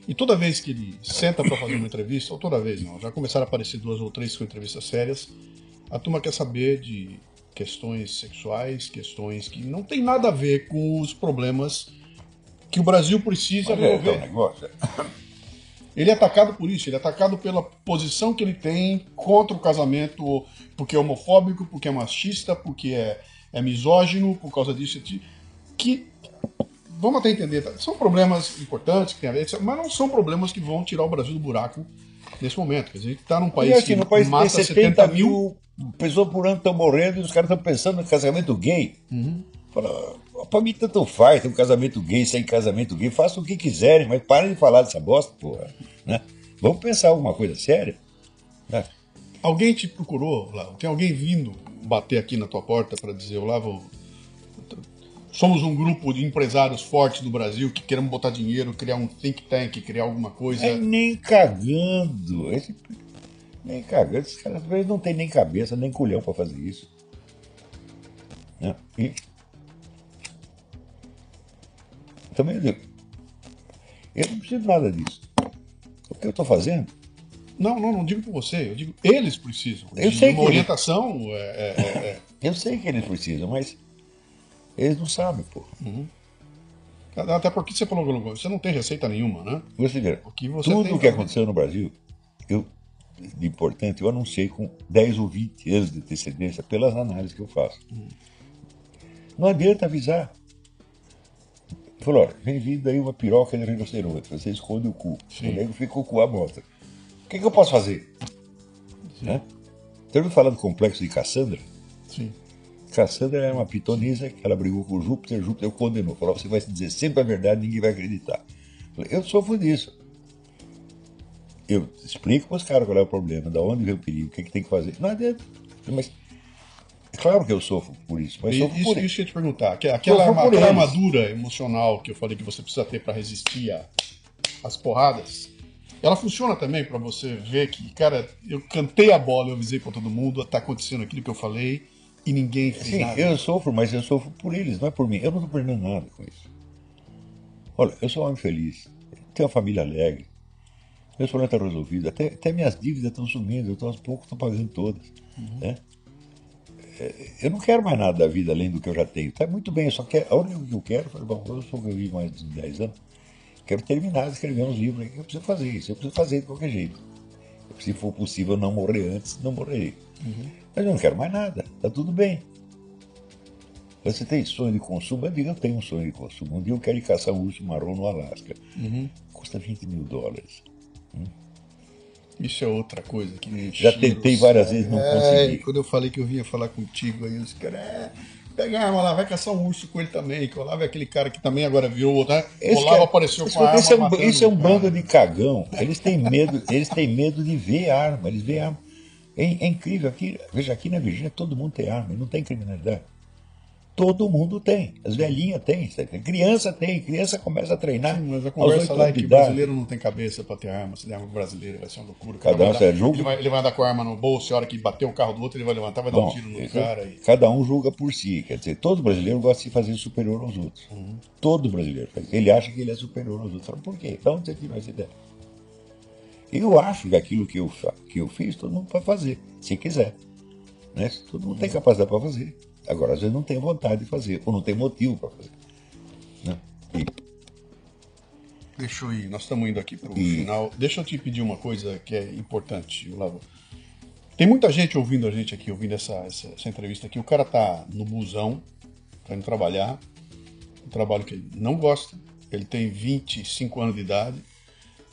E toda vez que ele senta para fazer uma entrevista, ou toda vez não, já começaram a aparecer duas ou três com entrevistas sérias, a turma quer saber de questões sexuais, questões que não tem nada a ver com os problemas que o Brasil precisa
Mas é, é
resolver.
negócio.
Ele é atacado por isso, ele é atacado pela posição que ele tem contra o casamento, porque é homofóbico, porque é machista, porque é, é misógino, por causa disso. Que, vamos até entender, tá? são problemas importantes, que tem a ver, mas não são problemas que vão tirar o Brasil do buraco nesse momento. Quer dizer, a gente está num
E
país que
no país
mata
tem
70 mil.
pessoas por ano estão morrendo e os caras estão pensando em casamento gay. Fala, pra mim tanto faz, tem um casamento gay, sem casamento gay, façam o que quiserem, mas parem de falar dessa bosta, porra. Né? Vamos pensar alguma coisa séria. Né?
Alguém te procurou, Olavo? Tem alguém vindo bater aqui na tua porta para dizer, Olavo, somos um grupo de empresários fortes do Brasil que queremos botar dinheiro, criar um think tank, criar alguma coisa.
É nem cagando. Esse- nem cagando. Esses caras às vezes não tem nem cabeça, nem culhão para fazer isso. Né? E também eu digo, eu não preciso nada disso. O que eu estou fazendo
Não, não, não digo por você, eu digo eles precisam.
Eu
de
sei
uma
que eles-
orientação. é, é, é, é.
Eu sei que eles precisam, mas eles não sabem, pô.
Até porque você falou, Globo, você não tem receita nenhuma, né?
Você vê,
O que você
tudo o que aconteceu no Brasil, eu, de importante, eu anunciei com 10 ou 20 anos de antecedência pelas análises que eu faço. Não adianta avisar. Falou, olha, vem vindo aí uma piroca de rinoceronte, você esconde o cu.
Sim.
O nego fica com o cu à mostra. O que, que eu posso fazer? Né? Você ouviu falar do complexo de Cassandra?
Sim.
Cassandra era uma pitonisa que ela brigou com Júpiter, Júpiter condenou. Falou: você vai dizer sempre a verdade, ninguém vai acreditar. Eu falei, eu sofro disso. Eu explico para os caras qual é o problema, da onde vem o perigo, o que, que tem que fazer. Não adianta. Mas é claro que eu sofro por isso, mas
E-
sofro
Isso,
por
isso que eu ia te perguntar. aque- Aquela, armadura emocional que eu falei que você precisa ter para resistir às porradas, ela funciona também para você ver que, cara, eu cantei a bola, eu avisei para todo mundo, tá acontecendo aquilo que eu falei e ninguém fez
Sim,
nada.
eu sofro, mas eu sofro por eles, não é por mim. Eu não estou perdendo nada com isso. Olha, eu sou um homem feliz, tenho uma família alegre, meus problemas estão resolvidos, até, até minhas dívidas estão sumindo, eu tô, aos poucos estou pagando todas. né? É, Eu não quero mais nada da vida além do que eu já tenho. Está muito bem, eu só quero. A única coisa que eu quero, eu falei, bom, eu sou que eu vivo mais de 10 anos, quero terminar de escrever uns livros que eu preciso fazer isso, eu preciso fazer de qualquer jeito. Se for possível não morrer antes, não morrerei. Mas eu não quero mais nada, está tudo bem. Você tem sonho de consumo? Eu digo, eu tenho um sonho de consumo. Um dia eu quero ir caçar um urso marrom no Alasca. Custa 20 mil dólares.
Isso é outra coisa que me
Já tentei várias vezes, não
é,
consegui.
quando eu falei que eu vinha falar contigo, aí os caras, é, pega a arma lá, vai caçar um urso com ele também, que o Olavo é aquele cara que também agora virou outro, né? O
Esse
Olavo
cara-
apareceu com a arma
Isso é um, isso é um bando de cagão. Eles têm medo, eles têm medo de ver arma. Eles veem arma. É, é incrível. Aqui, veja, aqui na Virgínia todo mundo tem arma e não tem criminalidade. Todo mundo tem. As velhinhas têm. Criança tem. Criança começa a treinar.
Sim, mas a conversa lá é que o brasileiro não tem cabeça pra ter arma. Se der arma brasileiro, vai ser uma loucura.
Cada um sai julga.
ele, vai, ele vai andar com a arma no bolso, e a hora que bater o carro do outro, ele vai levantar, vai dar um
Bom,
tiro no
isso-
cara. E...
cada um julga por si. Quer dizer, todo brasileiro gosta de se fazer superior aos outros.
Uhum.
Todo brasileiro. Ele acha que ele é superior aos outros. Fala, por quê? Da onde você tirou essa ideia? Eu acho que aquilo que eu, que eu fiz, todo mundo pode fazer, se quiser. Né? Todo mundo tem capacidade para fazer. Agora, às vezes não tem vontade de fazer, ou não tem motivo para fazer. Né? E
Deixa eu ir, nós estamos indo aqui pro
E-
final. Deixa eu te pedir uma coisa que é importante, Olavo. Tem muita gente ouvindo a gente aqui, ouvindo essa, essa, essa entrevista aqui. O cara tá no busão, tá indo trabalhar, um trabalho que ele não gosta. Ele tem 25 anos de idade.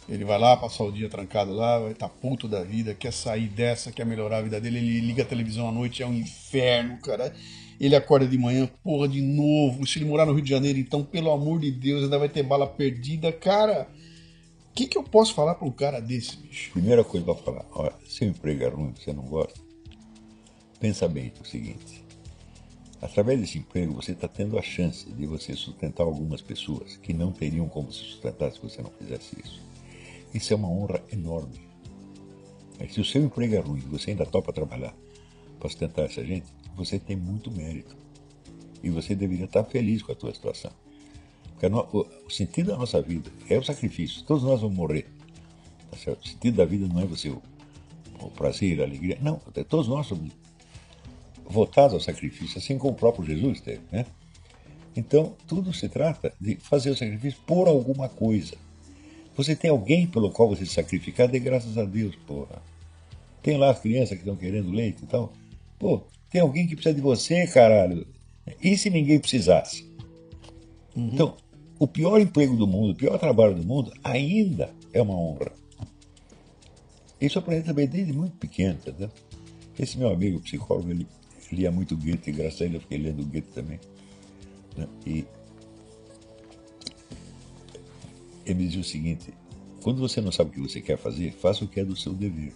Ele vai lá passar o dia trancado lá, vai estar puto da vida, quer sair dessa, quer melhorar a vida dele. Ele liga a televisão à noite, é um inferno, cara. Ele acorda de manhã, porra, de novo. Se ele morar no Rio de Janeiro, então, pelo amor de Deus, ainda vai ter bala perdida. Cara, o que, que eu posso falar pra um cara desse, bicho?
primeira coisa para falar, olha, seu emprego é ruim, você não gosta, pensa bem o seguinte, através desse emprego você está tendo a chance de você sustentar algumas pessoas que não teriam como se sustentar se você não fizesse isso. Isso é uma honra enorme. Se o seu emprego é ruim você ainda topa trabalhar para sustentar essa gente, você tem muito mérito. E você deveria estar feliz com a tua situação. Porque o, sentido da nossa vida é o sacrifício. Todos nós vamos morrer. Tá? O sentido da vida não é você o, o prazer, a alegria. Não, é todos nós somos votados ao sacrifício, assim como o próprio Jesus teve. Né? Então, tudo se trata de fazer o sacrifício por alguma coisa. Você tem alguém pelo qual você se sacrificar, dê graças a Deus, porra. Tem lá as crianças que estão querendo leite e tal. Pô, tem alguém que precisa de você, caralho. E se ninguém precisasse? Então, o pior emprego do mundo, o pior trabalho do mundo, ainda é uma honra. Isso eu aprendi também desde muito pequeno, entendeu? Esse meu amigo psicólogo, ele lia muito Goethe, graças a ele eu fiquei lendo Goethe também. né? E ele dizia o seguinte: quando você não sabe o que você quer fazer, faça o que é do seu dever.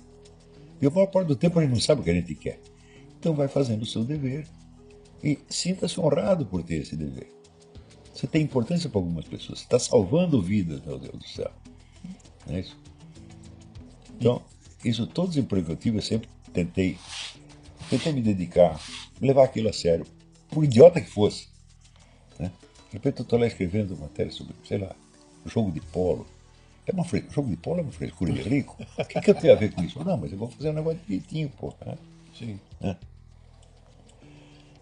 E a maior parte do tempo a gente não sabe o que a gente quer. Então vai fazendo o seu dever e sinta-se honrado por ter esse dever. Você tem importância para algumas pessoas. Você está salvando vidas, meu Deus do céu. Não é isso? Então, isso, todos os empregos que eu tive, eu sempre tentei, tentei me dedicar, levar aquilo a sério, por idiota que fosse. Né? De repente eu estou lá escrevendo matéria sobre, sei lá, jogo de polo. É uma fre... Jogo de polo é uma frescura de rico. O que, que eu tenho a ver com isso? Não, mas eu vou fazer um negócio direitinho, pô. Né?
Sim.
Né?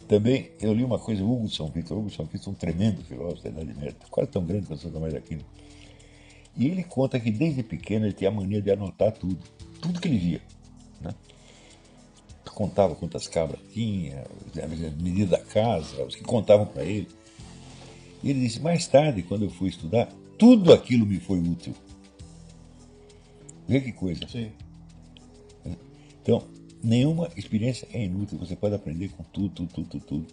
Também eu li uma coisa, Hugo de São Vitor. Hugo de São Vitor é um tremendo filósofo da Idade Média, quase tão grande quanto Tomás de Aquino. E ele conta que desde pequeno ele tinha a mania de anotar tudo, tudo que ele via. Né? Contava quantas cabras tinha, a medida da casa, os que contavam para ele. E ele disse: mais tarde, quando eu fui estudar, tudo aquilo me foi útil. Vê que coisa.
Sim.
Então, nenhuma experiência é inútil, você pode aprender com tudo, tudo, tudo, tudo. tudo.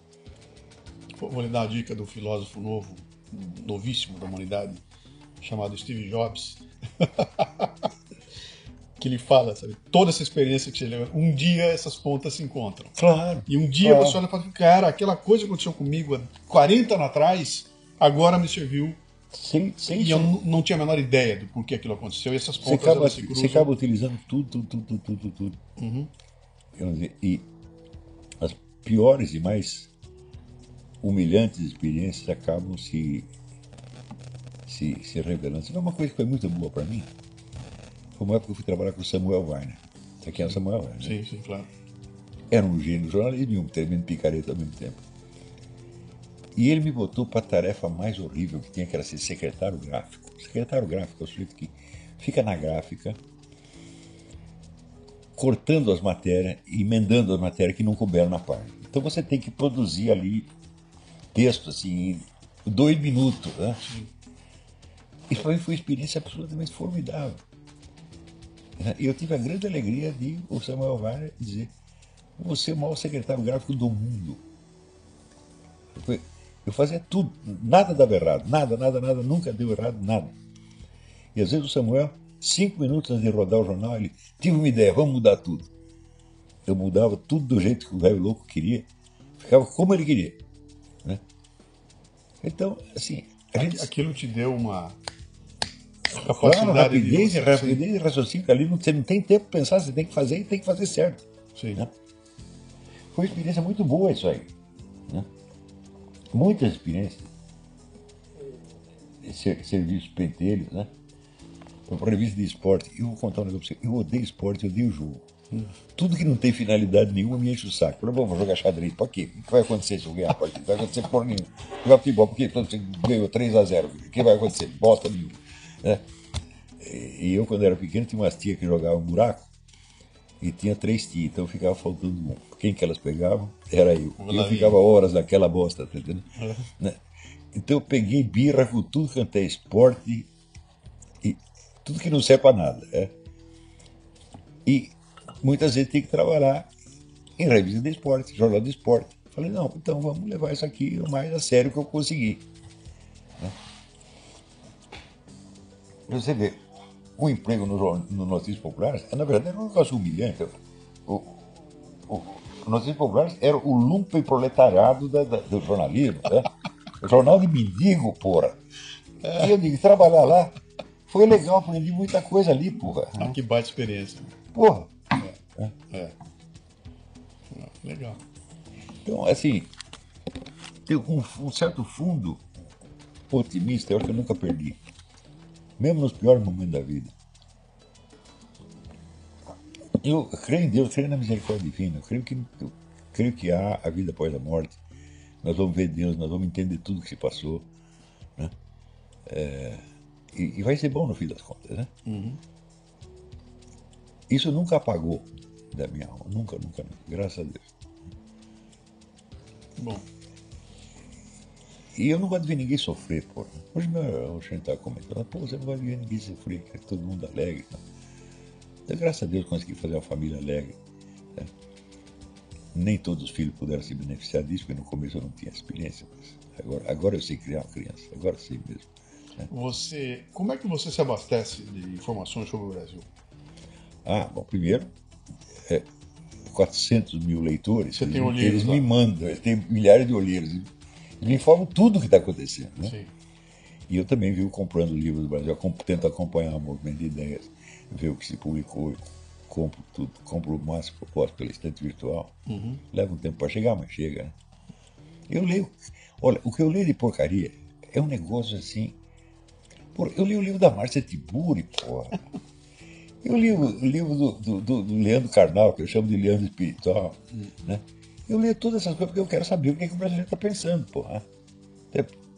Vou lhe dar a dica do filósofo novo, novíssimo da humanidade, chamado Steve Jobs. que ele fala, sabe? Toda essa experiência que você leva, um dia essas pontas se encontram.
Claro.
E um dia
claro.
você olha e fala, cara, aquela coisa que aconteceu comigo há 40 anos atrás, agora me serviu.
Sem, sem
E eu não- tinha a menor ideia do porquê aquilo aconteceu. E essas
Você
pontas
acaba,
elas se
você acaba utilizando tudo, tudo, tudo, tudo, tudo, tudo.
Uhum.
Dizer, e as piores e mais humilhantes experiências acabam se, se, se revelando. Sabe uma coisa que foi muito boa para mim? Foi uma época que eu fui trabalhar com o Samuel Weiner. Você quem é o Samuel Weiner? né?
Sim, sim, claro.
Era um gênio do jornalismo e um tremendo picareta ao mesmo tempo. E ele me botou para a tarefa mais horrível que tinha, que era ser secretário gráfico. Secretário gráfico é o sujeito que fica na gráfica, cortando as matérias emendando as matérias que não couberam na página. Então você tem que produzir ali texto assim, em dois minutos. Né? Isso para mim foi uma experiência absolutamente formidável. E eu tive a grande alegria de o Samuel Weiner dizer você é o maior secretário gráfico do mundo. Eu, eu fazia tudo, nada dava errado, nada, nada, nada, nunca deu errado, nada. E às vezes o Samuel, cinco minutos antes de rodar o jornal, ele tive uma ideia, vamos mudar tudo. Eu mudava tudo do jeito que o velho louco queria, ficava como ele queria. né? Então, assim, gente.
Aquilo te deu uma
Claro, rapidez,
de...
rapidez e raciocínio, ali não- você não tem tempo para pensar, você tem que fazer e tem que fazer certo.
Sim.
né? Foi uma experiência muito boa isso aí. Muitas experiências. Ser- Serviço pentelho, né? Para revista de esporte. Eu vou contar um negócio pra você. Eu odeio esporte, eu odeio jogo. Tudo que não tem finalidade nenhuma me enche o saco. Falei, bom, vou jogar xadrez. Pra quê? O que vai acontecer se eu ganhar a partida? Vai acontecer por nenhum. Jogar futebol, por? Porque você ganhou 3 a 0 O que vai acontecer? Bosta nenhuma. Né? E eu, quando era pequeno, tinha umas tias que jogavam buraco e tinha três tias, então ficava faltando um. Quem que elas pegavam? Era eu. Eu ficava horas naquela bosta, tá entendendo? Né? Então eu peguei birra com tudo quanto é esporte e tudo que não serve para nada. É? E muitas vezes tem que trabalhar em revista de esporte, jornal de esporte. Falei, não, então vamos levar isso aqui o mais a sério que eu conseguir. Né? Você vê, o emprego no, no Notícias Populares, na verdade, era um negócio humilhante. O, o, o Notícias Populares era o lumpen proletariado da- da- do jornalismo. Né? O jornal de mendigo, porra. E eu digo, trabalhar lá foi legal, aprendi muita coisa ali, porra.
Ah, que baita experiência.
Porra.
É. Ah, Legal.
Então, assim, tem um, um certo fundo otimista, eu acho que eu nunca perdi. Mesmo nos piores momentos da vida. Eu creio em Deus, creio na misericórdia divina, eu creio que, eu creio que há a vida após a morte. Nós vamos ver Deus, nós vamos entender tudo que se passou. Né? É, e, e vai ser bom no fim das contas. Né? Isso nunca apagou da minha alma, nunca, nunca, nunca, graças a Deus.
Bom,
E eu não gosto de ver ninguém sofrer, porra. Hoje meu, o Xen estava comentando, pô, você não gosta de ver ninguém sofrer, que todo mundo alegre. Então, então, graças a Deus consegui fazer uma família alegre. né? Nem todos os filhos puderam se beneficiar disso, porque no começo eu não tinha experiência. Mas agora, agora eu sei criar uma criança, agora sei mesmo.
você, como é que você se abastece de informações sobre o Brasil?
Ah, bom, primeiro, 400 mil leitores.
Você
eles,
tem olheiros
eles
lá.
me mandam, eles têm milhares de olheiros. Me informam tudo o que está acontecendo. Né?
Sim.
E eu também vivo comprando livros do Brasil, tento acompanhar o movimento de ideias, ver o que se publicou, compro tudo, compro o máximo que eu posso pela estante virtual.
Uhum.
Leva um tempo para chegar, mas chega. Né? Eu leio. Olha, o que eu leio de porcaria é um negócio assim. Porra, eu li o livro da Márcia Tiburi, porra. Eu li o, o livro do, do- do- do Leandro Carnal, que eu chamo de Leandro Espiritual. Né? Eu leio todas essas coisas porque eu quero saber o que, é que o brasileiro está pensando, porra.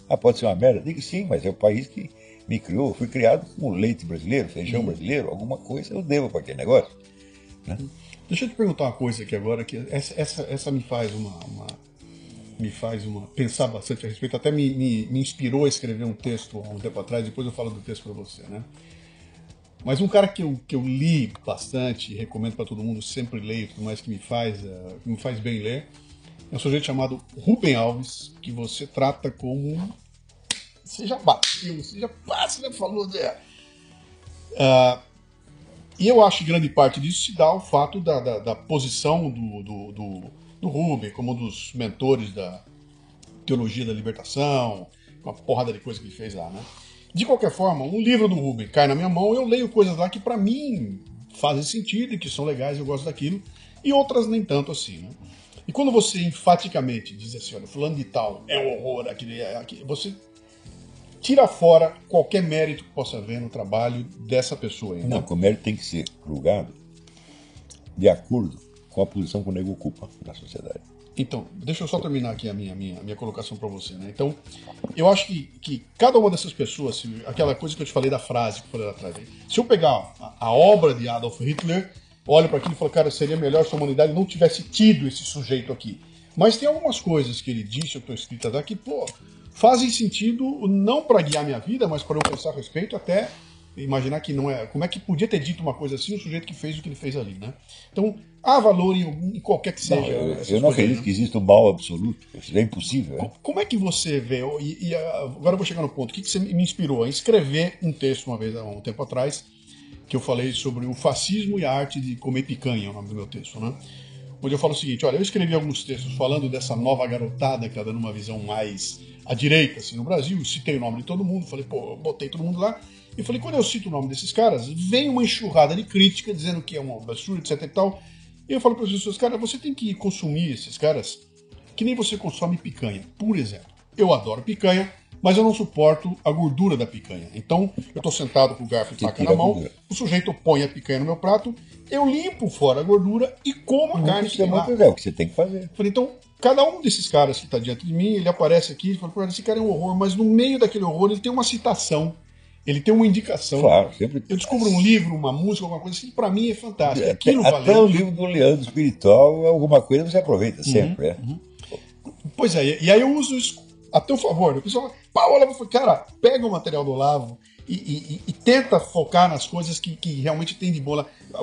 Ah, pode ser uma merda? Digo sim, mas é o país que me criou. Eu fui criado com leite brasileiro, feijão brasileiro, alguma coisa eu devo para aquele negócio.
Deixa eu te perguntar uma coisa aqui agora, que essa, essa, essa me faz uma, uma- me faz uma pensar bastante a respeito, até me, me, me inspirou a escrever um texto há um tempo atrás, depois eu falo do texto para você, né? Mas um cara que eu, que eu li bastante, recomendo para todo mundo, sempre leio, tudo mais que me faz, eh, que me faz bem ler, é um sujeito chamado Rubem Alves, que você trata como você já bateu, você já passa, já falou, né? Ah, e eu acho que grande parte disso se dá ao fato da, da, da posição do, do, do, do Rubem como um dos mentores da teologia da libertação, uma porrada de coisa que ele fez lá, né? De qualquer forma, um livro do Rubem cai na minha mão, eu leio coisas lá que para mim fazem sentido e que são legais, eu gosto daquilo, e outras nem tanto assim, né? E quando você enfaticamente diz assim, olha, fulano de tal é um horror, aquele, é aquele, você tira fora qualquer mérito que possa haver no trabalho dessa pessoa. Então,
Não, o mérito tem que ser julgado de acordo com a posição que o nego ocupa na sociedade.
Então, deixa eu só terminar aqui a minha, minha, minha colocação para você, né? Então, eu acho que, que cada uma dessas pessoas, aquela coisa que eu te falei da frase que eu falei lá atrás, se eu pegar a, a obra de Adolf Hitler, olho para aquilo e falo, cara, seria melhor se a humanidade não tivesse tido esse sujeito aqui. Mas tem algumas coisas que ele disse, eu estou escritas lá, que, pô, fazem sentido não para guiar minha vida, mas para eu pensar a respeito, até imaginar que não é. Como é que podia ter dito uma coisa assim um sujeito que fez o que ele fez ali, né? Então, há valor em, algum- em qualquer que seja.
Não, eu, eu não acredito
né?
que exista um mal absoluto. Isso é impossível. né?
Como é que você vê, e, e, ah, agora eu vou chegar no ponto, o que, que você me inspirou a escrever um texto uma vez, há um tempo atrás, que eu falei sobre o fascismo e a arte de comer picanha, é o nome do meu texto, né? Onde eu falo o seguinte, olha, eu escrevi alguns textos falando dessa nova garotada que está dando uma visão mais à direita, assim, no Brasil, citei o nome de todo mundo, falei, pô, botei todo mundo lá, e falei, quando eu cito o nome desses caras, vem uma enxurrada de crítica dizendo que é um absurdo, etc e tal, e eu falo para as pessoas, cara, você tem que consumir esses caras que nem você consome picanha, por exemplo. Eu adoro picanha, mas eu não suporto a gordura da picanha. Então, eu estou sentado com o garfo e faca na mão, o sujeito põe a picanha no meu prato, eu limpo fora a gordura e como a carne que
Isso é, muito, é o que você tem que fazer.
Falei, então, cada um desses caras que está diante de mim, ele aparece aqui e fala, "Pô, esse cara é um horror, mas no meio daquele horror ele tem uma citação, ele tem uma indicação.
Claro, sempre.
Eu descubro um livro, uma música, alguma coisa assim, para mim é fantástico.
Até,
Aquilo
até
valeu.
o livro do Leandro Espiritual, alguma coisa você aproveita
Uhum,
sempre. é.
Pois é, e aí eu uso isso a teu favor. O pessoal Olavo, cara, pega o material do Olavo e, e- e- tenta focar nas coisas que, que realmente tem de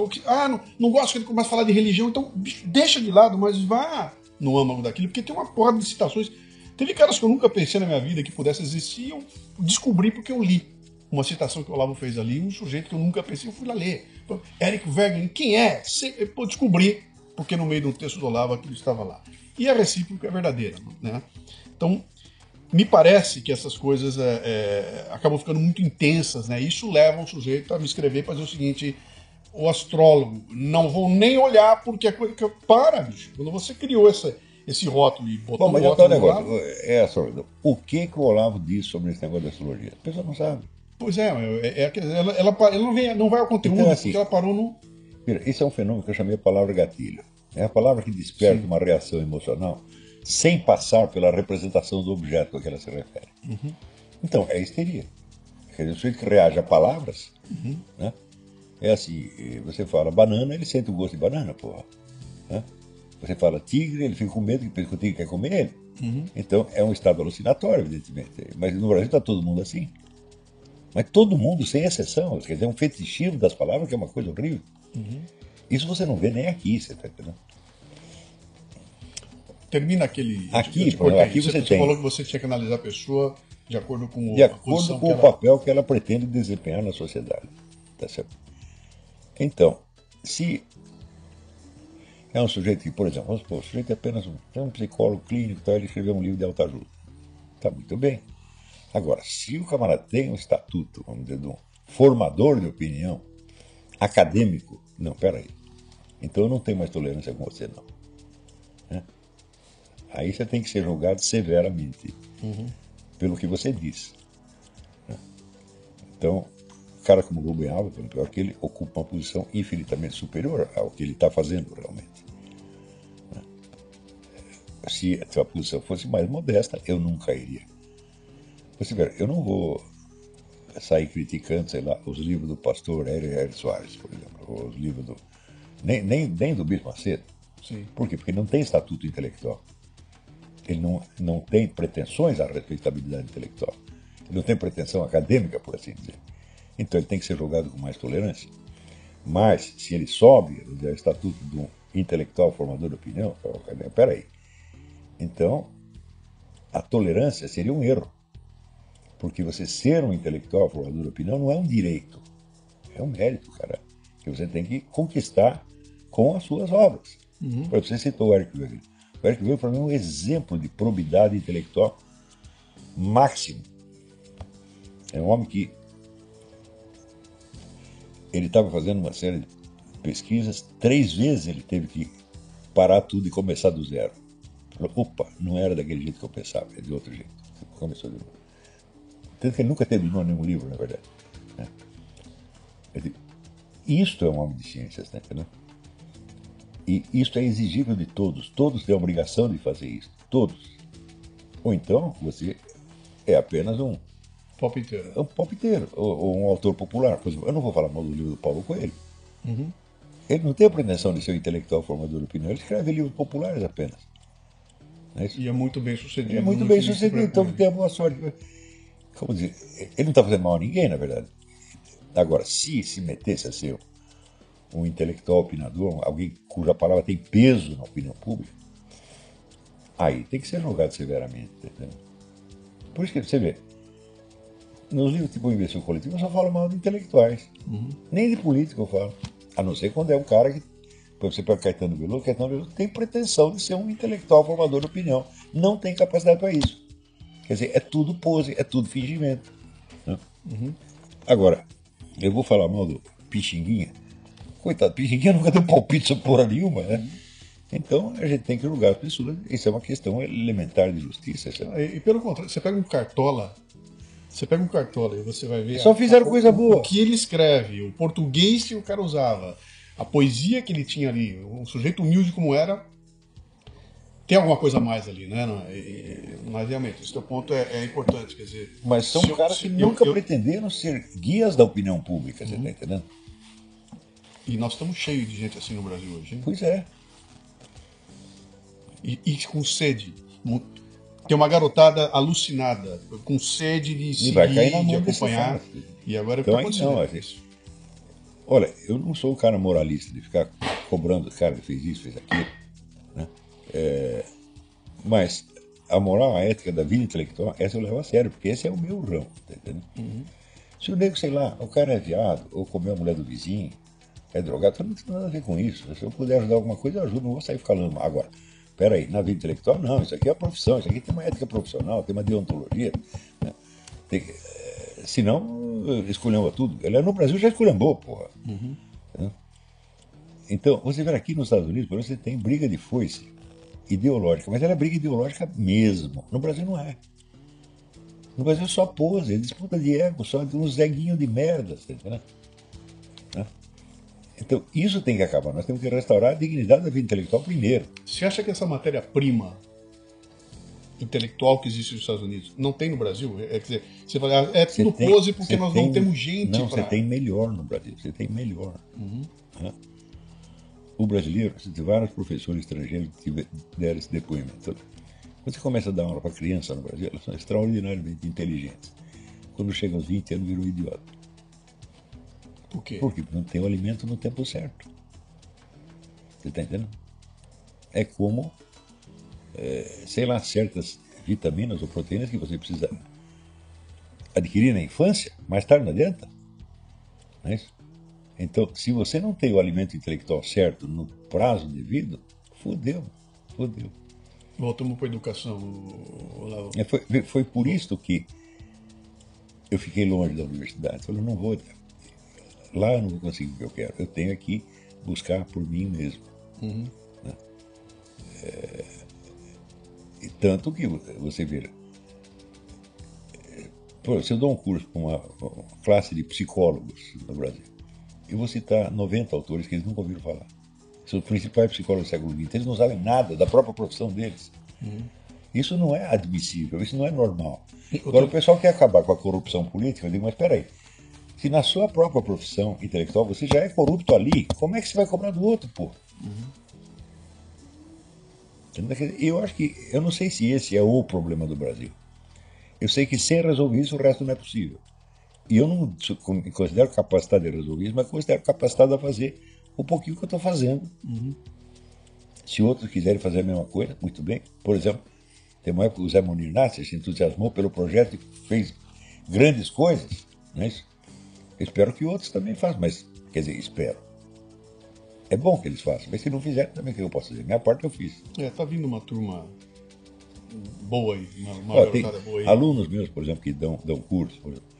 que- Ah, não, não gosto que ele comece a falar de religião, então deixa de lado, mas vá no âmago daquilo, porque tem uma porra de citações. Teve caras que eu nunca pensei na minha vida que pudesse existir, e eu descobri porque eu li uma citação que o Olavo fez ali, um sujeito que eu nunca pensei, eu fui lá ler. Eric Wegener, quem é? Pô, descobri, porque no meio do texto do Olavo aquilo estava lá. E a recíproca é verdadeira. Né? Então, me parece que essas coisas é, é, acabam ficando muito intensas, né? Isso leva o sujeito a me escrever para dizer o seguinte: o astrólogo, não vou nem olhar porque é coisa que eu. Para, bicho. Quando você criou essa, esse rótulo e botou
Bom, mas
um
o
rótulo do
negócio.
lado,
É só, o que, que o Olavo diz sobre esse negócio da astrologia? A pessoa não sabe.
Pois é, é, é ela, ela, ela não, vem, não vai ao conteúdo,
Então, assim,
porque ela parou no.
Mira, esse é um fenômeno que eu chamei a palavra gatilho. É a palavra que desperta uma reação emocional sem passar pela representação do objeto a que ela se refere. Então, é histeria. Quer dizer, o sujeito que reage a palavras, né? é assim, eh, você fala banana, ele sente o gosto de banana, porra. né? Você fala tigre, ele fica com medo que o tigre quer comer ele. Então, é um estado alucinatório, evidentemente. Mas no Brasil está todo mundo assim. Mas todo mundo, sem exceção. Quer dizer, um fetichismo das palavras que é uma coisa horrível. Isso você não vê nem aqui, você está entendendo?
Termina aquele.
Aqui,
te
aqui você tem-
falou que você tinha que analisar a pessoa de acordo com o-
De acordo com o
ela-
papel que ela pretende desempenhar na sociedade. Tá certo? Então, se É um sujeito que, por exemplo, vamos supor, o sujeito é apenas um, é um psicólogo clínico, então ele escreveu um livro de autoajuda. Está muito bem. Agora, se o camarada tem um estatuto, vamos dizer, de um formador de opinião acadêmico, não, peraí. Então eu não tenho mais tolerância com você, não. Né? Aí você tem que ser julgado severamente pelo que você diz. né? Então, um cara como Rubem Alves, por exemplo, que ele ocupa uma posição infinitamente superior ao que ele está fazendo realmente. né? Se a sua posição fosse mais modesta, eu nunca iria. Você vê, eu não vou sair criticando, sei lá, os livros do pastor Hélio Soares, por exemplo, os livros do. Nem, nem, nem do Bispo Macedo.
Sim.
Por quê? Porque ele não tem estatuto intelectual. Ele não, não tem pretensões à respeitabilidade intelectual. Ele não tem pretensão acadêmica, por assim dizer. Então ele tem que ser julgado com mais tolerância. Mas, se ele sobe o estatuto de um intelectual formador de opinião, peraí. Então, a tolerância seria um erro. Porque você ser um intelectual formador de opinião não é um direito. É um mérito, cara. Que você tem que conquistar com as suas obras. Exemplo, Você citou o Eric Weger. O Eric Weger, para mim, é um exemplo de probidade intelectual máximo. É um homem que ele estava fazendo uma série de pesquisas, três vezes ele teve que parar tudo e começar do zero. Falou, opa, não era daquele jeito que eu pensava, é de outro jeito. Começou de novo. Tanto que ele nunca terminou nenhum livro, na verdade. né? Isto é um homem de ciências, entendendo? E isto é exigível de todos. Todos têm a obrigação de fazer isso. Todos. Ou então, você é apenas um,
Pop inteiro.
um palpiteiro, ou, ou um autor popular. Por exemplo, eu não vou falar mal do livro do Paulo Coelho. Ele não tem a pretensão de ser um intelectual formador de opinião. Ele escreve livros populares apenas. É?
E é muito bem sucedido.
É muito bem sucedido, então tem a boa sorte. Como dizer, ele não está fazendo mal a ninguém, na verdade. Agora, se se metesse a ser um intelectual opinador, alguém cuja palavra tem peso na opinião pública, aí tem que ser julgado severamente. Entendeu? Por isso que você vê, nos livros tipo Invenção Coletiva eu só falo mal de intelectuais. Nem de político eu falo. A não ser quando é um cara que, por exemplo, você pega Caetano Veloso, Caetano Veloso tem pretensão de ser um intelectual formador de opinião. Não tem capacidade para isso. Quer dizer, é tudo pose, é tudo fingimento. né? Agora, eu vou falar mal do Pixinguinha. Coitado, Pixinguinha nunca deu palpite sobre porra nenhuma, né? Então a gente tem que julgar as pessoas. Isso é uma questão elementar de justiça. é-
E, e pelo contrário, você pega um cartola, você pega um cartola e você vai ver.
Só fizeram
a-
coisa
o-
boa.
O que ele escreve, o português que o cara usava, a poesia que ele tinha ali, um sujeito humilde como era, tem alguma coisa a mais ali, né? E- mas realmente, esse teu ponto é, é importante, quer dizer.
Mas são
eu-
caras que
eu-
nunca
eu-
pretenderam ser guias da opinião pública, você está entendendo?
E nós estamos cheios de gente assim no Brasil hoje, hein?
Pois é.
E, e com sede. Tem uma garotada alucinada, com sede de seguir, de
desse
acompanhar. E agora
Então,
tá
aí
acontecendo
não,
isso.
Olha, eu não sou um cara moralista de ficar cobrando, cara, ele fez isso, fez aquilo. É, mas a moral, a ética da vida intelectual, essa eu levo a sério, porque esse é o meu ramo, tá entendendo? Se o nego, sei lá, o cara é viado, ou comeu a mulher do vizinho, é drogado, não tem nada a ver com isso. Se eu puder ajudar alguma coisa, eu ajudo, não vou sair falando. Agora, peraí, na vida intelectual, não, isso aqui é profissão, isso aqui tem uma ética profissional, tem uma deontologia. Né? Tem que- eh, senão, esculhamba tudo. Ele no Brasil já esculhambou, porra. Né? Então, você vê aqui nos Estados Unidos, por exemplo, você tem briga de foice ideológica, mas ela é briga ideológica mesmo. No Brasil não é. No Brasil é só pose, é disputa de ego, só de uns zeguinhos de merda, tá entendendo? Né? Então, isso tem que acabar. Nós temos que restaurar a dignidade da vida intelectual primeiro.
Você acha que essa matéria-prima intelectual que existe nos Estados Unidos não tem no Brasil? É, quer dizer, você fala, ah, é tudo
tem-
pose porque nós
tem-
não temos gente
Não,
pra...
você tem melhor no Brasil. Você tem melhor. Né? O brasileiro, vários professores estrangeiros que deram esse depoimento. Quando você começa a dar aula para criança no Brasil, elas são extraordinariamente inteligentes. Quando chega aos 20 anos, virou idiota.
Por quê?
Por quê? Porque não tem o alimento no tempo certo. Você está entendendo? É como, é, sei lá, certas vitaminas ou proteínas que você precisa adquirir na infância, mais tarde não adianta. Não é isso? Então, se você não tem o alimento intelectual certo no prazo devido, fodeu, fodeu.
Voltamos para a educação, Olavo.
É, foi, foi por isso que eu fiquei longe da universidade. Falei, não vou. Lá eu não vou conseguir o que eu quero. Eu tenho aqui buscar por mim mesmo.
Uhum.
Né? É, e tanto que você vê. Pô, se eu dou um curso para uma, uma, classe de psicólogos no Brasil, eu vou citar 90 autores que eles nunca ouviram falar. São os principais psicólogos do século XX. Eles não sabem nada da própria profissão deles.
Uhum.
Isso não é admissível, isso não é normal. Agora, o pessoal quer acabar com a corrupção política, eu digo, mas espera aí. Se na sua própria profissão intelectual você já é corrupto ali, como é que você vai cobrar do outro, pô?
Uhum.
Eu acho que, eu não sei se esse é o problema do Brasil. Eu sei que sem resolver isso, o resto não é possível. E eu não me considero capacitado de resolver isso, mas considero capacitado a fazer o pouquinho que eu estou fazendo.
Uhum.
Se outros quiserem fazer a mesma coisa, muito bem. Por exemplo, tem uma época que o Zé Munir Nasser se entusiasmou pelo projeto e fez grandes coisas, não é isso? Eu espero que outros também façam, mas, quer dizer, espero. É bom que eles façam, mas se não fizerem, também o que eu posso fazer? Minha parte eu fiz.
É, tá vindo uma turma boa aí, uma, uma
Ó,
boa aí.
alunos meus, por exemplo, que dão, dão curso. Exemplo,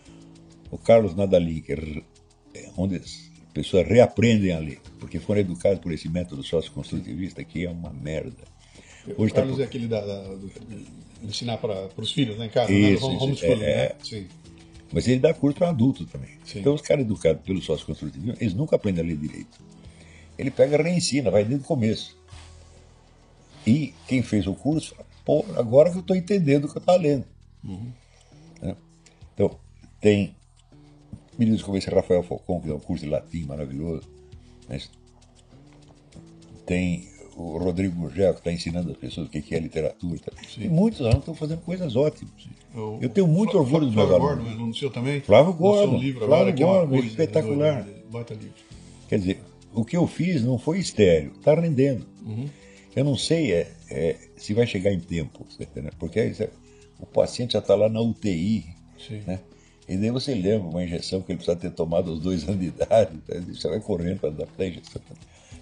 o Carlos Nadalin, que é onde as pessoas reaprendem a ler, porque foram educados por esse método socioconstrutivista, que é uma merda.
Hoje o Carlos tá... é aquele da, da, do, de ensinar para os filhos né, em casa,
isso,
né?
homeschooling,
é,
né? Sim. Mas ele dá curso para adulto também. Sim. Então os caras educados pelo socioconstrutivismo, eles nunca aprendem a ler direito. Ele pega e reensina, vai desde o começo. E quem fez o curso, pô, agora que eu estou entendendo o que eu estou lendo.
Uhum.
Né? Então, tem meninos como esse Rafael Falcão, que dá um curso de latim maravilhoso. Né? Tem o Rodrigo Gurgel, que está ensinando as pessoas o que é literatura. Tá? E muitos alunos estão fazendo coisas ótimas.
O,
eu tenho muito orgulho dos meus
Flávio
alunos.
Gordon, aluno seu também?
Flávio
livro
Flávio
é uma
Gordon,
coisa
espetacular.
doida, Baita livro.
Quer dizer, o que eu fiz não foi estéreo, está rendendo.
Uhum.
Eu não sei é, é, se vai chegar em tempo, porque é, o paciente já está lá na UTI,
Sim.
né? E daí você lembra uma injeção que ele precisa ter tomado aos dois anos de idade, você vai correndo para adaptar a injeção.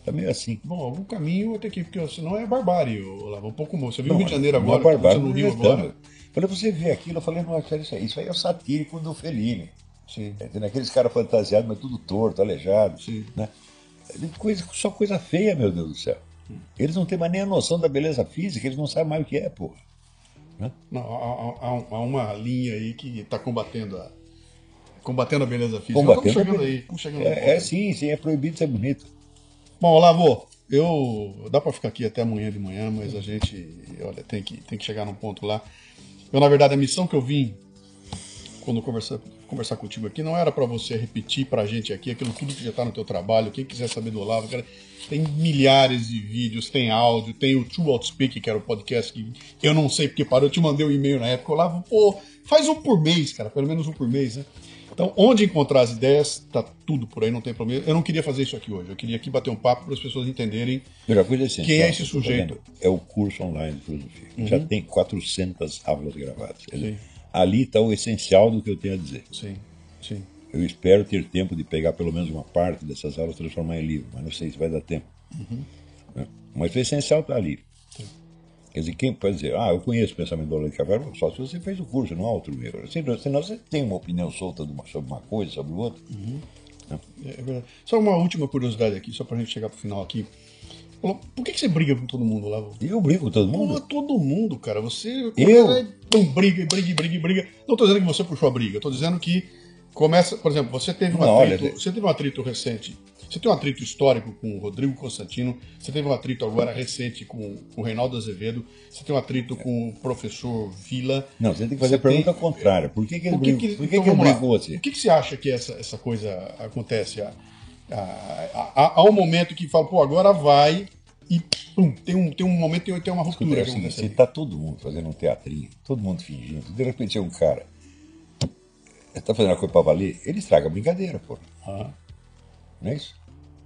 Tá meio assim.
Bom, algum caminho tem que, porque senão é barbárie, Olavo, um pouco Você viu
Não,
o Rio de Janeiro
é
agora,
barbárie,
você no Rio
é
agora.
Falei, você vê aquilo, eu falei, não, é isso aí. Isso aí é o satírico do Fellini.
Sim.
Tem aqueles caras fantasiados, mas tudo torto, aleijado.
Sim.
Né? Coisa, só coisa feia, meu Deus do céu. Eles não têm mais nem a noção da beleza física, eles não sabem mais o que é, porra.
Não, há, há- há uma linha aí que está combatendo a, combatendo a beleza física.
Combatendo
Estamos chegando
a
aí. Estamos chegando
É, é sim, sim, é proibido ser bonito.
Bom, Olavo, eu dá para ficar aqui até amanhã de manhã, mas a gente, olha, tem que, tem que chegar num ponto lá. Eu, na verdade, a missão que eu vim quando conversar, conversar contigo aqui não era para você repetir pra gente aqui aquilo tudo que já tá no teu trabalho. Quem quiser saber do Olavo, cara, tem milhares de vídeos, tem áudio, tem o True Outspeak, que era o podcast que eu não sei porque parou, eu te mandei um e-mail na época, Olavo, pô, faz um por mês, cara, pelo menos um por mês, né? Então, onde encontrar as ideias, tá tudo por aí, não tem problema. Eu não queria fazer isso aqui hoje, eu queria aqui bater um papo para as pessoas entenderem
é assim,
Quem é
só,
esse
tô
sujeito?
É o curso online de filosofia. Já tem 400 aulas gravadas. Dizer. Ali está o essencial do que eu tenho a dizer.
Sim, sim.
Eu espero ter tempo de pegar pelo menos uma parte dessas aulas e transformar em livro, mas não sei se vai dar tempo. Né? Mas o essencial está ali. Quer dizer, quem pode dizer, ah, eu conheço o pensamento do Olavo de Carvalho, só se você fez o curso, não há outro meio. Senão, senão você tem uma opinião solta uma- sobre uma coisa, sobre outra.
É é verdade. Só uma última curiosidade aqui, só pra gente chegar pro final aqui. Por que, que você briga com todo mundo?
E eu brigo com todo mundo.
todo mundo, cara. Você.
Eu?
Pum, briga, briga, briga, briga. Não tô dizendo que você puxou a briga, tô dizendo que começa. Por exemplo, você teve um
Não,
atrito.
olha,
você teve um atrito recente. Você tem um atrito histórico com o Rodrigo Constantino, você teve um atrito agora recente com, o Reinaldo Azevedo, você tem um atrito com o professor Vila.
Não, você tem que fazer a pergunta
tem-
contrária. Por que, que, ele
Por que, que,
por que,
então
que eu
vamos lá.
brigo com você?
Por que, que você acha que essa, essa coisa acontece? Há, há, há- há um momento que fala, pô, agora vai e pum, tem um, tem um momento, tem, tem uma
Escuta,
ruptura
o seguinte,
acontece
se
ali.
tá todo mundo fazendo um teatrinho, todo mundo fingindo, de repente é um cara tá fazendo uma coisa pra valer, ele estraga a brincadeira, pô. Não é isso?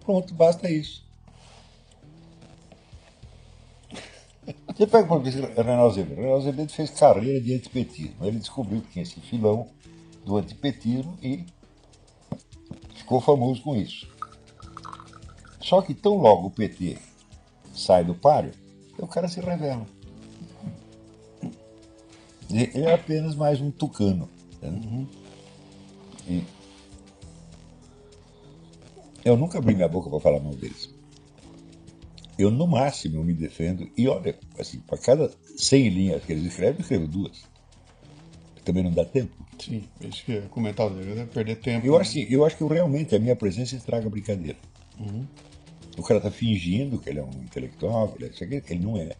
Pronto, basta isso. Você pega, exemplo, Reinaldo Azevedo. Reinaldo Azevedo fez carreira de antipetismo. Ele descobriu que tinha esse filão do antipetismo e ficou famoso com isso. Só que tão logo o PT sai do páreo, o cara se revela. Ele é apenas mais um tucano. Uhum. E eu nunca abri minha boca para falar mal deles. Eu, no máximo, eu me defendo. E olha, assim, para cada 100 linhas que eles escrevem, eu escrevo duas. Também não dá tempo.
Sim, isso que é comentar dele, né? perder tempo.
Eu, né? acho, eu acho que realmente a minha presença estraga a brincadeira.
Uhum.
O cara tá fingindo que ele é um intelectual, que ele, é, ele não é.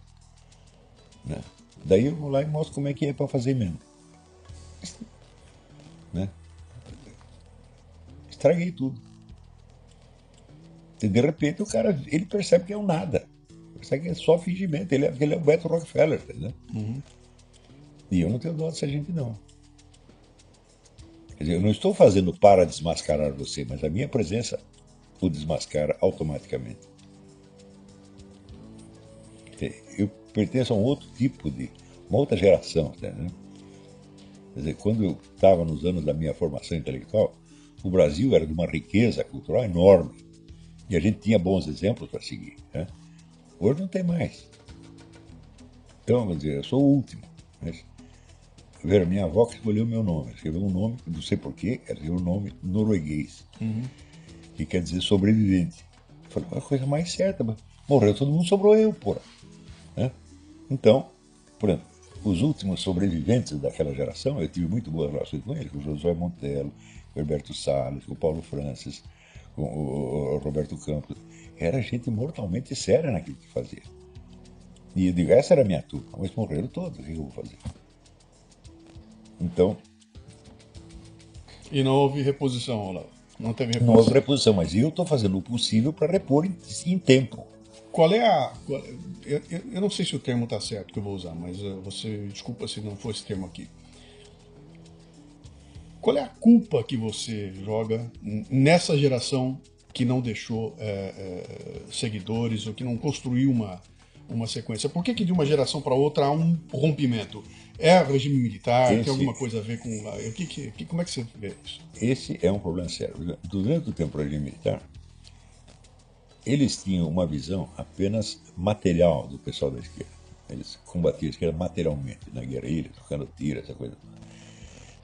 Né? Daí eu vou lá e mostro como é que é para fazer mesmo. Né? Estraguei tudo. E de repente o cara ele percebe que é um nada. Percebe que é só fingimento. Ele é, ele é o Beto Rockefeller, entendeu?
Uhum.
E eu não tenho dó dessa gente, não. Quer dizer, eu não estou fazendo para desmascarar você, mas a minha presença o desmascara automaticamente. Eu pertenço a um outro tipo de. uma outra geração, entendeu? Quer dizer, quando eu estava nos anos da minha formação intelectual, o Brasil era de uma riqueza cultural enorme. E a gente tinha bons exemplos para seguir. Né? Hoje não tem mais. Então, quer dizer, eu sou o último. Mas, ver, minha avó que escolheu meu nome. Escreveu um nome, não sei porquê, era um nome norueguês.
Uhum.
Que quer dizer sobrevivente. Eu falei, a coisa mais certa. Morreu todo mundo, sobrou eu, porra. Né? Então, por exemplo, os últimos sobreviventes daquela geração, eu tive muito boas relações com eles, com o Josué Montello, com o Herberto Salles, com o Paulo Francis, com o, Roberto Campos. Era gente mortalmente séria naquilo que fazia. E eu digo, essa era a minha turma, mas morreram todos, o que eu vou fazer? Então.
E não houve reposição, Olavo? Não teve reposição?
Não houve reposição, mas eu estou fazendo o possível para repor em, em, tempo.
Qual é a. Qual, eu, eu, não sei se o termo está certo que eu vou usar, mas uh, você. Desculpa se não for esse termo aqui. Qual é a culpa que você joga nessa geração que não deixou é, é, seguidores ou que não construiu uma, uma sequência? Por que, que de uma geração para outra há um rompimento? É regime militar? Esse, tem alguma coisa a ver com. O que, que, como é que você vê isso?
Esse é um problema sério. Durante o tempo do regime militar, eles tinham uma visão apenas material do pessoal da esquerda. Eles combatiam a esquerda materialmente, na guerrilha, trocando tiro, essa coisa toda.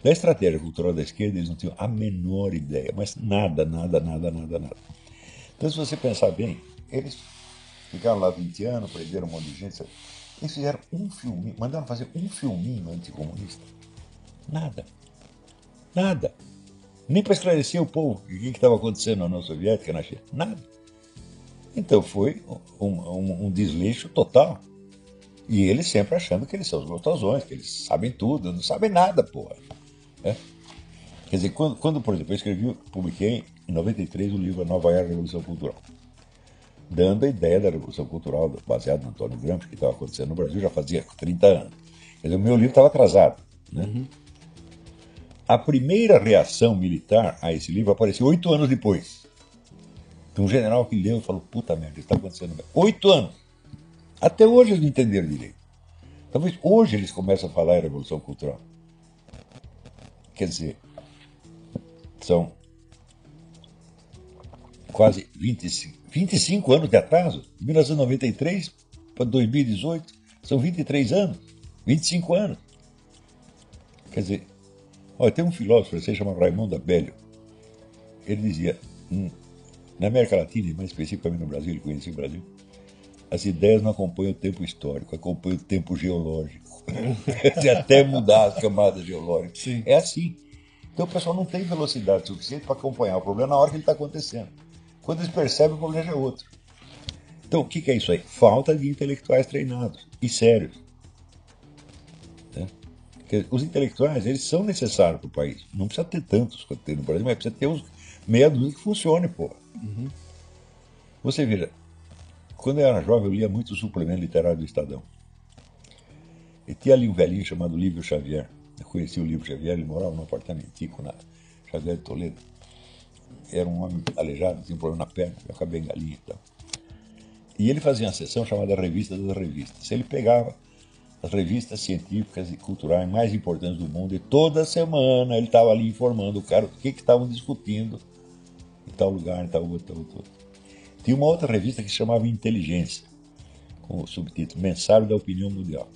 Da estratégia cultural da esquerda, eles não tinham a menor ideia, mas nada, nada, nada, nada, nada. Então, se você pensar bem, eles ficaram lá 20 anos, prenderam um monte de gente. Eles fizeram um filminho, mandaram fazer um filminho anticomunista. Nada. Nada. Nem para esclarecer o povo o que estava acontecendo na União Soviética, na China. Nada. Então foi um, um, um desleixo total. E eles sempre achando que eles são os gostosões, que eles sabem tudo, não sabem nada, porra. É? Quer dizer, quando, quando, por exemplo, eu escrevi, publiquei em 93 o livro A Nova Era da Revolução Cultural, dando a ideia da Revolução Cultural, baseado no Antônio Gramsci, que estava acontecendo no Brasil já fazia 30 anos. Quer dizer, o meu livro estava atrasado. Né?
Uhum.
A primeira reação militar a esse livro apareceu oito anos depois. Então, um general que leu e falou: puta merda, está acontecendo. Oito anos. Até hoje eles não entenderam direito. Talvez hoje eles começam a falar em Revolução Cultural. Quer dizer, são quase 25, 25 anos de atraso. 1993 para 2018 são 23 anos, 25 anos. Quer dizer, olha, tem um filósofo francês chamado Raimundo Abelio. Ele dizia, hum, na América Latina, e mais especificamente no Brasil, ele conhecia o Brasil, as ideias não acompanham o tempo histórico, acompanham o tempo geológico. até mudar as camadas geológicas.
Sim.
É assim. Então o pessoal não tem velocidade suficiente para acompanhar o problema na hora que ele está acontecendo. Quando eles percebem, o problema é outro. Então o que, que é isso aí? Falta de intelectuais treinados e sérios. Né? Os intelectuais, eles são necessários para o país. Não precisa ter tantos quanto tem no Brasil, mas precisa ter uns meia dúzia que funcione, pô.
Uhum.
Você veja, quando eu era jovem, eu lia muito o suplemento literário do Estadão. E tinha ali um velhinho chamado Lívio Xavier. Eu conheci o Lívio Xavier, ele morava num apartamentico na Xavier de Toledo. Era um homem aleijado, tinha um problema na perna, acabei em galinha e tal. E ele fazia uma sessão chamada Revista das Revistas. Ele pegava as revistas científicas e culturais mais importantes do mundo e toda semana ele estava ali informando o cara o que estavam discutindo em tal lugar, em tal outro, tal outro. Tinha uma outra revista que se chamava Inteligência, com o subtítulo Mensário da Opinião Mundial.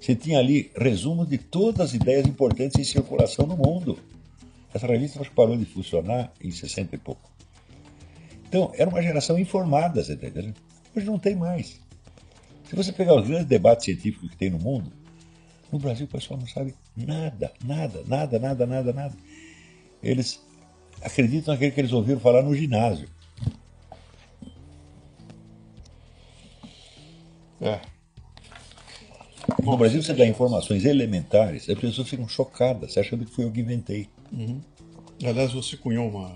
Você tinha ali resumos de todas as ideias importantes em circulação no mundo. Essa revista acho que parou de funcionar em 60 e pouco. Então, era uma geração informada, você entendendo? Hoje não tem mais. Se você pegar os grandes debates científicos que tem no mundo, no Brasil o pessoal não sabe nada, nada, nada, nada, nada, nada. Eles acreditam naquilo que eles ouviram falar no ginásio.
É.
No Brasil você dá informações elementares, as pessoas ficam chocadas, achando que foi eu que inventei.
Aliás, você cunhou uma.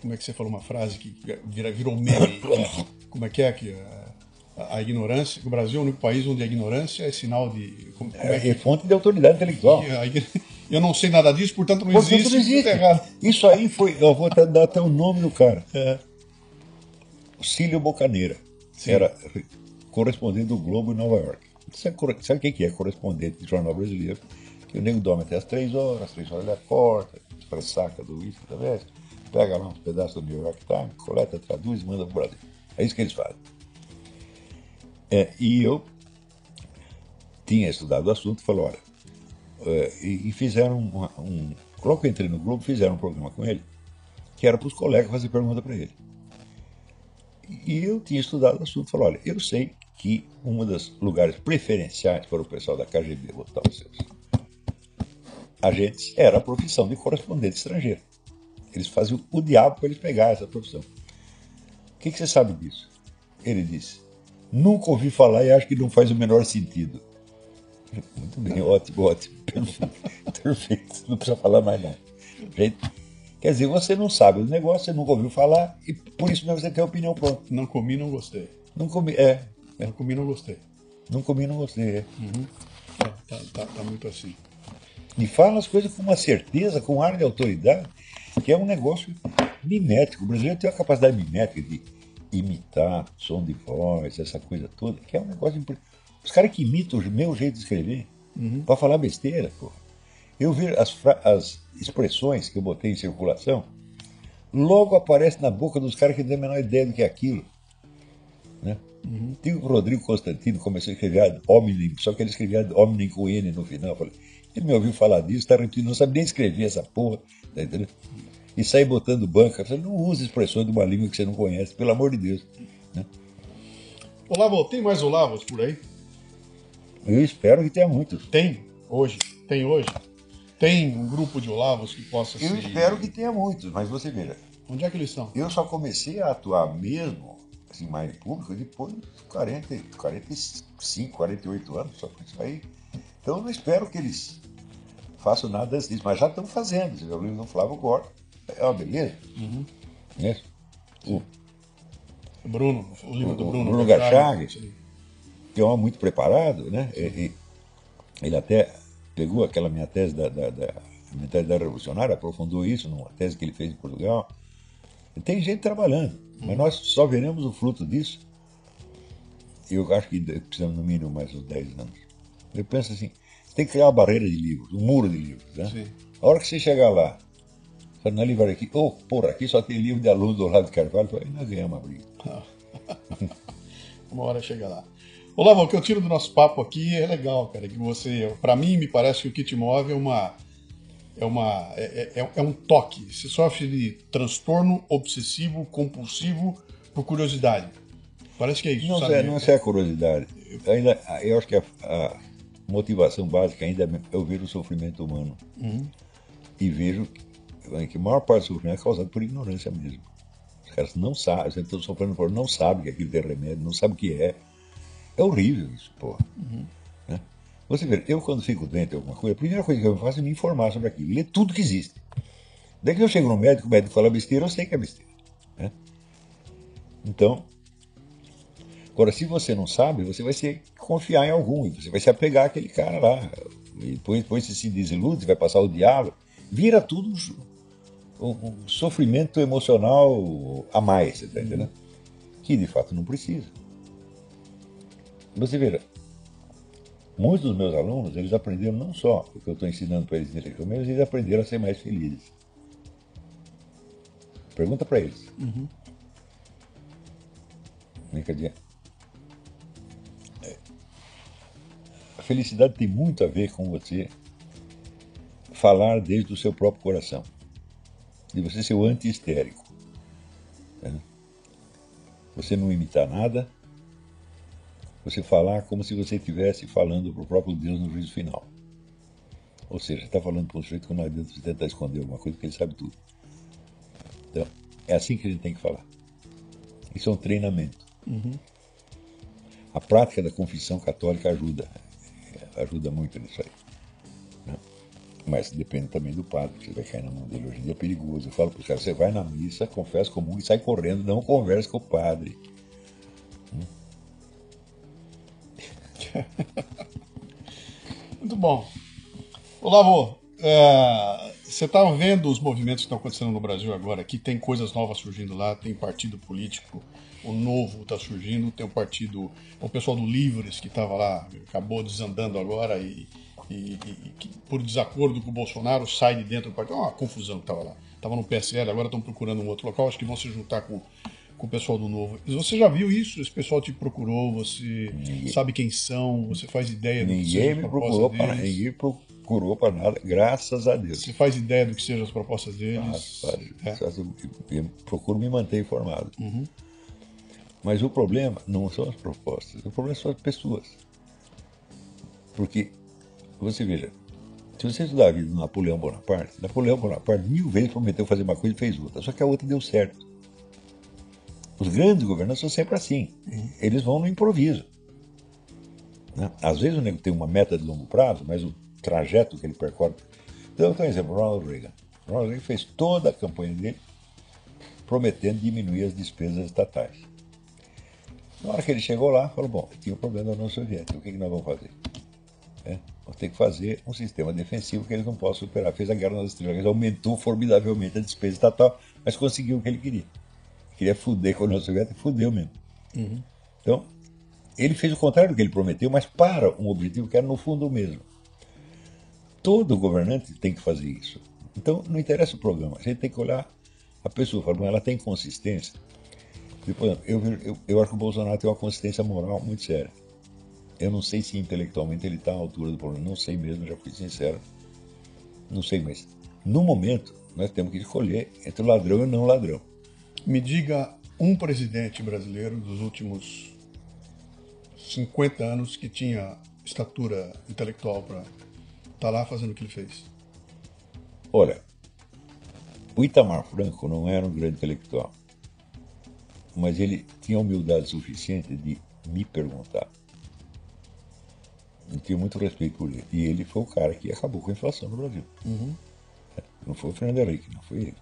Como é que você falou uma frase que virou meme? Como é que é que a, a ignorância. O Brasil é o único país onde a ignorância é sinal de. Como, como é
É,
que,
é fonte de autoridade intelectual.
eu não sei nada disso, portanto não
Portanto,
existe.
não existe.
tá.
Isso aí foi. Eu vou até dar até o nome do cara. O Cílio Bocaneira.
Sim.
Era correspondente do Globo em Nova York. Sabe, corre- sabe quem que é correspondente de jornal brasileiro? Que o nego dorme até as três horas, três horas ele acorda, saca do uísque da veste, pega lá uns pedaços do New York Times, coleta, traduz e manda pro Brasil. É isso que eles fazem. É, e eu tinha estudado o assunto e falei, olha, é, e, e fizeram uma- um. Logo que eu entrei no Globo, fizeram um programa com ele, que era para os colegas fazer pergunta para ele. E eu tinha estudado o assunto, falei, olha, eu sei que um dos lugares preferenciais para o pessoal da KGB botar os seus agentes era a profissão de correspondente estrangeiro. Eles faziam o diabo para eles pegar essa profissão. O que, que você sabe disso? Ele disse, nunca ouvi falar e acho que não faz o menor sentido. Muito bem, ótimo, ótimo, perfeito, perfeito, não precisa falar mais nada. Gente, Quer dizer, você não sabe do negócio, você nunca ouviu falar, e por isso mesmo você tem a opinião pronta.
Não comi, não gostei.
Não comi, é,
Não comi, não gostei.
não comi, não gostei. É.
Tá, tá, tá, tá muito assim.
E fala as coisas com uma certeza, com um ar de autoridade, que é um negócio mimético. O brasileiro tem uma capacidade mimética de imitar som de voz, essa coisa toda, que é um negócio importante. Os caras que imitam o meu jeito de escrever para falar besteira, pô. Eu vi as, fra- as expressões que eu botei em circulação, logo aparece na boca dos caras que não têm a menor ideia do que é aquilo. Né? Tem o Rodrigo Constantino começou a escrever ad hominem, só que ele escrevia ad hominem com N no final. Eu falei, ele me ouviu falar disso, está repetindo, não sabe nem escrever essa porra, tá entendendo? E sai botando banca. Falei, não use expressões de uma língua que você não conhece, pelo amor de Deus. né?
Olavo, tem mais Olavos por aí?
Eu espero que tenha muitos.
Tem hoje. Tem hoje. Tem um grupo de Olavos que possa
Eu espero que tenha muitos, mas você veja,
Onde é que eles estão?
eu só comecei a atuar mesmo, assim, mais público, depois dos 40, 45, 48 anos, só com isso aí. Então eu não espero que eles façam nada disso, mas já estão fazendo. Você já ouviu no Flávio Gordo. É uma beleza. Né? O,
Bruno, o livro do
O- o
Bruno.
Bruno
sim.
que é um homem muito preparado, né? E- ele até pegou aquela minha tese da, da, da mentalidade revolucionária, aprofundou isso numa tese que ele fez em Portugal. Tem gente trabalhando, mas nós só veremos o fruto disso. Eu acho que precisamos no mínimo mais uns 10 anos. Eu penso assim, você tem que criar uma barreira de livros, um muro de livros, né?
Sim.
A hora que você chegar lá, na livraria aqui, oh, porra, aqui só tem livro de aluno do lado de Carvalho, aí nós ganhamos uma briga.
Uma hora chega lá. Olavo, o que eu tiro do nosso papo aqui é legal, cara. Que você, para mim, me parece que o kit move é uma. É, uma, é, é- é um toque. Você sofre de transtorno obsessivo compulsivo por curiosidade. Parece que é isso,
Não,
sabe?
sei, não sei a curiosidade. Ainda, eu acho que a, a motivação básica ainda é eu ver o sofrimento humano. E vejo que, que a maior parte do sofrimento é causado por ignorância mesmo. Os caras não sabem, eles estão sofrendo por não sabem que aquilo tem remédio, não sabem o que é. É horrível isso, porra. Né? Você vê, eu quando fico doente de alguma coisa, a primeira coisa que eu faço é me informar sobre aquilo, ler tudo que existe. Daí que eu chego no médico, o médico fala besteira, eu sei que é besteira. né? Então, Agora, se você não sabe, você vai se confiar em algum, você vai se apegar àquele cara lá. E depois, depois você se desilude, você vai passar o diálogo. Vira tudo um, um- um sofrimento emocional a mais, você tá entendendo? Que de fato não precisa. Você vê, muitos dos meus alunos, eles aprenderam não só o que eu estou ensinando para eles intelectualmente, mas eles aprenderam a ser mais felizes. Pergunta para eles. Dizer, é, a felicidade tem muito a ver com você falar desde o seu próprio coração. De você ser o anti-histérico. né? Você não imitar nada, você falar como se você estivesse falando para o próprio Deus no juízo final. Ou seja, está falando para um sujeito que não adianta você tentar esconder alguma coisa, porque ele sabe tudo. Então, é assim que a gente tem que falar. Isso é um treinamento. A prática da confissão católica ajuda. Ajuda muito nisso aí. né? Mas depende também do padre, que você vai cair na mão dele. Hoje em dia é perigoso. Eu falo para os caras, você vai na missa, confessa comum e sai correndo, não converse com o padre.
Muito bom. Olavo, é, você está vendo os movimentos que estão acontecendo no Brasil agora, que tem coisas novas surgindo lá, tem partido político, o novo está surgindo, tem o partido, o pessoal do Livres que estava lá, acabou desandando agora e, e- e- que, por desacordo com o Bolsonaro sai de dentro do partido. Uma confusão que estava lá. Estava no PSL, agora estão procurando um outro local, acho que vão se juntar com, com o pessoal do Novo. Você já viu isso? Esse pessoal te procurou, você sabe quem são, você faz ideia do que seja
Ninguém me procurou para
deles?
ninguém procurou para nada, graças a Deus.
Você faz ideia do que sejam as propostas deles?
Graças a Deus.
É.
Eu, eu procuro me manter informado. Mas o problema não são as propostas, o problema são as pessoas. Porque, você veja, se você estudar a vida do Napoleão Bonaparte, Napoleão Bonaparte mil vezes prometeu fazer uma coisa e fez outra, só que a outra deu certo. Os grandes governantes são sempre assim. Eles vão no improviso. né? Às vezes o nego tem uma meta de longo prazo, mas o trajeto que ele percorre. Então, um exemplo, Ronald Reagan. Ronald Reagan fez toda a campanha dele prometendo diminuir as despesas estatais. Na hora que ele chegou lá, falou: bom, tinha um problema da União Soviética, o que, que nós vamos fazer? É, vamos ter que fazer um sistema defensivo que eles não possam superar. Fez a Guerra nas Estrelas, aumentou formidavelmente a despesa estatal, mas conseguiu o que ele queria. Queria fuder com a União Soviética, fudeu mesmo. Então, ele fez o contrário do que ele prometeu, mas para um objetivo que era no fundo o mesmo. Todo governante tem que fazer isso. Então, não interessa o programa, a gente tem que olhar a pessoa, falar, "Bom, ela tem consistência. Exemplo, eu, eu, eu acho que o Bolsonaro tem uma consistência moral muito séria. Eu não sei se intelectualmente ele está à altura do problema, não sei mesmo, já fui sincero. Não sei, mas no momento nós temos que escolher entre o ladrão e o não ladrão.
Me diga um presidente brasileiro dos últimos 50 anos que tinha estatura intelectual para estar lá fazendo o que ele fez.
Olha, o Itamar Franco não era um grande intelectual, mas ele tinha humildade suficiente de me perguntar. Eu tinha muito respeito por ele. E ele foi o cara que acabou com a inflação no Brasil. É, Não foi o Fernando Henrique, não foi ele.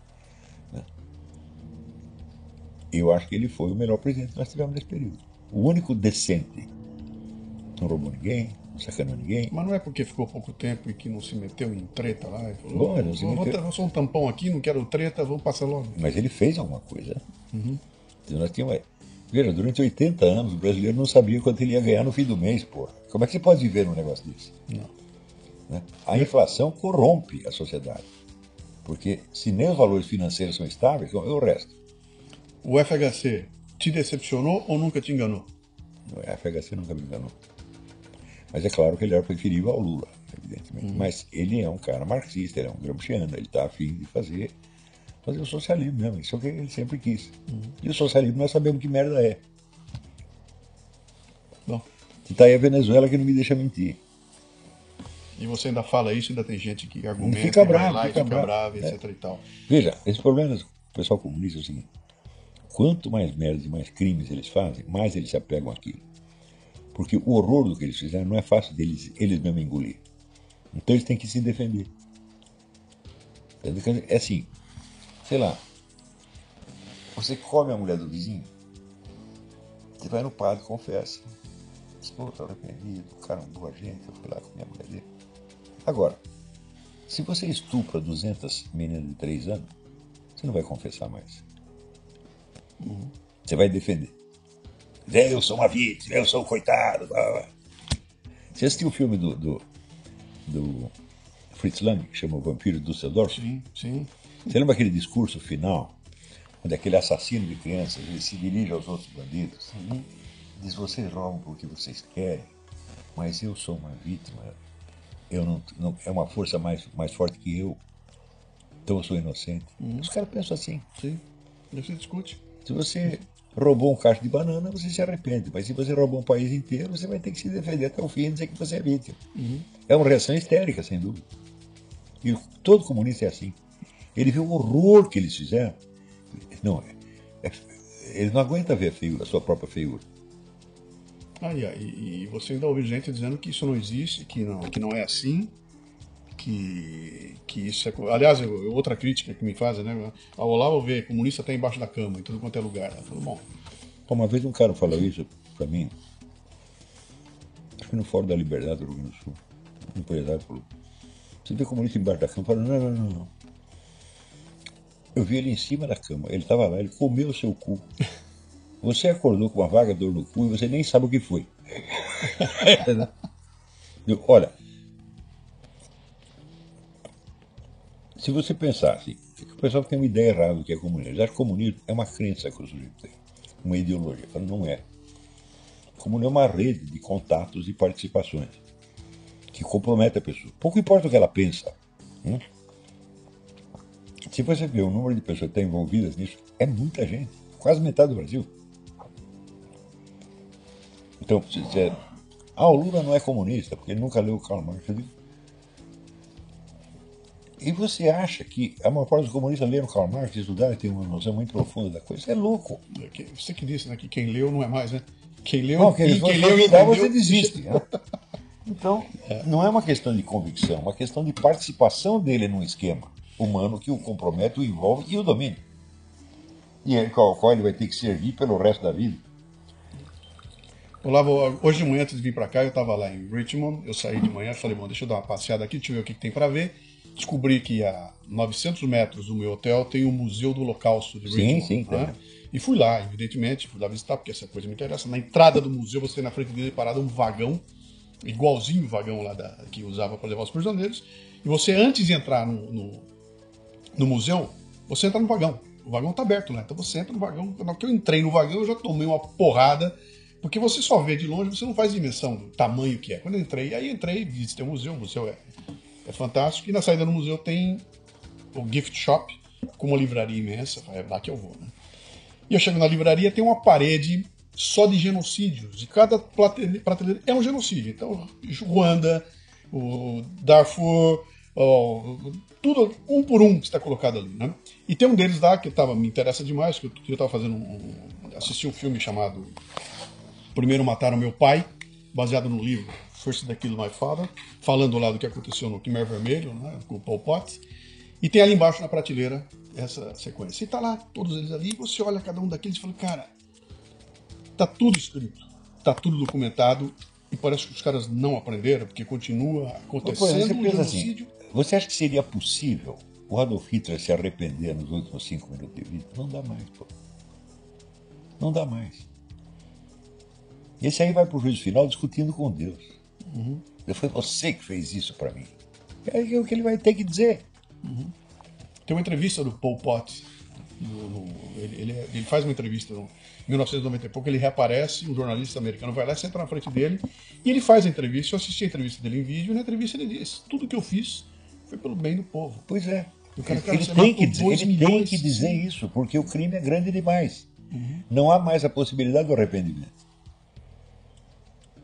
Eu acho que ele foi o melhor presidente que nós tivemos nesse período. O único decente. Não roubou ninguém, não sacaneou ninguém.
Mas não é porque ficou pouco tempo e que não se meteu em treta lá e falou:
Bom, não se
vou,
meteu.
vou só um tampão aqui, não quero treta, vou passar logo.
Mas ele fez alguma coisa. Então, Nós tínhamos, veja, durante 80 anos o brasileiro não sabia quanto ele ia ganhar no fim do mês, pô. Como é que você pode viver num negócio desse?
Não.
né? A inflação corrompe a sociedade. Porque se nem os valores financeiros são estáveis, então, é o resto.
O FHC te decepcionou ou nunca te enganou?
A FHC nunca me enganou. Mas é claro que ele era preferível ao Lula, evidentemente. Mas ele é um cara marxista, ele é um gramsciano, ele está afim de fazer, fazer o socialismo mesmo. Isso é o que ele sempre quis. E o socialismo nós sabemos que merda é.
Bom,
E tá aí a Venezuela que não me deixa mentir.
e você ainda fala isso, ainda tem gente que argumenta,
Fica
vai
bravo,
lá e
fica
fica
bravo.
bravo,
É.
etc e tal.
Veja, esse problema do pessoal comunista é o seguinte: quanto mais merda e mais crimes eles fazem, mais eles se apegam àquilo. Porque o horror do que eles fizeram não é fácil deles eles mesmos engolir. Então eles têm que se defender. É assim, sei lá, você come a mulher do vizinho, você vai no padre, confessa. Diz, pô, tô arrependido, o cara é uma boa gente, eu fui lá com a minha mulher dele. Agora, se você estupra 200 meninas de 3 anos, você não vai confessar mais. Você vai defender. Eu sou uma vítima, eu sou um coitado. blá, blá. Você assistiu o filme do, do, do Fritz Lang, que chama O Vampiro do Düsseldorf?
Sim, sim.
Você lembra aquele discurso final, quando aquele assassino de crianças ele se dirige aos outros bandidos, diz: vocês roubam porque vocês querem, mas eu sou uma vítima. Eu não, não é uma força mais, mais forte que eu. Então eu sou inocente. Os caras pensam assim.
Sim. Não se discute.
Se você roubou um cacho de banana, você se arrepende. Mas se você roubou um país inteiro, você vai ter que se defender até o fim e dizer que você é vítima. É uma reação histérica, sem dúvida. E todo comunista é assim. Ele vê o horror que eles fizeram. Não, é, é, ele não aguenta ver a feiura, a sua própria feiura.
Ah, e, e, e você ainda ouve gente dizendo que isso não existe, que não, que não é assim, que, que isso é. Aliás, eu- outra crítica que me fazem, né? A Olavo vê comunista até embaixo da cama, em tudo quanto é lugar. Eu falo, bom,
Uma vez um cara falou isso pra mim, acho que no Fórum da Liberdade do Rio Grande do Sul. Um empresário falou: Você vê comunista embaixo da cama? Eu falei: Não, não, não. Eu vi ele em cima da cama, ele estava lá, ele comeu o seu cu. Você acordou com uma vaga dor no cu e você nem sabe o que foi. Eu, Olha, se você pensar assim, o pessoal tem uma ideia errada do que é comunismo. Acham que comunismo é uma crença que o sujeito tem, uma ideologia. Falo, não é. Comunismo é uma rede de contatos e participações que compromete a pessoa. Pouco importa o que ela pensa. hum? Se você vê o número de pessoas que estão envolvidas nisso, é muita gente. Quase metade do Brasil. Então, se você... Ah, o Lula não é comunista, porque ele nunca leu o Karl Marx. Eu digo, e você acha que a maior parte dos comunistas leram Karl Marx, estudaram e tem uma noção muito profunda da coisa? Isso é louco.
você que disse, né? Que quem leu não é mais, né? Quem leu,
Não, que
e quem leu e entendeu,
você desiste. né? Então, não é uma questão de convicção, é uma questão de participação dele num esquema humano que o compromete, o envolve e o domina. E é qual, qual ele vai ter que servir pelo resto da vida.
Olavo, hoje de manhã, antes de vir pra cá, eu tava lá em Richmond, eu saí de manhã, falei, bom, deixa eu dar uma passeada aqui, deixa eu ver o que, que tem pra ver. Descobri que a 900 metros do meu hotel tem o Museu do Holocausto de
Sim,
Richmond.
sim,
né?
tem.
E fui lá, evidentemente, fui lá visitar, porque essa coisa me interessa. Na entrada do museu, você tem na frente dele parado um vagão, igualzinho o vagão lá da, que usava para levar os prisioneiros. E você, antes de entrar no, no, no museu, você entra no vagão. O vagão tá aberto lá, então você entra no vagão. Na hora que eu entrei no vagão, eu já tomei uma porrada, porque você só vê de longe, você não faz dimensão do tamanho que é. Quando eu entrei, aí entrei, visitei o museu, o museu é, é fantástico. E na saída do museu tem o gift shop, com uma livraria imensa, é lá que eu vou, né? E eu chego na livraria, tem uma parede só de genocídios. E cada prateleira é um genocídio. Então, Ruanda, o Darfur, tudo um por um está colocado ali, né? E tem um deles lá que tava, me interessa demais, que eu, que eu tava fazendo um- assisti um filme chamado Primeiro Mataram Meu Pai, baseado no livro First Killed My Father, falando lá do que aconteceu no Khmer Vermelho, né, com o Pol Pot. E tem ali embaixo na prateleira essa sequência. E tá lá, todos eles ali, e você olha cada um daqueles e fala, cara, tá tudo escrito, tá tudo documentado, e parece que os caras não aprenderam, porque continua acontecendo
você
um
assim,
genocídio.
você acha que seria possível o Adolf Hitler se arrepender nos últimos cinco minutos de vida? Não dá mais, pô. Não dá mais. Esse aí vai pro juízo final discutindo com Deus. Foi você que fez isso para mim. É o que ele vai ter que dizer.
Tem uma entrevista do Pol Pot. no- no- ele, ele- ele faz uma entrevista em 1990 e pouco, ele reaparece, um jornalista americano vai lá, senta na frente dele, e ele faz a entrevista. Eu assisti a entrevista dele em vídeo, e na entrevista ele diz: tudo que eu fiz foi pelo bem do povo.
Pois é.
Cara, cara,
ele tem
matou
que dizer,
dois
ele tem que dizer isso, porque o crime é grande demais. Não há mais a possibilidade do arrependimento.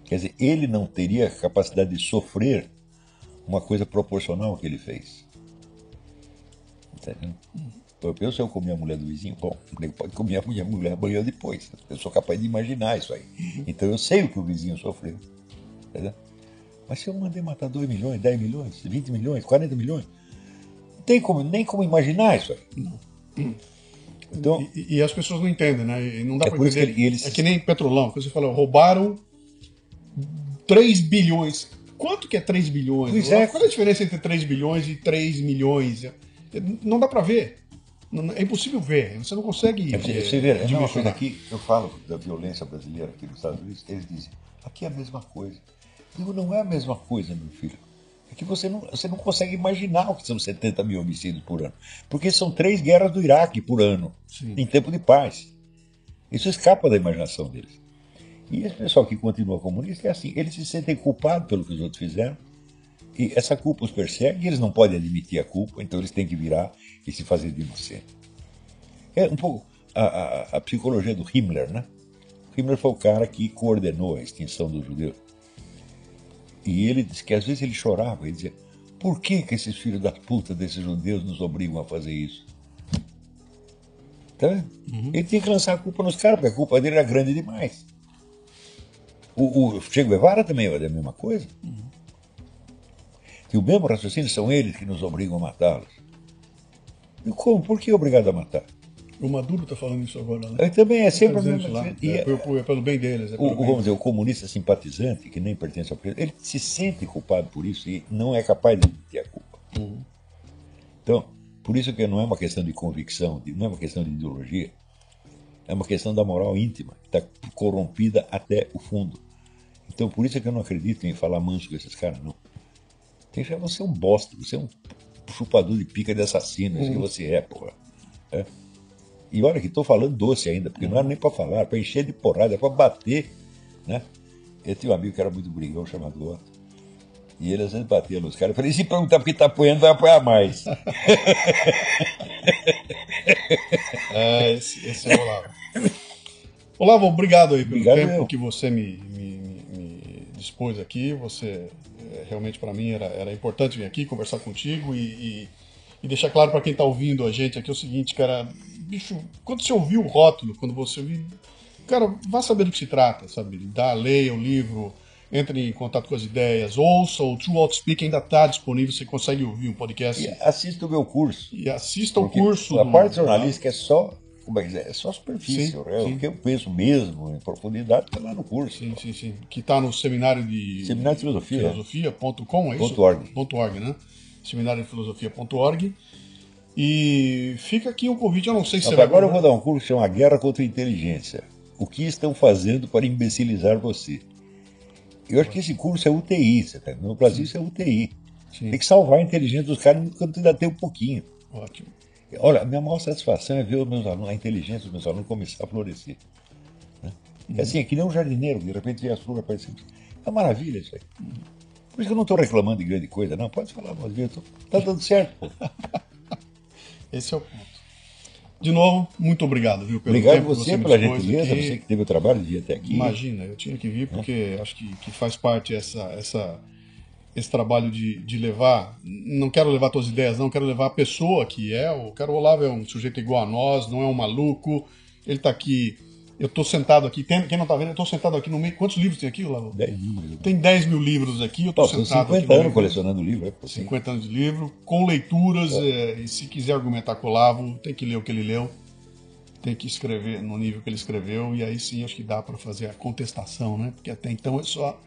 Quer dizer, ele não teria a capacidade de sofrer uma coisa proporcional ao que ele fez. Entendeu? Eu penso se eu comer a mulher do vizinho, bom, ele pode comer a minha mulher amanhã depois. Eu sou capaz de imaginar isso aí. Então eu sei o que o vizinho sofreu. Entendeu? Mas se eu mandei matar 2 milhões, 10 milhões, 20 milhões, 40 milhões, não tem como, nem como imaginar isso aí. Então,
E, e as pessoas não entendem, né? E não dá
É isso
entender. É que nem petrolão, que você falou, roubaram 3 bilhões. Quanto que é 3 bilhões?
Pois é.
Qual é a diferença entre 3 bilhões e 3 milhões? Não dá pra ver. Não- É impossível ver. Você não consegue.
É, você, você vê, é a mesma
dimensionar.
coisa aqui, eu falo da violência brasileira aqui nos Estados Unidos, eles dizem, aqui é a mesma coisa. Eu digo, não é a mesma coisa, meu filho. é que você não, você não consegue imaginar o que são 70 mil homicídios por ano. Porque são três guerras do Iraque por ano,
Sim.
em tempo de paz. Isso escapa da imaginação deles. E esse pessoal que continua comunista é assim, eles se sentem culpados pelo que os outros fizeram, e essa culpa os persegue, e eles não podem admitir a culpa, então eles têm que virar e se fazer de inocente. É um pouco a, a, a psicologia do Himmler, né? Himmler foi o cara que coordenou a extinção dos judeus. E ele disse que às vezes ele chorava, ele dizia, por que, que esses filhos da puta desses judeus nos obrigam a fazer isso? Tá? Uhum. Ele tinha que lançar a culpa nos caras, porque a culpa dele era grande demais. O, o Che Guevara também é a mesma coisa. Uhum. E o mesmo raciocínio são eles que nos obrigam a matá-los. E como? Por que obrigado a matar?
O Maduro está falando isso agora, né?
Ele também é sempre o
mesmo. Lá. E é, é, é, pelo bem deles. É
o,
bem
vamos dizer, o comunista simpatizante, que nem pertence ao presidente, ele se sente culpado por isso e não é capaz de admitir a culpa. Uhum. Então, por isso que não é uma questão de convicção, não é uma questão de ideologia, é uma questão da moral íntima, que está corrompida até o fundo. Então, por isso que eu não acredito em falar manso com esses caras, não. Tem que você é um bosta, você é um chupador de pica de assassino, isso que uhum. você é, porra. É. E olha que estou falando doce ainda, porque não era nem para falar, para encher de porrada, é para bater. Né? Eu tinha um amigo que era muito brigão, chamado Otto. E ele às vezes batia nos caras. Eu falei, se perguntar porque está apoiando, vai apoiar mais.
é, esse, esse é o Olavo. Olavo, obrigado aí pelo obrigado tempo eu. que você me, me, dispôs aqui. Você, é, realmente, para mim, era, era importante vir aqui conversar contigo e, e, e deixar claro para quem está ouvindo a gente aqui o seguinte, cara bicho, quando você ouviu o rótulo, quando você ouviu, cara, vá saber do que se trata, sabe? Dá, leia o livro, entre em contato com as ideias, ouça o True Outspeak ainda está disponível, você consegue ouvir um podcast.
E assista o meu curso.
E assista o curso.
A do... parte jornalística é só é que é? Só superfície. Sim, é, sim. O que eu penso mesmo, em profundidade, está lá no curso.
Sim, sim, sim. Que está no seminário de.
Seminário de Filosofia.
Filosofia.com, é isso?
Ponto .org.
Ponto .org, né? Seminário de Filosofia.org. E fica aqui um convite, eu não sei se
você vai. Agora eu vou dar um curso que chama Guerra contra a Inteligência. O que estão fazendo para imbecilizar você? Eu acho que esse curso é UTI, você tá? no Brasil isso é UTI. Sim. Tem que salvar a inteligência dos caras quando ainda tem um pouquinho.
Ótimo.
Olha, a minha maior satisfação é ver os meus alunos, a inteligência dos meus alunos começar a florescer. Né? Uhum. É assim, é que nem um jardineiro, de repente vê as flores aparecendo. É uma maravilha isso aí. Uhum. Por isso que eu não estou reclamando de grande coisa, não. Pode falar, mas está dando certo.
Esse é o ponto. De novo, muito obrigado, viu,
pelo obrigado tempo você, você pela gentileza, aqui. você que teve o trabalho de ir até aqui.
Imagina, eu tinha que vir é. porque é. acho que, que faz parte essa, essa, esse trabalho de, de levar. Não quero levar suas ideias, não, quero levar a pessoa que é. O Caro Olavo é um sujeito igual a nós, não é um maluco. Ele está aqui eu estou sentado aqui, tem, quem não está vendo, eu estou sentado aqui no meio. Quantos livros tem aqui, Lavo?
10 mil.
Tem 10 mil livros aqui, eu estou sentado
50 anos colecionando livro. É
50 anos de livro, com leituras, é. É, e se quiser argumentar com o Lavo, tem que ler o que ele leu, tem que escrever no nível que ele escreveu, e aí sim acho que dá para fazer a contestação, né? Porque até então é só,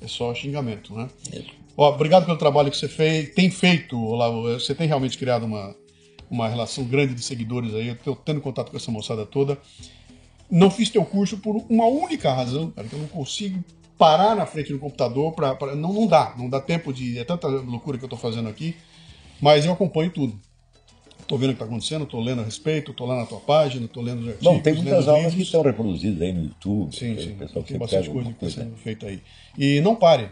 é só xingamento, né? É. Ó, obrigado pelo trabalho que você fez, tem feito, Olavo, você tem realmente criado uma, uma relação grande de seguidores aí, eu estou tendo contato com essa moçada toda não fiz teu curso por uma única razão, cara, que eu não consigo parar na frente do computador para não não dá, não dá tempo de é tanta loucura que eu estou fazendo aqui, mas eu acompanho tudo. Estou vendo o que está acontecendo, estou lendo a respeito, estou lá na tua página, estou lendo os artigos.
Bom, tem muitas aulas livros. que estão reproduzidas aí no YouTube.
Sim, sim. Pessoal tem bastante coisa que está sendo feita aí. E não pare,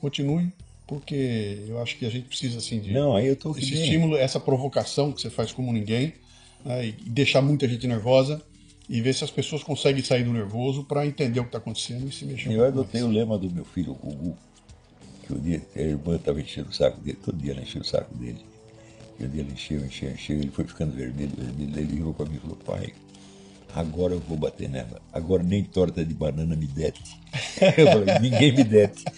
continue, porque eu acho que a gente precisa assim de
não, aí eu tô
esse estímulo, essa provocação que você faz como ninguém, né, e deixar muita gente nervosa e ver se as pessoas conseguem sair do nervoso para entender o que está acontecendo e se mexer.
Eu adotei o lema do meu filho, o Gugu, que o dia a irmã estava enchendo o saco dele, todo dia ela enchia o saco dele. E um dia ela encheu, encheu, encheu, ele foi ficando vermelho, vermelho, ele virou para mim e falou, pai, agora eu vou bater nela. Agora nem torta de banana me dete. Eu falei, ninguém me dete.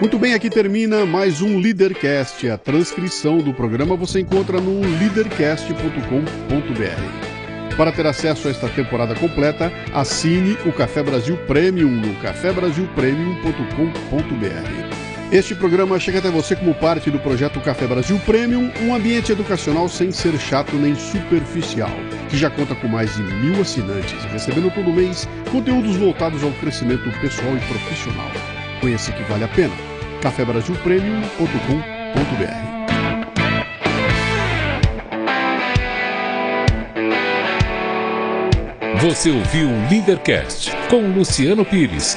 Muito bem, aqui termina mais um Leadercast. A transcrição do programa você encontra no leadercast.com.br. Para ter acesso a esta temporada completa, assine o Café Brasil Premium no cafebrasilpremium.com.br. Este programa chega até você como parte do projeto Café Brasil Premium, um ambiente educacional sem ser chato nem superficial, que já conta com mais de mil assinantes, recebendo todo mês conteúdos voltados ao crescimento pessoal e profissional. Conheça que vale a pena. cafebrasilpremium.com.br
Você ouviu o Leadercast com Luciano Pires.